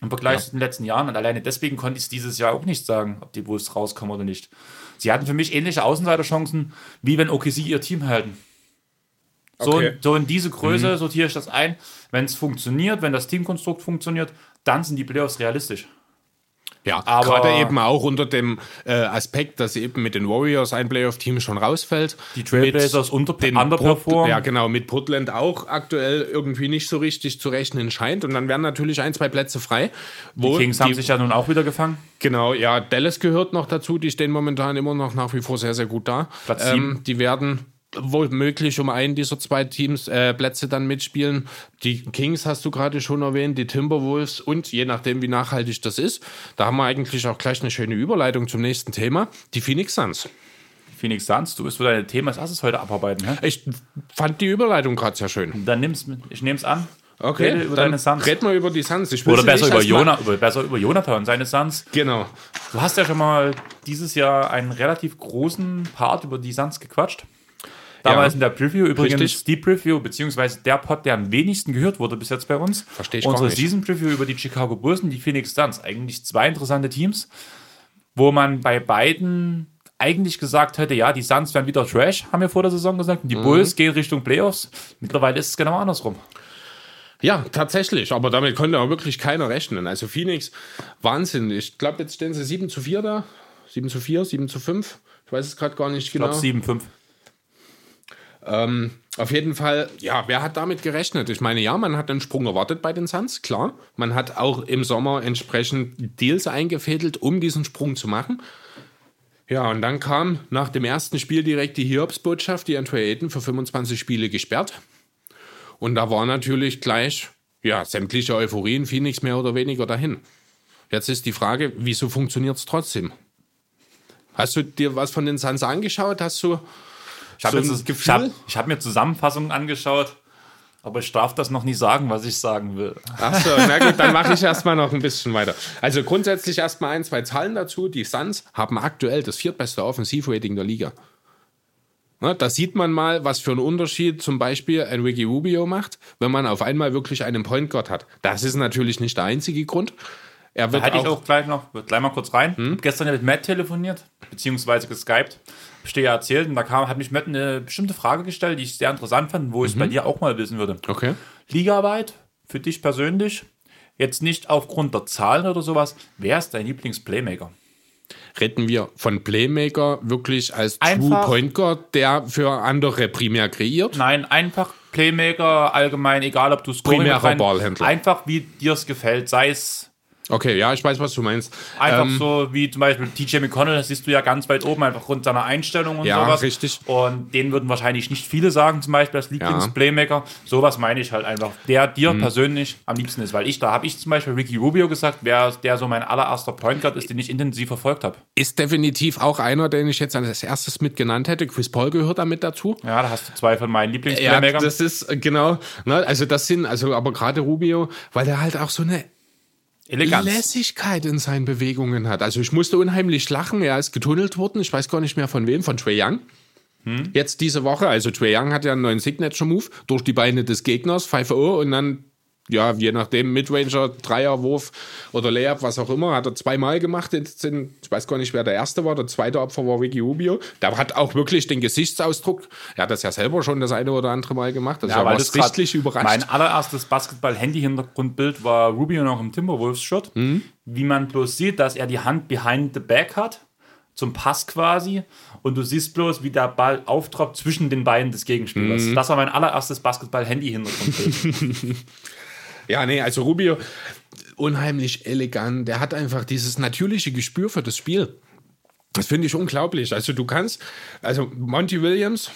im Vergleich zu den letzten Jahren. Und alleine deswegen konnte ich es dieses Jahr auch nicht sagen, ob die Wolves rauskommen oder nicht. Sie hatten für mich ähnliche Außenseiterchancen, wie wenn OKC ihr Team halten. So, Okay. so in diese Größe sortiere ich das ein. Wenn es funktioniert, wenn das Teamkonstrukt funktioniert, dann sind die Playoffs realistisch. Ja, Aber- gerade eben auch unter dem äh, Aspekt, dass eben mit den Warriors ein Playoff-Team schon rausfällt. Die Trailblazers unter- den underperformen. Port- Ja, genau, mit Portland auch aktuell irgendwie nicht so richtig zu rechnen scheint. Und dann werden natürlich ein, zwei Plätze frei. Die Kings haben sich ja nun auch wieder gefangen. Genau, ja, Dallas gehört noch dazu. Die stehen momentan immer noch nach wie vor sehr, sehr gut da. Platz ähm, die werden womöglich um einen dieser zwei Teams äh, Plätze dann mitspielen. Die Kings hast du gerade schon erwähnt, die Timberwolves und je nachdem, wie nachhaltig das ist, da haben wir eigentlich auch gleich eine schöne Überleitung zum nächsten Thema. Die Phoenix Suns. Phoenix Suns, du wirst wohl dein Thema als erstes heute abarbeiten. Hä? Ich fand die Überleitung gerade sehr schön. Dann nimm's mit. Ich nehme es an. Okay, Rede über dann deine Suns. red mal über die Suns. Oder besser über, Jona, über, besser über Jonathan und seine Suns. Genau. Du hast ja schon mal dieses Jahr einen relativ großen Part über die Suns gequatscht. Damals Ja. in der Preview, übrigens Richtig. die Preview, beziehungsweise der Pod, der am wenigsten gehört wurde bis jetzt bei uns. Versteh ich Unsere. Season Preview über die Chicago Bulls und die Phoenix Suns. Eigentlich zwei interessante Teams, wo man bei beiden eigentlich gesagt hätte, ja, die Suns werden wieder Trash, haben wir vor der Saison gesagt, und die Mhm. Bulls gehen Richtung Playoffs. Mittlerweile ist es genau andersrum. Ja, tatsächlich, aber damit konnte auch wirklich keiner rechnen. Also Phoenix, Wahnsinn. Ich glaube, jetzt stehen sie 7 zu 4 da. 7 zu 4, 7 zu 5. Ich weiß es gerade gar nicht Ich genau. glaube 7-5. Ähm, auf jeden Fall, ja, wer hat damit gerechnet? Ich meine, ja, man hat einen Sprung erwartet bei den Suns, klar. Man hat auch im Sommer entsprechend Deals eingefädelt, um diesen Sprung zu machen. Ja, und dann kam nach dem ersten Spiel direkt die Hiobsbotschaft, die Andre Ayton für 25 Spiele gesperrt. Und da war natürlich gleich, ja, sämtliche Euphorie in Phoenix mehr oder weniger dahin. Jetzt ist die Frage, wieso funktioniert es trotzdem? Hast du dir was von den Suns angeschaut? Hast du Ich habe so hab, hab mir Zusammenfassungen angeschaut, aber ich darf das noch nicht sagen, was ich sagen will. Ach so, na gut, dann mache ich erstmal noch ein bisschen weiter. Also grundsätzlich erstmal ein, zwei Zahlen dazu. Die Suns haben aktuell das viertbeste Offensivrating der Liga. Na, da sieht man mal, was für einen Unterschied zum Beispiel ein Ricky Rubio macht, wenn man auf einmal wirklich einen Point Guard hat. Das ist natürlich nicht der einzige Grund. Er wird Hatte auch, ich auch gleich noch, gleich mal kurz rein. Hm? Gestern ja mit Matt telefoniert, beziehungsweise geskypt. Ja erzählt und da kam, hat mich Matt eine bestimmte Frage gestellt, die ich sehr interessant fand, wo ich es bei dir auch mal wissen würde. Mhm. Okay. Ligaarbeit, für dich persönlich, jetzt nicht aufgrund der Zahlen oder sowas, wer ist dein Lieblingsplaymaker? Reden wir von Playmaker wirklich als Einfach- True Point Guard, der für andere primär kreiert? Nein, einfach Playmaker allgemein, egal ob du Scoring Primärer rein- Ballhändler. Einfach wie dir es gefällt, sei es Okay, ja, ich weiß, was du meinst. Einfach Ähm, so wie zum Beispiel TJ McConnell, das siehst du ja ganz weit oben, einfach aufgrund seiner Einstellung und Ja, sowas. richtig. Und den würden wahrscheinlich nicht viele sagen, zum Beispiel als Lieblingsplaymaker. Sowas meine ich halt einfach, der dir Mhm. persönlich am liebsten ist. Weil ich, da habe ich zum Beispiel Ricky Rubio gesagt, wer der so mein allererster Point Guard ist, den ich intensiv verfolgt habe. Ist definitiv auch einer, den ich jetzt als erstes mit genannt hätte. Chris Paul gehört da mit dazu. Ja, da hast du zwei von meinen Ja, Lieblingsplaymakern. das ist äh, genau. Ne, also das sind, also aber gerade Rubio, weil er halt auch so eine Eleganz. Lässigkeit in seinen Bewegungen hat. Also ich musste unheimlich lachen. Er ist getunnelt worden. Ich weiß gar nicht mehr von wem, von Trey Young. Jetzt diese Woche, also Trey Young hat ja einen neuen Signature-Move durch die Beine des Gegners, 5-0 und dann, ja, je nachdem, Midranger, Dreierwurf oder Layup, was auch immer, hat er zweimal gemacht. Sind, ich weiß gar nicht, wer der erste war. Der zweite Opfer war Ricky Rubio. Der hat auch wirklich den Gesichtsausdruck, er hat das ja selber schon das eine oder andere Mal gemacht. Also Ja, war das sichtlich überrascht. Mein allererstes Basketball-Handy-Hintergrundbild war Rubio noch im Timberwolves-Shirt. Mhm. Wie man bloß sieht, dass er die Hand behind the back hat, zum Pass quasi. Und du siehst bloß, wie der Ball auftroppt zwischen den Beinen des Gegenspielers. Mhm. Das war mein allererstes Basketball-Handy-Hintergrundbild. [laughs] Ja, nee, also Rubio, unheimlich elegant. Der hat einfach dieses natürliche Gespür für das Spiel. Das finde ich unglaublich. Also du kannst, also Monty Williams,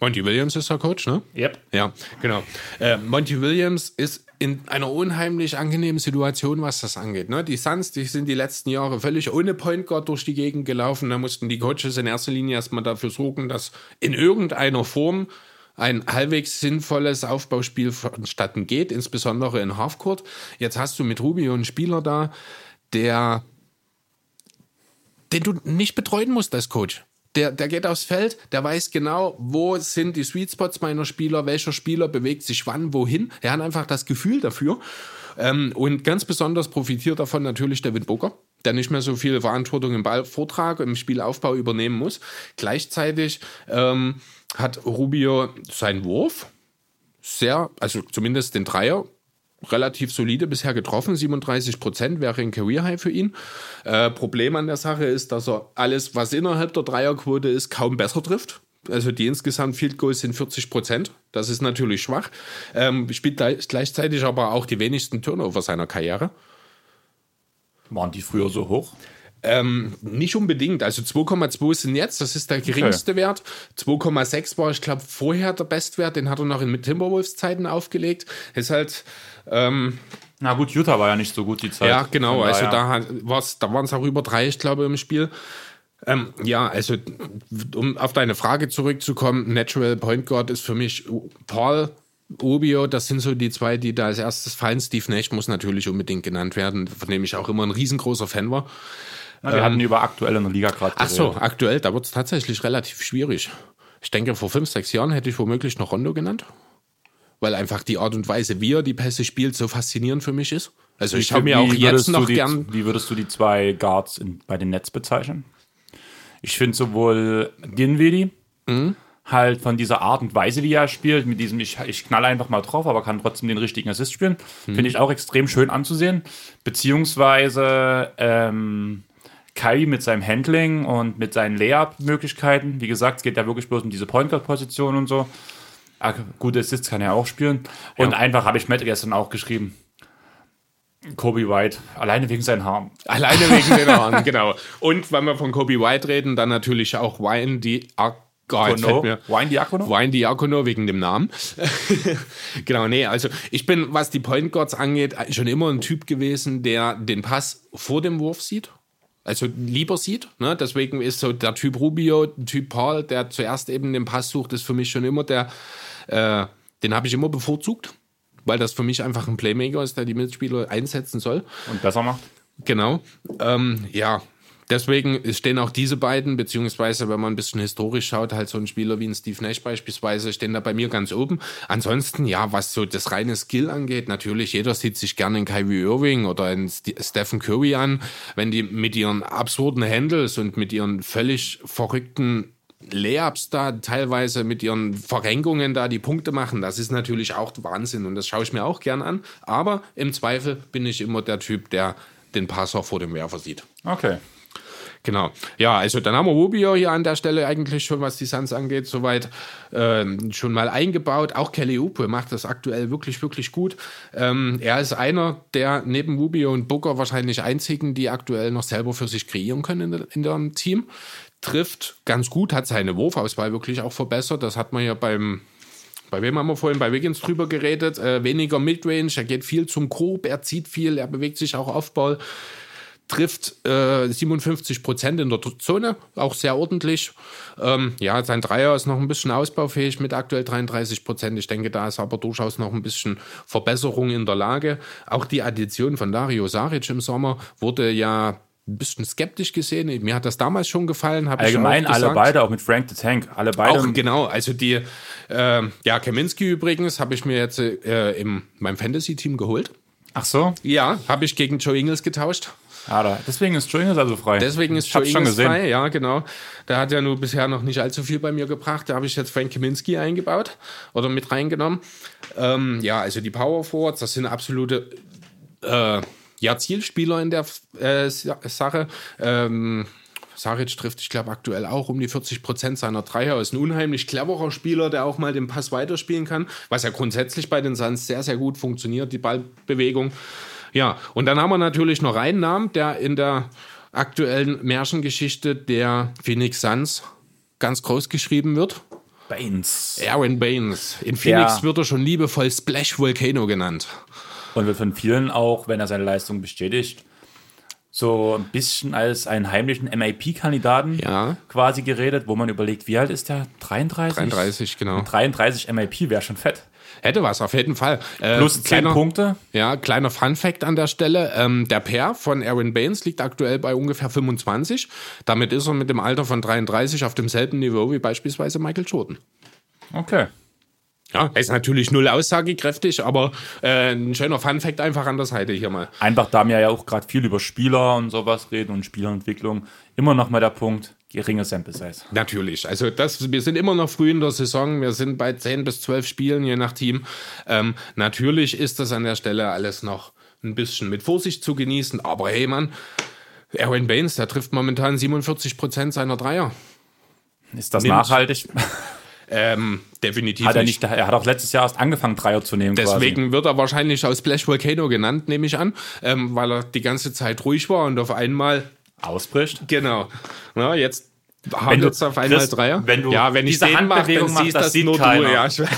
Monty Williams ist der Coach, ne? yep. Ja, genau. Äh, Monty Williams ist in einer unheimlich angenehmen Situation, was das angeht. Ne? Die Suns, die sind die letzten Jahre völlig ohne Point Guard durch die Gegend gelaufen. Da mussten die Coaches in erster Linie erstmal dafür sorgen, dass in irgendeiner Form ein halbwegs sinnvolles Aufbauspiel vonstatten geht, insbesondere in Halfcourt. Jetzt hast du mit Rubio einen Spieler da, der den du nicht betreuen musst als Coach. Der, der geht aufs Feld, der weiß genau, wo sind die Sweet Spots meiner Spieler, welcher Spieler bewegt sich wann, wohin. Er hat einfach das Gefühl dafür. Ähm, und ganz besonders profitiert davon natürlich David Booker, der nicht mehr so viel Verantwortung im Ballvortrag, im Spielaufbau übernehmen muss. Gleichzeitig ähm, hat Rubio seinen Wurf sehr, also zumindest den Dreier, relativ solide bisher getroffen. 37 Prozent wäre ein Career High für ihn. Äh, Problem an der Sache ist, dass er alles, was innerhalb der Dreierquote ist, kaum besser trifft. Also die insgesamt Field Goals sind 40 Prozent. Das ist natürlich schwach. Ähm, spielt gleichzeitig aber auch die wenigsten Turnover seiner Karriere. Waren die früher so hoch? Ähm, nicht unbedingt. Also 2,2 sind jetzt, das ist der geringste okay. Wert. 2,6 war, ich glaube, vorher der Bestwert. Den hat er noch in Timberwolves Zeiten aufgelegt. Ist halt. Ähm, Na gut, Utah war ja nicht so gut die Zeit. Ja, genau. Also da, da waren es auch über drei, ich glaube, im Spiel. Ähm, ja, also um auf deine Frage zurückzukommen, Natural Point Guard ist für mich Paul Obio, das sind so die zwei, die da als erstes fallen. Steve Nash muss natürlich unbedingt genannt werden, von dem ich auch immer ein riesengroßer Fan war. Ja, wir ähm, hatten über aktuell in der Liga gerade Ach so, aktuell, da wird es tatsächlich relativ schwierig. Ich denke, vor fünf, sechs Jahren hätte ich womöglich noch Rondo genannt. Weil einfach die Art und Weise, wie er die Pässe spielt, so faszinierend für mich ist. Also ich habe mir auch jetzt noch die, gern. Wie würdest du die zwei Guards in, bei den Nets bezeichnen? Ich finde sowohl Dinwiddie mhm. Halt von dieser Art und Weise, wie er spielt, mit diesem, ich, ich knall einfach mal drauf, aber kann trotzdem den richtigen Assist spielen, mhm. finde ich auch extrem schön anzusehen. Beziehungsweise ähm, Kai mit seinem Handling und mit seinen Layup-Möglichkeiten. Wie gesagt, es geht ja wirklich bloß um diese Point Guard-Position und so. Ah, gute Assists kann er auch spielen. Und ja. einfach habe ich Matt gestern auch geschrieben. Kobe White, alleine wegen seinen Haaren. Alleine wegen den Haaren, [laughs] genau. Und wenn wir von Kobe White reden, dann natürlich auch Wine die Diakono. Wine Diakono? Wine Diakono wegen dem Namen. [laughs] genau, nee, also ich bin, was die Point Guards angeht, schon immer ein Typ gewesen, der den Pass vor dem Wurf sieht also lieber sieht. Ne? Deswegen ist so der Typ Rubio, Typ Paul, der zuerst eben den Pass sucht, ist für mich schon immer der, äh, den habe ich immer bevorzugt, weil das für mich einfach ein Playmaker ist, der die Mitspieler einsetzen soll. Und besser macht. Genau. Ähm, ja, Deswegen stehen auch diese beiden, beziehungsweise wenn man ein bisschen historisch schaut, halt so ein Spieler wie ein Steve Nash beispielsweise, stehen da bei mir ganz oben. Ansonsten, ja, was so das reine Skill angeht, natürlich, jeder sieht sich gerne in Kyrie Irving oder in Stephen Curry an, wenn die mit ihren absurden Handles und mit ihren völlig verrückten Layups da teilweise mit ihren Verrenkungen da die Punkte machen, das ist natürlich auch Wahnsinn und das schaue ich mir auch gern an. Aber im Zweifel bin ich immer der Typ, der den Passer vor dem Werfer sieht. Okay. Genau. Ja, also dann haben wir Rubio hier an der Stelle eigentlich schon, was die Suns angeht, soweit ähm, schon mal eingebaut. Auch Kelly Oubre macht das aktuell wirklich, wirklich gut. Ähm, er ist einer der neben Rubio und Booker wahrscheinlich einzigen, die aktuell noch selber für sich kreieren können in, in dem Team. Trifft ganz gut, hat seine Wurfauswahl wirklich auch verbessert. Das hat man ja beim bei wem haben wir vorhin bei Wiggins drüber geredet? Äh, weniger Midrange, er geht viel zum Korb, er zieht viel, er bewegt sich auch auf Ball trifft äh, 57 Prozent in der Zone, auch sehr ordentlich. Ähm, ja, sein Dreier ist noch ein bisschen ausbaufähig mit aktuell 33 Prozent. Ich denke, da ist aber durchaus noch ein bisschen Verbesserung in der Lage. Auch die Addition von Dario Saric im Sommer wurde ja ein bisschen skeptisch gesehen. Mir hat das damals schon gefallen. Allgemein alle beide, auch mit Frank the Tank, alle beide. Auch genau, also die, äh, ja, Kaminski übrigens habe ich mir jetzt äh, in meinem Fantasy-Team geholt. Ach so? Ja, habe ich gegen Joe Ingles getauscht. Da, deswegen ist Joe Ingles also frei. Deswegen ist Joe Ingles frei, ja, genau. Der hat ja nur bisher noch nicht allzu viel bei mir gebracht. Da habe ich jetzt Frank Kaminski eingebaut oder mit reingenommen. Ähm, ja, also die Power Forwards, das sind absolute äh, ja, Zielspieler in der äh, Sache. Ähm, Saric trifft, ich glaube, aktuell auch um die 40 Prozent seiner Dreier. Ist ein unheimlich cleverer Spieler, der auch mal den Pass weiterspielen kann, was ja grundsätzlich bei den Suns sehr, sehr gut funktioniert, die Ballbewegung. Ja, und dann haben wir natürlich noch einen Namen, der in der aktuellen Märchengeschichte der Phoenix Suns ganz groß geschrieben wird. Baines. Aaron Baines. In Phoenix ja. wird er schon liebevoll Splash Volcano genannt. Und wird von vielen auch, wenn er seine Leistung bestätigt, so ein bisschen als einen heimlichen MIP-Kandidaten ja. quasi geredet, wo man überlegt, wie alt ist der? 33? 33, genau. 33 MIP wäre schon fett. Hätte was, auf jeden Fall. Äh, Plus 10 kleiner, Punkte. Ja, kleiner Fun-Fact an der Stelle. Ähm, der Pair von Aaron Baines liegt aktuell bei ungefähr 25. Damit ist er mit dem Alter von 33 auf demselben Niveau wie beispielsweise Michael Jordan. Okay. Ja, ist natürlich null aussagekräftig, aber äh, ein schöner Fun-Fact einfach an der Seite hier mal. Einfach, da wir ja auch gerade viel über Spieler und sowas reden und Spielerentwicklung, immer noch mal der Punkt, geringe Sample Size. Natürlich. Also das, wir sind immer noch früh in der Saison. Wir sind bei 10 bis 12 Spielen, je nach Team. Ähm, natürlich ist das an der Stelle alles noch ein bisschen mit Vorsicht zu genießen. Aber hey, Mann, Aaron Baines, der trifft momentan 47 Prozent seiner Dreier. Ist das Nimmt. nachhaltig? Ähm, definitiv hat er nicht. Er hat auch letztes Jahr erst angefangen, Dreier zu nehmen. Deswegen quasi. wird er wahrscheinlich aus Splash Volcano genannt, nehme ich an, ähm, weil er die ganze Zeit ruhig war und auf einmal ausbricht. Genau. Ja, jetzt haben wir auf einmal Chris, Dreier. Wenn du ja, wenn ich diese Handbewegung mache, das, das sieht nur keiner. Du, ja.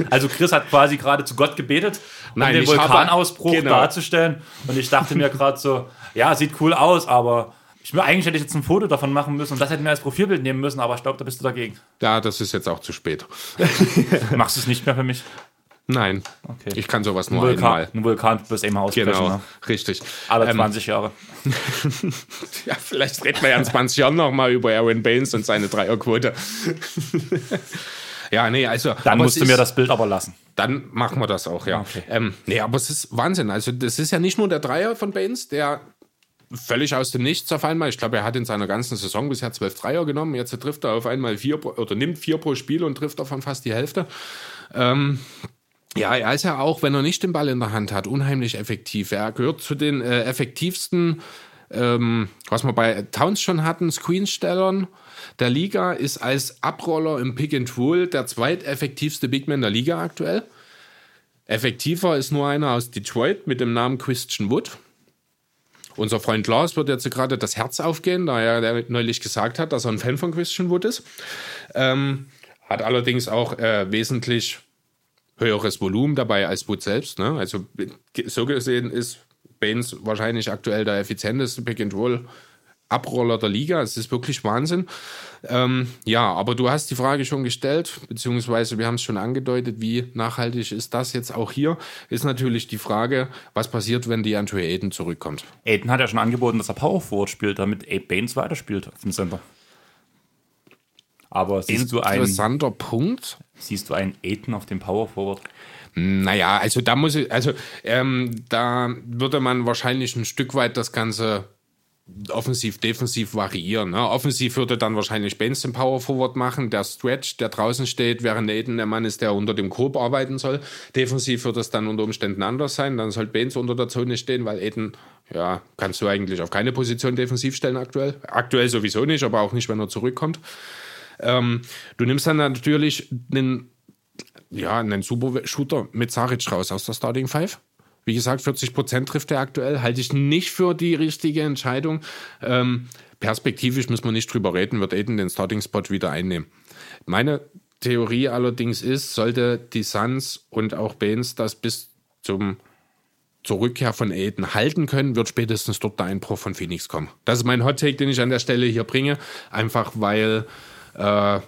[laughs] also Chris hat quasi gerade zu Gott gebetet, um Nein, den Vulkanausbruch genau. darzustellen. Und ich dachte mir gerade so, [laughs] ja, sieht cool aus, aber ich will, eigentlich hätte ich jetzt ein Foto davon machen müssen und das hätten wir als Profilbild nehmen müssen, aber ich glaube, da bist du dagegen. Ja, das ist jetzt auch zu spät. [laughs] Machst du es nicht mehr für mich? Nein. Okay. Ich kann sowas nur ein Vulkan, einmal. Ein Vulkan wirst du immer ausbrechen. Genau, ne? richtig. Alle ähm, 20 Jahre. [laughs] ja, vielleicht reden wir ja in 20 Jahren nochmal über Aaron Baines und seine Dreierquote. [laughs] ja, nee, also. Dann musst du mir das Bild aber lassen. Dann machen wir das auch, ja. Okay. Ähm, nee, aber es ist Wahnsinn. Also, das ist ja nicht nur der Dreier von Baines, der völlig aus dem Nichts auf einmal. Ich glaube, er hat in seiner ganzen Saison bisher zwölf Dreier genommen. Jetzt trifft er auf einmal vier oder nimmt vier pro Spiel und trifft davon fast die Hälfte. Ähm, ja, er ist ja auch, wenn er nicht den Ball in der Hand hat, unheimlich effektiv. Er gehört zu den äh, effektivsten, ähm, was wir bei Towns schon hatten, Screenstellern der Liga, ist als Abroller im Pick and Roll der zweiteffektivste Big Man der Liga aktuell. Effektiver ist nur einer aus Detroit mit dem Namen Christian Wood. Unser Freund Lars wird jetzt gerade das Herz aufgehen, da er neulich gesagt hat, dass er ein Fan von Christian Wood ist. Ähm, hat allerdings auch äh, wesentlich höheres Volumen dabei als Wood selbst. Ne? Also so gesehen ist Baines wahrscheinlich aktuell der effizienteste Pick-and-Roll Abroller der Liga. Es ist wirklich Wahnsinn. Ähm, ja, aber du hast die Frage schon gestellt, beziehungsweise wir haben es schon angedeutet, wie nachhaltig ist das jetzt auch hier? Ist natürlich die Frage, was passiert, wenn die Andre Aiden zurückkommt. Aiden hat ja schon angeboten, dass er Power Forward spielt, damit Abe Baines weiterspielt auf dem Center. Aber siehst du einen. Interessanter Punkt. Siehst du einen Aiden auf dem Power Forward? Naja, also da muss ich, also ähm, da würde man wahrscheinlich ein Stück weit das Ganze offensiv, defensiv variieren. Ne? Offensiv würde dann wahrscheinlich Benz den Power Forward machen, der Stretch, der draußen steht, während Aiden der Mann ist, der unter dem Korb arbeiten soll. Defensiv wird es dann unter Umständen anders sein. Dann soll Benz unter der Zone stehen, weil Aiden, ja, kannst du eigentlich auf keine Position defensiv stellen aktuell. Aktuell sowieso nicht, aber auch nicht, wenn er zurückkommt. Ähm, du nimmst dann natürlich einen, ja, einen Super Shooter mit Saric raus aus der Starting Five wie gesagt, 40 Prozent trifft er aktuell. Halte ich nicht für die richtige Entscheidung. Ähm, perspektivisch müssen wir nicht drüber reden, wird Aiden den Starting-Spot wieder einnehmen. Meine Theorie allerdings ist, sollte die Suns und auch Baines das bis zum zur Rückkehr von Aiden halten können, wird spätestens dort der Einbruch von Phoenix kommen. Das ist mein Hot Take, den ich an der Stelle hier bringe, einfach weil äh,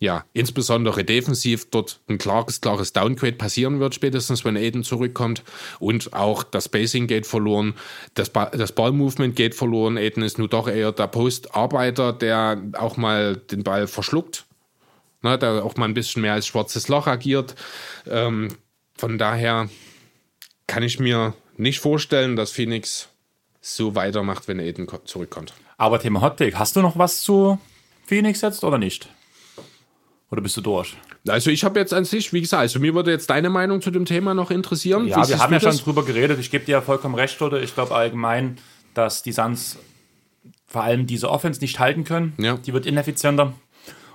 ja, insbesondere defensiv dort ein klares, klares Downgrade passieren wird, spätestens wenn Aiden zurückkommt. Und auch das Spacing geht verloren, das, ba das Ballmovement geht verloren. Aiden ist nun doch eher der Postarbeiter, der auch mal den Ball verschluckt, ne, der auch mal ein bisschen mehr als schwarzes Loch agiert. Ähm, von daher kann ich mir nicht vorstellen, dass Phoenix so weitermacht, wenn Aiden zurückkommt. Aber Thema Hotpick, hast du noch was zu Phoenix jetzt oder nicht? Oder bist du durch? Also ich habe jetzt an sich, wie gesagt, also mir würde jetzt deine Meinung zu dem Thema noch interessieren. Ja, wir haben ja das? schon drüber geredet. Ich gebe dir ja vollkommen recht, oder? Ich glaube allgemein, dass die Suns vor allem diese Offense nicht halten können. Ja. Die wird ineffizienter.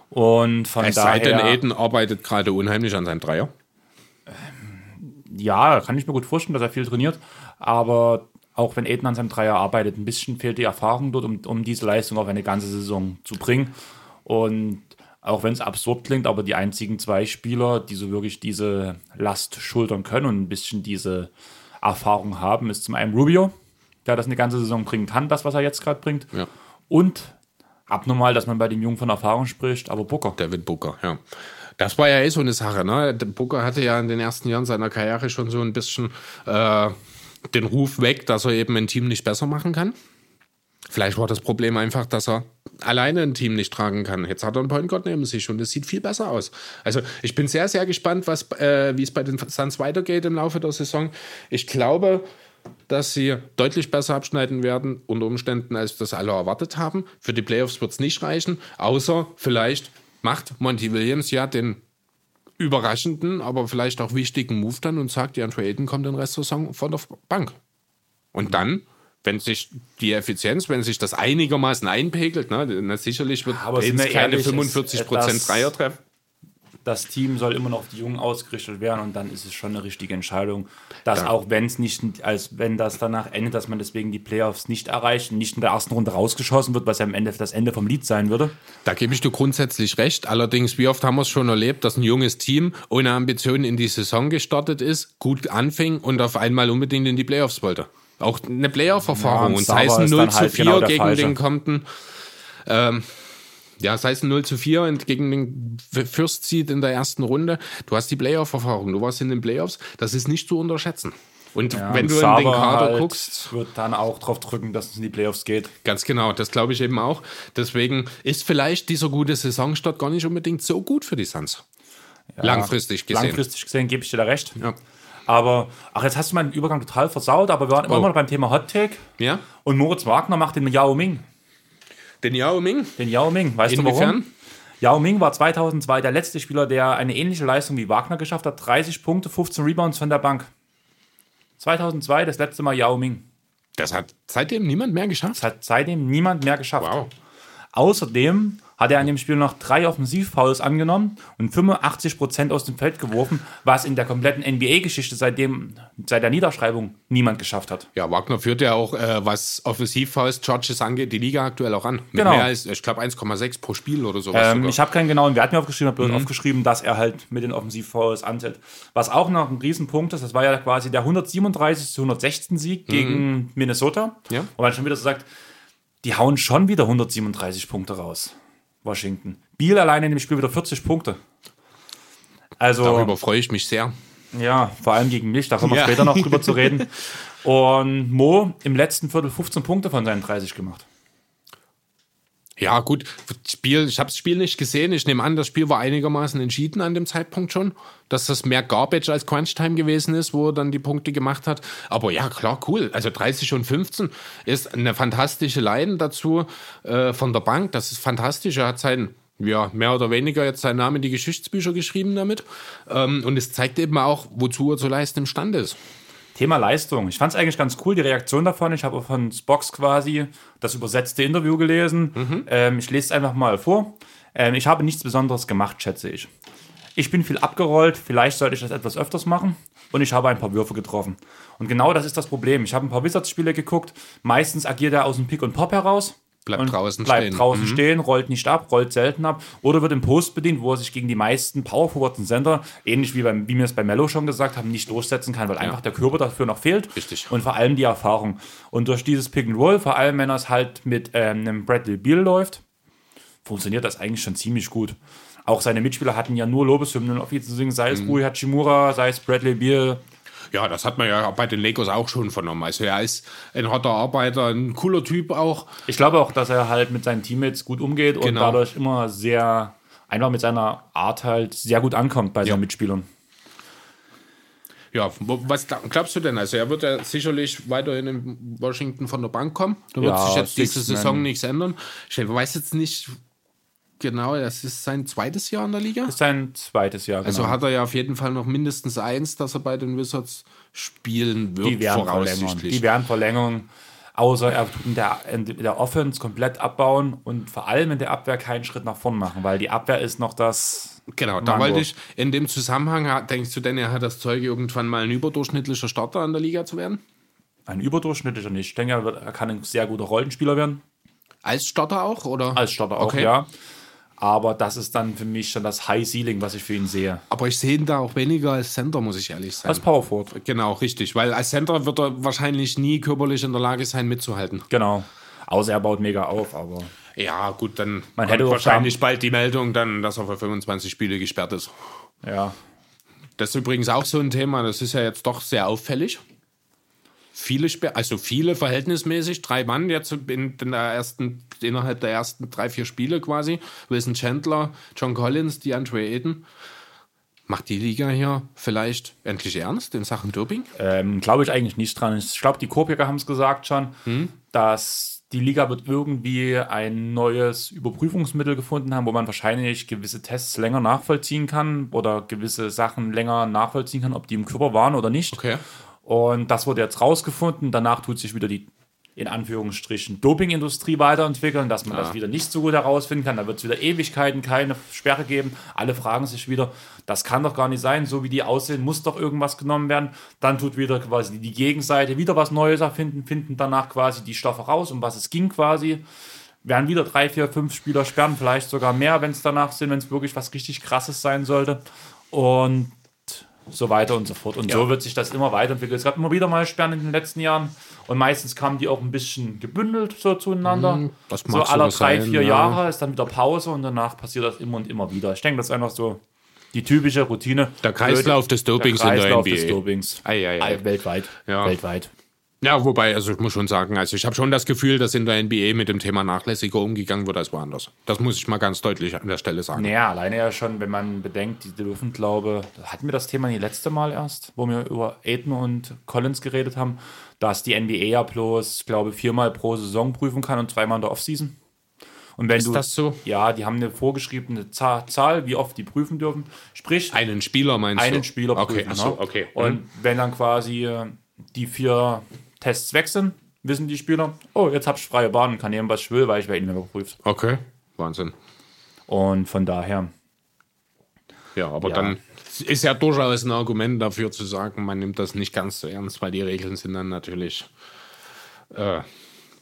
Und von es daher... sei denn, Aiden arbeitet gerade unheimlich an seinem Dreier. Ja, kann ich mir gut vorstellen, dass er viel trainiert. Aber auch wenn Aiden an seinem Dreier arbeitet, ein bisschen fehlt die Erfahrung dort, um, um diese Leistung auf eine ganze Saison zu bringen. Und auch wenn es absurd klingt, aber die einzigen zwei Spieler, die so wirklich diese Last schultern können und ein bisschen diese Erfahrung haben, ist zum einen Rubio, der das eine ganze Saison bringen kann, das, was er jetzt gerade bringt. Ja. Und abnormal, dass man bei dem Jungen von Erfahrung spricht, aber Booker. David Booker, ja. Das war ja eh so eine Sache, ne? Booker hatte ja in den ersten Jahren seiner Karriere schon so ein bisschen äh, den Ruf weg, dass er eben ein Team nicht besser machen kann. Vielleicht war das Problem einfach, dass er alleine ein Team nicht tragen kann. Jetzt hat er einen Point Guard neben sich und es sieht viel besser aus. Also ich bin sehr, sehr gespannt, was, äh, wie es bei den Suns weitergeht im Laufe der Saison. Ich glaube, dass sie deutlich besser abschneiden werden, unter Umständen, als das alle erwartet haben. Für die Playoffs wird es nicht reichen, außer vielleicht macht Monty Williams ja den überraschenden, aber vielleicht auch wichtigen Move dann und sagt, Jan Aiden kommt den Rest der Saison von der Bank. Und dann wenn sich die Effizienz, wenn sich das einigermaßen einpegelt, ne, sicherlich wird aber Aidens keine ehrlich, 45 Prozent Dreier treffen. Das Team soll immer noch auf die Jungen ausgerichtet werden und dann ist es schon eine richtige Entscheidung, dass Ja. auch wenn es nicht, als wenn das danach endet, dass man deswegen die Playoffs nicht erreicht, nicht in der ersten Runde rausgeschossen wird, was ja am Ende das Ende vom Lied sein würde. Da gebe ich dir grundsätzlich recht. Allerdings, wie oft haben wir es schon erlebt, dass ein junges Team ohne Ambitionen in die Saison gestartet ist, gut anfing und auf einmal unbedingt in die Playoffs wollte. Auch eine Playoff-Erfahrung. Ja, und sei es Sava ein ist 0 dann zu halt 4 genau der gegen den Compton. Ähm, ja, sei es ein 0 zu 4 und gegen den First Seed in der ersten Runde. Du hast die Playoff-Erfahrung, du warst in den Playoffs. Das ist nicht zu unterschätzen. Und wenn und du in den Kader halt guckst, wird dann auch drauf drücken, dass es in die Playoffs geht. Ganz genau, das glaube ich eben auch. Deswegen ist vielleicht dieser gute Saisonstart gar nicht unbedingt so gut für die Suns. Langfristig gesehen. Langfristig gesehen gebe ich dir da recht. Ja. Aber, ach, jetzt hast du meinen Übergang total versaut, aber wir waren Oh. immer noch beim Thema Hot Take. Ja? Und Moritz Wagner macht den Yao Ming. Den Yao Ming? Den Yao Ming. Weißt du Inwiefern? warum? Yao Ming war 2002 der letzte Spieler, der eine ähnliche Leistung wie Wagner geschafft hat. 30 Punkte, 15 Rebounds von der Bank. 2002 das letzte Mal Yao Ming. Das hat seitdem niemand mehr geschafft. Das hat seitdem niemand mehr geschafft. Wow. Außerdem hat er an dem Spiel noch drei Offensivfouls angenommen und 85% aus dem Feld geworfen, was in der kompletten NBA-Geschichte seitdem, seit der Niederschreibung niemand geschafft hat. Ja, Wagner führt ja auch, äh, was Offensivfaust Charges angeht, die Liga aktuell auch an. Mit Genau. mehr als, ich glaube, 1,6 pro Spiel oder sowas. Ähm, sogar. ich habe keinen genauen Wert mehr aufgeschrieben, habe Mhm. bloß aufgeschrieben, dass er halt mit den Offensivfouls anzählt. Was auch noch ein Riesenpunkt ist, das war ja quasi der 137 zu 116 Sieg gegen Minnesota. Mhm. Ja. Wo man schon wieder so sagt, die hauen schon wieder 137 Punkte raus. Washington. Biel alleine in dem Spiel wieder 40 Punkte. Also, Darüber freue ich mich sehr. ja, vor allem gegen mich, da kommen wir Ja. später noch drüber zu reden. [laughs] Und Mo im letzten Viertel 15 Punkte von seinen 30 gemacht. Ja, gut, Spiel, ich habe das Spiel nicht gesehen. Ich nehme an, das Spiel war einigermaßen entschieden an dem Zeitpunkt schon, dass das mehr Garbage als Crunch-Time gewesen ist, wo er dann die Punkte gemacht hat. Aber ja, klar, cool. Also 30 und 15 ist eine fantastische Line dazu äh, von der Bank. Das ist fantastisch. Er hat sein, ja, mehr oder weniger jetzt seinen Namen in die Geschichtsbücher geschrieben damit. Ähm, und es zeigt eben auch, wozu er zu leisten imstande ist. Thema Leistung. Ich fand es eigentlich ganz cool, die Reaktion davon. Ich habe von Spox quasi das übersetzte Interview gelesen. Ähm, ich lese es einfach mal vor. Ähm, ich habe nichts Besonderes gemacht, schätze ich. Ich bin viel abgerollt, vielleicht sollte ich das etwas öfters machen. Und ich habe ein paar Würfe getroffen. Und genau das ist das Problem. Ich habe ein paar Wizards-Spiele geguckt. Meistens agiert er aus dem Pick und Pop heraus. Bleibt draußen bleibt stehen. Mhm. draußen stehen, rollt nicht ab, rollt selten ab oder wird im Post bedient, wo er sich gegen die meisten Power Forwards und Center, ähnlich wie, beim, wie wir es bei Mello schon gesagt haben, nicht durchsetzen kann, weil einfach der Körper dafür noch fehlt. Richtig. Und vor allem die Erfahrung. Und durch dieses Pick and Roll, vor allem wenn er es halt mit ähm, einem Bradley Beal läuft, funktioniert das eigentlich schon ziemlich gut. Auch seine Mitspieler hatten ja nur Lobeshymnen auf ihn zu singen, sei es Mhm. Rui Hachimura, sei es Bradley Beal. Ja, das hat man ja bei den Lakers auch schon vernommen. Also er ist ein harter Arbeiter, ein cooler Typ auch. Ich glaube auch, dass er halt mit seinen Teammates gut umgeht und Genau. dadurch immer sehr, einfach mit seiner Art halt sehr gut ankommt bei seinen Mitspielern. Ja, was gla- glaubst du denn? Also er wird ja sicherlich weiterhin in Washington von der Bank kommen. Da wird Ja, sich jetzt diese. Saison nichts ändern. Ich weiß jetzt nicht genau, das ist sein zweites Jahr in der Liga. ist sein zweites Jahr. Also genau. hat er ja auf jeden Fall noch mindestens eins, dass er bei den Wizards spielen wird, die werden voraussichtlich. Die werden verlängern. Außer er tut in der, in der Offense komplett abbauen und vor allem in der Abwehr keinen Schritt nach vorn machen, weil die Abwehr ist noch das. Genau, da wollte ich in dem Zusammenhang, ha- denkst du denn, er hat das Zeug, irgendwann mal ein überdurchschnittlicher Starter in der Liga zu werden? Ein überdurchschnittlicher nicht. Ich denke, er, wird, er kann ein sehr guter Rollenspieler werden. Als Starter auch, oder? Als Starter auch, Okay. ja. Aber das ist dann für mich schon das High Ceiling, was ich für ihn sehe. Aber ich sehe ihn da auch weniger als Center, muss ich ehrlich sagen. Als Power Forward. Genau, richtig. Weil als Center wird er wahrscheinlich nie körperlich in der Lage sein, mitzuhalten. Genau. Außer er baut mega auf, aber. Ja, gut, dann Man hätte wahrscheinlich bald die Meldung, dann, dass er für 25 Spiele gesperrt ist. Ja. Das ist übrigens auch so ein Thema, das ist ja jetzt doch sehr auffällig. Viele, Sperr also viele verhältnismäßig, drei Mann jetzt in, in der ersten, innerhalb der ersten drei, vier Spiele quasi. Wilson Chandler, John Collins, DeAndre Ayton. Macht die Liga hier vielleicht endlich ernst in Sachen Doping? Ähm, glaube ich eigentlich nicht dran. Ich glaube, die Kopiker haben es gesagt schon, dass die Liga wird irgendwie ein neues Überprüfungsmittel gefunden haben, wo man wahrscheinlich gewisse Tests länger nachvollziehen kann oder gewisse Sachen länger nachvollziehen kann, ob die im Körper waren oder nicht. Okay. Und das wurde jetzt rausgefunden. Danach tut sich wieder die, in Anführungsstrichen, Dopingindustrie weiterentwickeln, dass man das wieder nicht so gut herausfinden kann. Da wird es wieder Ewigkeiten keine Sperre geben. Alle fragen sich wieder, das kann doch gar nicht sein. So wie die aussehen, muss doch irgendwas genommen werden. Dann tut wieder quasi die Gegenseite wieder was Neues erfinden, finden danach quasi die Stoffe raus, um was es ging quasi. Werden wieder drei, vier, fünf Spieler sperren, vielleicht sogar mehr, wenn es danach sind, wenn es wirklich was richtig Krasses sein sollte. Und so weiter und so fort. Und so wird sich das immer weiterentwickeln. Es gab immer wieder mal Sperren in den letzten Jahren und meistens kamen die auch ein bisschen gebündelt so zueinander. das so aller sowas drei, sein, vier ja. Jahre ist dann wieder Pause und danach passiert das immer und immer wieder. Ich denke, das ist einfach so die typische Routine. Der Kreislauf des Dopings der in der Kreislauf NBA. des Dopings. Ei, ei. Ei, Weltweit. Ja. Weltweit. Ja, wobei, also ich muss schon sagen, also ich habe schon das Gefühl, dass in der NBA mit dem Thema nachlässiger umgegangen wird als woanders. Das muss ich mal ganz deutlich an der Stelle sagen. Naja, alleine ja schon, wenn man bedenkt, die dürfen, glaube hatten wir das Thema nie letzte Mal erst, wo wir über Aiden und Collins geredet haben, dass die NBA ja bloß, glaube viermal pro Saison prüfen kann und zweimal in der Offseason. Und wenn Ist du, das so? Ja, die haben eine vorgeschriebene Zahl, wie oft die prüfen dürfen. Sprich, Einen Spieler meinst du? einen Spieler Okay, prüfen. ach so, ne? okay. Und wenn dann quasi äh, die vier Tests weg sind, wissen die Spieler, oh, jetzt hab ich freie Bahn und kann nehmen, was ich will, weil ich werde ihn überprüft. Okay, Wahnsinn. Und von daher, Ja, aber Ja. dann ist ja durchaus ein Argument dafür zu sagen, man nimmt das nicht ganz so ernst, weil die Regeln sind dann natürlich äh,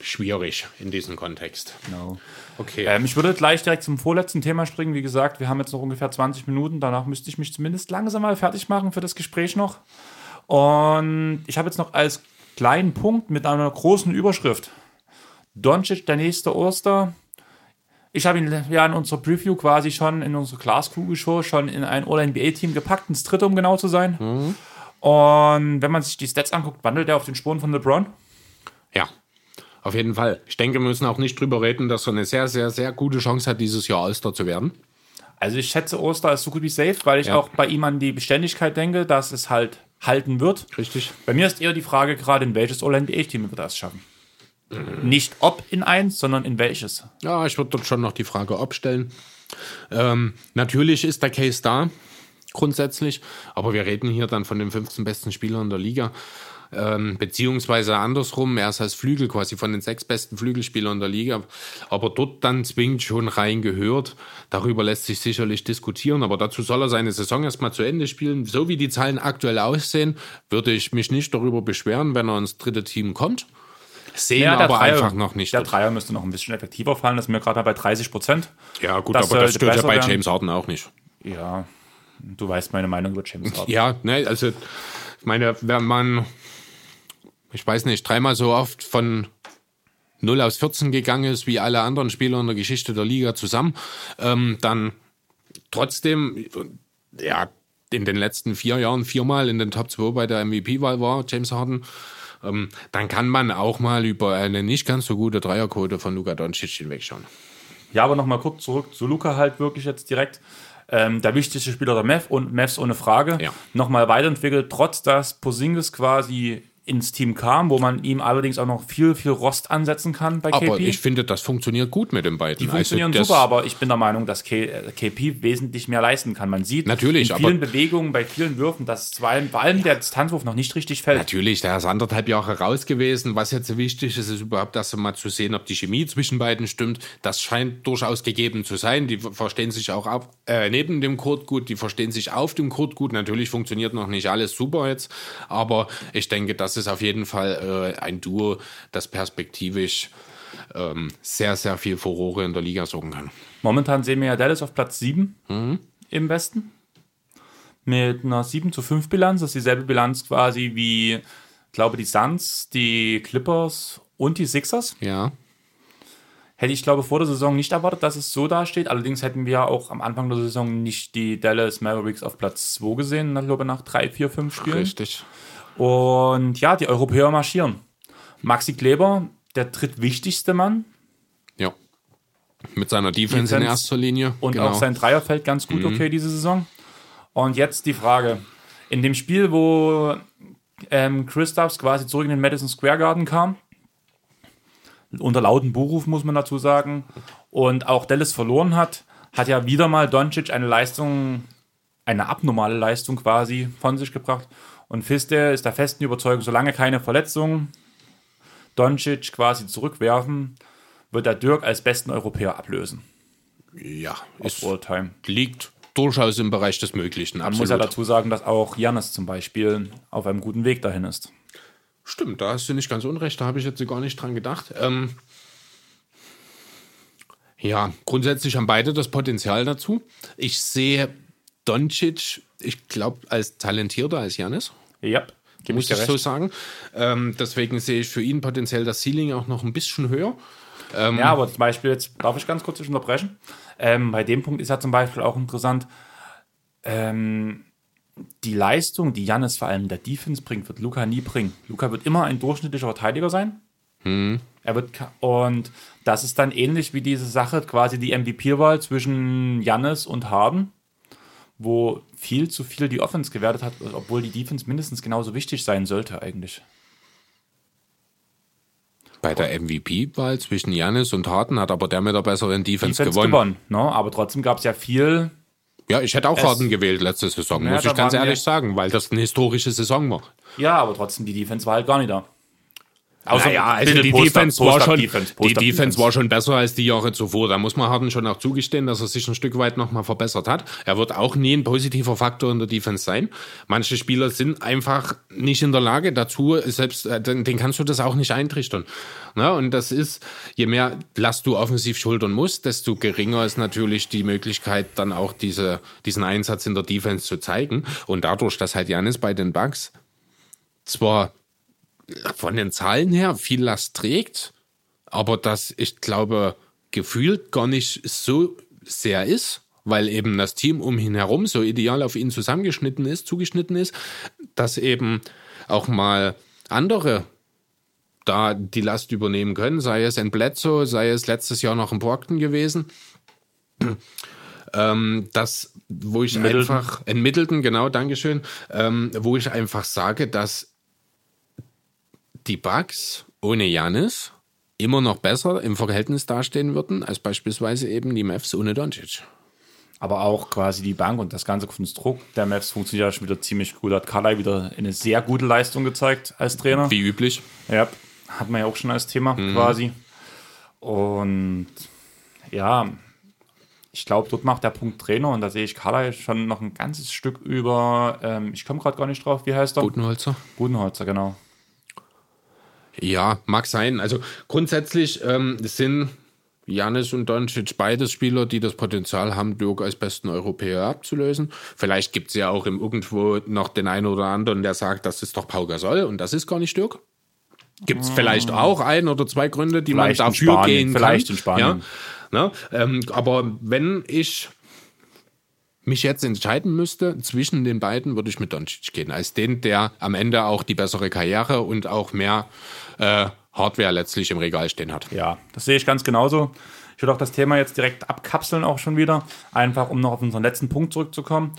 schwierig in diesem Kontext. genau. Okay. Ähm, ich würde gleich direkt zum vorletzten Thema springen. Wie gesagt, wir haben jetzt noch ungefähr 20 Minuten. Danach müsste ich mich zumindest langsam mal fertig machen für das Gespräch noch. Und ich habe jetzt noch als kleinen Punkt mit einer großen Überschrift. Doncic, der nächste Oster. Ich habe ihn ja in unserer Preview quasi schon, in unsere Glaskugel-Show, schon in ein All-NBA-Team gepackt, ins dritte, um genau zu sein. Und wenn man sich die Stats anguckt, wandelt er auf den Spuren von LeBron. Ja, auf jeden Fall. Ich denke, wir müssen auch nicht drüber reden, dass er eine sehr, sehr, sehr gute Chance hat, dieses Jahr All-Star zu werden. Also ich schätze, Oster ist so gut wie safe, weil ich Ja. auch bei ihm an die Beständigkeit denke, dass es halt halten wird. Richtig. Bei mir ist eher die Frage gerade, in welches All-NBA-Team wird er es schaffen. Nicht ob in eins, sondern in welches. Ja, ich würde dort schon noch die Frage abstellen. Ähm, natürlich ist der Case da, grundsätzlich, aber wir reden hier dann von den 15 besten Spielern der Liga. Ähm, beziehungsweise andersrum, er ist als Flügel quasi von den sechs besten Flügelspielern der Liga, aber dort dann zwingend schon rein gehört. Darüber lässt sich sicherlich diskutieren, aber dazu soll er seine Saison erstmal zu Ende spielen. So wie die Zahlen aktuell aussehen, würde ich mich nicht darüber beschweren, wenn er ins dritte Team kommt. Sehen Ja, aber Dreier- einfach noch nicht. Der dort. Dreier müsste noch ein bisschen effektiver fallen, das ist mir gerade bei 30 Prozent. Ja, gut, Das aber das stört ja bei. James Harden auch nicht. Ja, du weißt meine Meinung über James [laughs] Harden. Ja, ne, also, ich meine, wenn man, ich weiß nicht, dreimal so oft von 0 aus 14 gegangen ist, wie alle anderen Spieler in der Geschichte der Liga zusammen, ähm, dann trotzdem, ja, in den letzten vier Jahren viermal in den Top 2 bei der MVP-Wahl war, James Harden, ähm, dann kann man auch mal über eine nicht ganz so gute Dreierquote von Luka Doncic hinwegschauen. Ja, aber nochmal kurz zurück zu Luca halt wirklich jetzt direkt. Ähm, der wichtigste Spieler der Mavs und Mavs ohne Frage. Ja. Nochmal weiterentwickelt, trotz dass Posingis quasi ins Team kam, wo man ihm allerdings auch noch viel, viel Rost ansetzen kann bei Aber KP. ich finde, das funktioniert gut mit den beiden. Die funktionieren also super, aber ich bin der Meinung, dass K äh, KP wesentlich mehr leisten kann. Man sieht Natürlich, in aber- vielen Bewegungen, bei vielen Würfen, dass vor allem, vor allem der Distanzwurf noch nicht richtig fällt. Natürlich, der ist anderthalb Jahre raus gewesen. Was jetzt so wichtig ist, ist überhaupt erst mal zu sehen, ob die Chemie zwischen beiden stimmt. Das scheint durchaus gegeben zu sein. Die verstehen sich auch ab, äh, neben dem Court gut, die verstehen sich auf dem Court gut. Natürlich funktioniert noch nicht alles super jetzt, aber ich denke, das ist auf jeden Fall äh, ein Duo, das perspektivisch ähm, sehr, sehr viel Furore in der Liga sorgen kann. Momentan sehen wir ja Dallas auf Platz 7 Mhm. im Westen. Mit einer 7 zu 5 Bilanz. Das ist dieselbe Bilanz quasi wie, ich glaube, die Suns, die Clippers und die Sixers. Ja, Hätte ich, glaube vor der Saison nicht erwartet, dass es so dasteht. Allerdings hätten wir auch am Anfang der Saison nicht die Dallas Mavericks auf Platz 2 gesehen, ich glaube nach 3, 4, 5 Spielen. richtig. Und ja, die Europäer marschieren. Maxi Kleber, der drittwichtigste Mann Ja. Mit seiner Defense in Defense erster Linie. und genau. auch sein Dreier fällt ganz gut okay diese Saison. Und jetzt die Frage. In dem Spiel, wo ähm, Christophs quasi zurück in den Madison Square Garden kam, unter lauten Buchruf muss man dazu sagen, und auch Dallas verloren hat, hat ja wieder mal Doncic eine Leistung, eine abnormale Leistung quasi von sich gebracht. Und Fiste ist der festen Überzeugung, solange keine Verletzungen Doncic quasi zurückwerfen, wird der Dirk als besten Europäer ablösen. Ja, All-Time. liegt durchaus im Bereich des Möglichen. Man muss ja dazu sagen, dass auch Janis zum Beispiel auf einem guten Weg dahin ist. Stimmt, da hast du nicht ganz unrecht, da habe ich jetzt gar nicht dran gedacht. Ähm, ja, grundsätzlich haben beide das Potenzial dazu. Ich sehe Doncic, ich glaube, als talentierter als Janis. Ja, gebe muss ich so sagen. Ähm, deswegen sehe ich für ihn potenziell das Ceiling auch noch ein bisschen höher. ja, aber zum Beispiel, jetzt darf ich ganz kurz unterbrechen. Ähm, bei dem Punkt ist ja zum Beispiel auch interessant, ähm, die Leistung, die Jannis vor allem der Defense bringt, wird Luca nie bringen. Luca wird immer ein durchschnittlicher Verteidiger sein. Er wird und das ist dann ähnlich wie diese Sache, quasi die MVP-Wahl zwischen Jannis und Harden, wo viel zu viel die Offense gewertet hat, obwohl die Defense mindestens genauso wichtig sein sollte eigentlich. Bei der MVP-Wahl zwischen Janis und Harden hat aber der mit der besseren Defense, Defense gewonnen. gewonnen, ne? aber trotzdem gab es ja viel Ja, ich hätte auch Es- Harden gewählt letzte Saison, Ja, muss ich ganz ehrlich sagen, weil das eine historische Saison war. Ja, aber trotzdem, die Defense war halt gar nicht da. Außer Naja, also die Defense war schon, Post-up-Defense, die Defense war schon besser als die Jahre zuvor. Da muss man Harden schon auch zugestehen, dass er sich ein Stück weit nochmal verbessert hat. Er wird auch nie ein positiver Faktor in der Defense sein. Manche Spieler sind einfach nicht in der Lage dazu, selbst, äh, den, den kannst du das auch nicht eintrichtern. Na, und das ist, je mehr Last du offensiv schultern musst, desto geringer ist natürlich die Möglichkeit, dann auch diese, diesen Einsatz in der Defense zu zeigen. Und dadurch, dass halt Janis bei den Bucks zwar von den Zahlen her viel Last trägt, aber das, ich glaube, gefühlt gar nicht so sehr ist, weil eben das Team um ihn herum so ideal auf ihn zusammengeschnitten ist, zugeschnitten ist, dass eben auch mal andere da die Last übernehmen können, sei es in Bledsoe, sei es letztes Jahr noch in Brockton gewesen. Ähm, das, wo ich Middleton. einfach, in Middleton, genau, Dankeschön, ähm, wo ich einfach sage, dass die Bugs ohne Janis immer noch besser im Verhältnis dastehen würden, als beispielsweise eben die Mavs ohne Doncic. Aber auch quasi die Bank und das ganze Konstrukt der Maps funktioniert ja schon wieder ziemlich gut. Hat Carly wieder eine sehr gute Leistung gezeigt als Trainer. Wie üblich. Ja, hat man ja auch schon als Thema quasi. Und ja, ich glaube, dort macht der Punkt Trainer und da sehe ich Carly schon noch ein ganzes Stück über. Ähm, ich komme gerade gar nicht drauf, wie heißt er? Budenholzer. Budenholzer, genau. Ja, mag sein. Also grundsätzlich ähm, sind Janis und Doncic beides Spieler, die das Potenzial haben, Dirk als besten Europäer abzulösen. Vielleicht gibt es ja auch im irgendwo noch den einen oder anderen, der sagt, das ist doch Pau Gasol und das ist gar nicht Dirk. Gibt es vielleicht auch ein oder zwei Gründe, die Vielleicht man dafür Spanien, gehen vielleicht kann. in Spanien. Ja, ne? ähm, aber wenn ich mich jetzt entscheiden müsste zwischen den beiden, würde ich mit Doncic gehen, als den, der am Ende auch die bessere Karriere und auch mehr äh, Hardware letztlich im Regal stehen hat. Ja, das sehe ich ganz genauso. Ich würde auch das Thema jetzt direkt abkapseln auch schon wieder, einfach um noch auf unseren letzten Punkt zurückzukommen.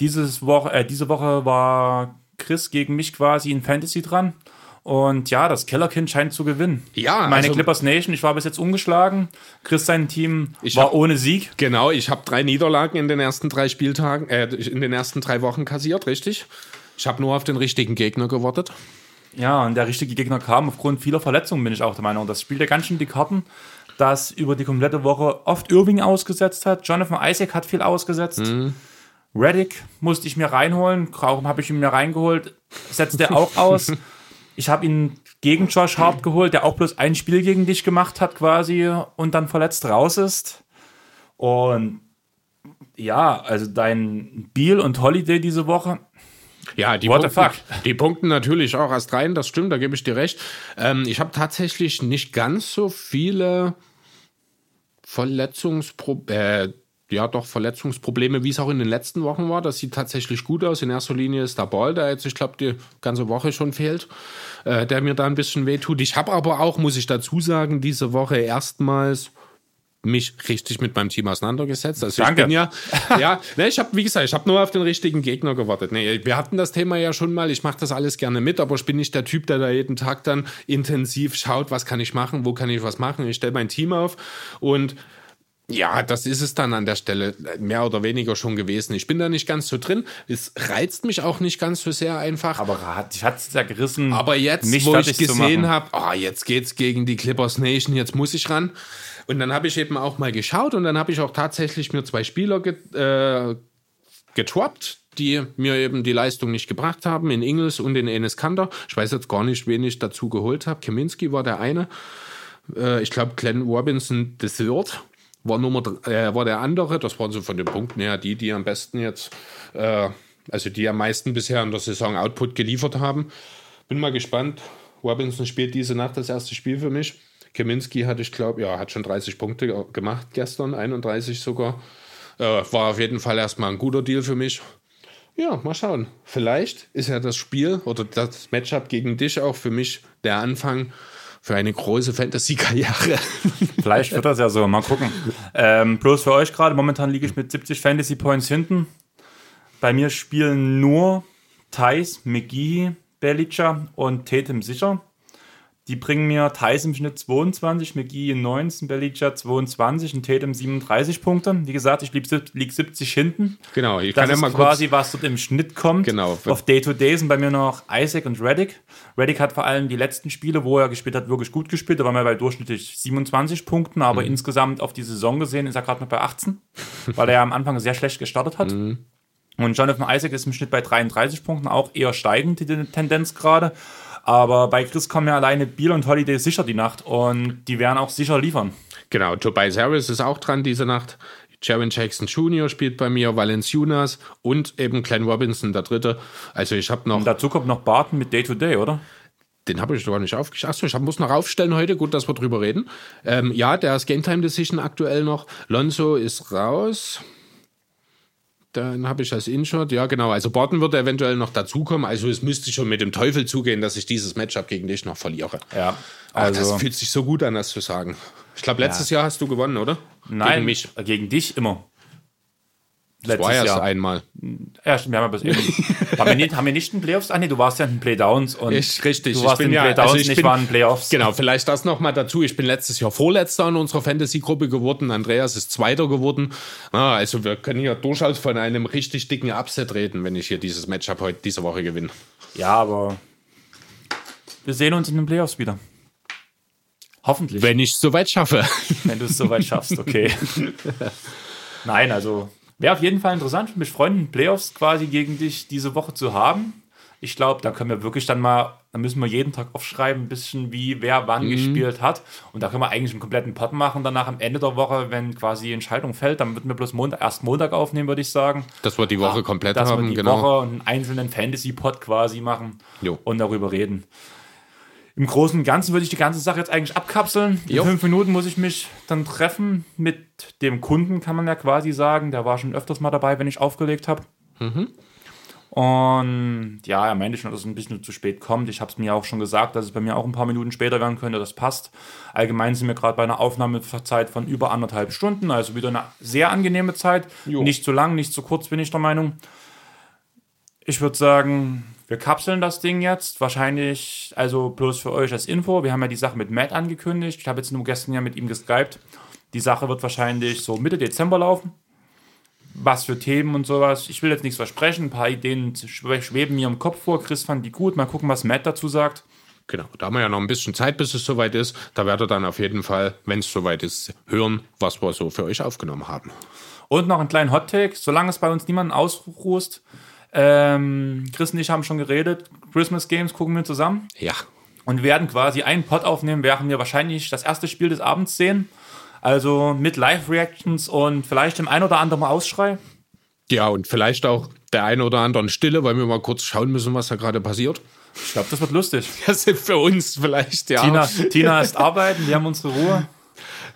Dieses Woche, äh, diese Woche war Chris gegen mich quasi in Fantasy dran. Und ja, das Kellerkind scheint zu gewinnen. Ja, Meine also- Clippers Nation, ich war bis jetzt ungeschlagen. Chris, sein Team war hab- ohne Sieg. Genau, ich habe drei Niederlagen in den ersten drei Spieltagen, äh, in den ersten drei Wochen kassiert, richtig? Ich habe nur auf den richtigen Gegner gewartet. Ja, und der richtige Gegner kam aufgrund vieler Verletzungen, bin ich auch der Meinung. Das spielt ja ganz schön die Karten, dass über die komplette Woche oft Irving ausgesetzt hat. Jonathan Isaac hat viel ausgesetzt. Reddick musste ich mir reinholen. Kaum habe ich ihn mir reingeholt, setzt er auch aus. [laughs] Ich habe ihn gegen Josh Hart geholt, der auch bloß ein Spiel gegen dich gemacht hat quasi und dann verletzt raus ist. Und ja, also dein Beal und Holiday diese Woche, Ja, die What Punkten, [laughs] die Punkten natürlich auch erst rein, das stimmt, da gebe ich dir recht. Ähm, ich habe tatsächlich nicht ganz so viele Verletzungsprobleme, äh, ja doch Verletzungsprobleme, wie es auch in den letzten Wochen war. Das sieht tatsächlich gut aus. In erster Linie ist der Ball, der jetzt, ich glaube, die ganze Woche schon fehlt, äh, der mir da ein bisschen wehtut. Ich habe aber auch, muss ich dazu sagen, diese Woche erstmals mich richtig mit meinem Team auseinandergesetzt. Also Danke. ich bin ja, ja, ne, ich habe, wie gesagt, ich habe nur auf den richtigen Gegner gewartet. Nee, wir hatten das Thema ja schon mal. Ich mache das alles gerne mit, aber ich bin nicht der Typ, der da jeden Tag dann intensiv schaut, was kann ich machen, wo kann ich was machen. Ich stelle mein Team auf und ja, das ist es dann an der Stelle mehr oder weniger schon gewesen. Ich bin da nicht ganz so drin. Es reizt mich auch nicht ganz so sehr einfach. Aber hat, ich hatte es ja gerissen. Aber jetzt, wo ich gesehen habe, oh, jetzt geht's gegen die Clippers Nation, jetzt muss ich ran. Und dann habe ich eben auch mal geschaut und dann habe ich auch tatsächlich mir zwei Spieler get, äh, getroppt, die mir eben die Leistung nicht gebracht haben, in Ingles und in Enes Kanter. Ich weiß jetzt gar nicht, wen ich dazu geholt habe. Kaminski war der eine. Äh, ich glaube, Glenn Robinson III war, Nummer, äh, war der andere. Das waren so von den Punkten her die, die am besten jetzt, äh, also die am meisten bisher in der Saison Output geliefert haben. Bin mal gespannt. Robinson spielt diese Nacht das erste Spiel für mich. Kaminski hatte ich glaube, ja, hat schon 30 Punkte ge- gemacht gestern, 31 sogar. Äh, war auf jeden Fall erstmal ein guter Deal für mich. Ja, mal schauen. Vielleicht ist ja das Spiel oder das Matchup gegen dich auch für mich der Anfang für eine große Fantasy-Karriere. [laughs] Vielleicht wird das ja so, mal gucken. Ähm, bloß für euch gerade, momentan liege ich mit 70 Fantasy Points hinten. Bei mir spielen nur Thais, McGee, Belica und Tatum sicher. Die bringen mir Thais im Schnitt 22, McGee 19, Belica 22 und Tatum 37 Punkte. Wie gesagt, ich lieg, sieb- lieg 70 hinten. Genau, ich Das kann ja ist mal kurz. quasi, was dort im Schnitt kommt. Genau. Auf Day-to-Day sind bei mir noch Isaac und Reddick. Reddick hat vor allem die letzten Spiele, wo er gespielt hat, wirklich gut gespielt. Da waren wir bei durchschnittlich 27 Punkten, aber Mhm. insgesamt auf die Saison gesehen ist er gerade noch bei 18, [laughs] weil er ja am Anfang sehr schlecht gestartet hat. Mhm. Und Jonathan Isaac ist im Schnitt bei 33 Punkten, auch eher steigend die Tendenz gerade. Aber bei Chris kommen ja alleine Beal und Holiday sicher die Nacht und die werden auch sicher liefern. Genau, Tobias Harris ist auch dran diese Nacht. Jaron Jackson Jr. spielt bei mir, Valenciunas und eben Glenn Robinson, der Dritte. Also ich habe noch, Und dazu kommt noch Barton mit Day-to-Day, oder? den habe ich gar nicht aufgeschrieben. Achso, ich muss noch aufstellen heute. Gut, dass wir drüber reden. Ähm, ja, der ist Game Time Decision aktuell noch. Lonzo ist raus. Dann habe ich als Inshot, ja genau, also Barton wird eventuell noch dazukommen. Also es müsste schon mit dem Teufel zugehen, dass ich dieses Matchup gegen dich noch verliere. Ja. Also, Also, das fühlt sich so gut an, das zu sagen. Ich glaube, letztes Jahr hast du gewonnen, oder? nein, Gegen mich. Gegen dich immer. War erst einmal. Ja, stimmt, wir haben bis eben. [laughs] haben, wir nicht, haben wir nicht in Playoffs? Ah, nee, du warst ja in den Playdowns. Und Ich, richtig. Du ich warst bin in den ja, Playdowns, also ich ich bin, war in den Playoffs. Genau, vielleicht das noch mal dazu. Ich bin letztes Jahr Vorletzter in unserer Fantasy-Gruppe geworden. Andreas ist Zweiter geworden. Ah, also wir können hier durchaus von einem richtig dicken Upset reden, wenn ich hier dieses Matchup heute diese Woche gewinne. Ja, aber wir sehen uns in den Playoffs wieder. Hoffentlich, Wenn ich es soweit schaffe. wenn du es soweit schaffst, okay. [laughs] Nein, also wäre auf jeden Fall interessant für mich, Freunde, Playoffs quasi gegen dich diese Woche zu haben. Ich glaube, da können wir wirklich dann mal, da müssen wir jeden Tag aufschreiben, ein bisschen wie wer wann gespielt hat. Und da können wir eigentlich einen kompletten Pod machen, danach am Ende der Woche, wenn quasi die Entscheidung fällt, dann würden wir bloß Montag, erst Montag aufnehmen, würde ich sagen. Dass wir die Woche komplett dass haben, wir die genau. Woche einen einzelnen Fantasy-Pod quasi machen Jo. und darüber reden. Im Großen und Ganzen würde ich die ganze Sache jetzt eigentlich abkapseln. In Jo. fünf Minuten muss ich mich dann treffen mit dem Kunden, kann man ja quasi sagen. Der war schon öfters mal dabei, wenn ich aufgelegt habe. Mhm. Und ja, er meinte schon, dass es ein bisschen zu spät kommt. Ich habe es mir auch schon gesagt, dass es bei mir auch ein paar Minuten später werden könnte. Das passt. Allgemein sind wir gerade bei einer Aufnahmezeit von über anderthalb Stunden, also wieder eine sehr angenehme Zeit. Jo. Nicht zu lang, nicht zu kurz, bin ich der Meinung. Ich würde sagen, wir kapseln das Ding jetzt. Wahrscheinlich, also bloß für euch als Info. Wir haben ja die Sache mit Matt angekündigt. Ich habe jetzt nur gestern ja mit ihm geskypt. Die Sache wird wahrscheinlich so Mitte Dezember laufen. Was für Themen und sowas. Ich will jetzt nichts versprechen. Ein paar Ideen schwe- schweben mir im Kopf vor. Chris fand die gut. Mal gucken, was Matt dazu sagt. Genau, da haben wir ja noch ein bisschen Zeit, bis es soweit ist. Da werdet ihr dann auf jeden Fall, wenn es soweit ist, hören, was wir so für euch aufgenommen haben. Und noch einen kleinen Hot-Take. Solange es bei uns niemanden ausrußt. Ähm, Chris und ich haben schon geredet. Christmas Games gucken wir zusammen. Ja, und werden quasi einen Pod aufnehmen, während wir wahrscheinlich das erste Spiel des Abends sehen. Also mit Live-Reactions und vielleicht dem ein oder anderen Mal Ausschrei. Ja, und vielleicht auch der eine oder anderen Stille, weil wir mal kurz schauen müssen, was da gerade passiert. Ich glaube, das wird lustig. Das ist für uns vielleicht, ja. Tina, Tina ist arbeiten, wir haben unsere Ruhe.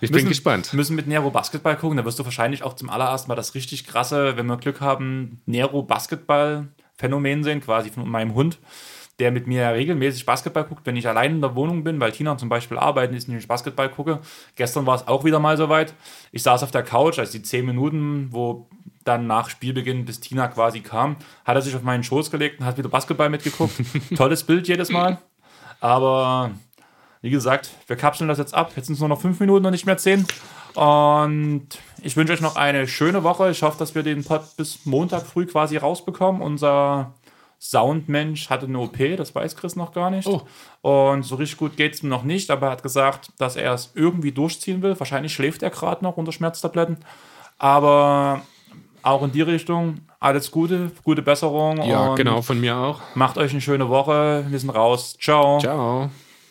Ich bin Müssen- gespannt. Müssen mit Nero Basketball gucken. Da wirst du wahrscheinlich auch zum allerersten Mal das richtig krasse, wenn wir Glück haben, Nero Basketball Phänomen sehen, quasi von meinem Hund, der mit mir regelmäßig Basketball guckt, wenn ich allein in der Wohnung bin, weil Tina zum Beispiel arbeiten ist und ich Basketball gucke. Gestern war es auch wieder mal soweit. Ich saß auf der Couch, also die zehn Minuten, wo dann nach Spielbeginn, bis Tina quasi kam, hat er sich auf meinen Schoß gelegt und hat wieder Basketball mitgeguckt. [laughs] Tolles Bild jedes Mal. Aber wie gesagt, wir kapseln das jetzt ab. Jetzt sind es nur noch fünf Minuten und nicht mehr zehn. Und ich wünsche euch noch eine schöne Woche. Ich hoffe, dass wir den Pod bis Montag früh quasi rausbekommen. Unser Soundmensch hatte eine OP, das weiß Chris noch gar nicht. Oh. Und so richtig gut geht es ihm noch nicht, aber er hat gesagt, dass er es irgendwie durchziehen will. Wahrscheinlich schläft er gerade noch unter Schmerztabletten. Aber auch in die Richtung alles Gute, gute Besserung. Ja, genau, von mir auch. Macht euch eine schöne Woche. Wir sind raus. Ciao. Ciao.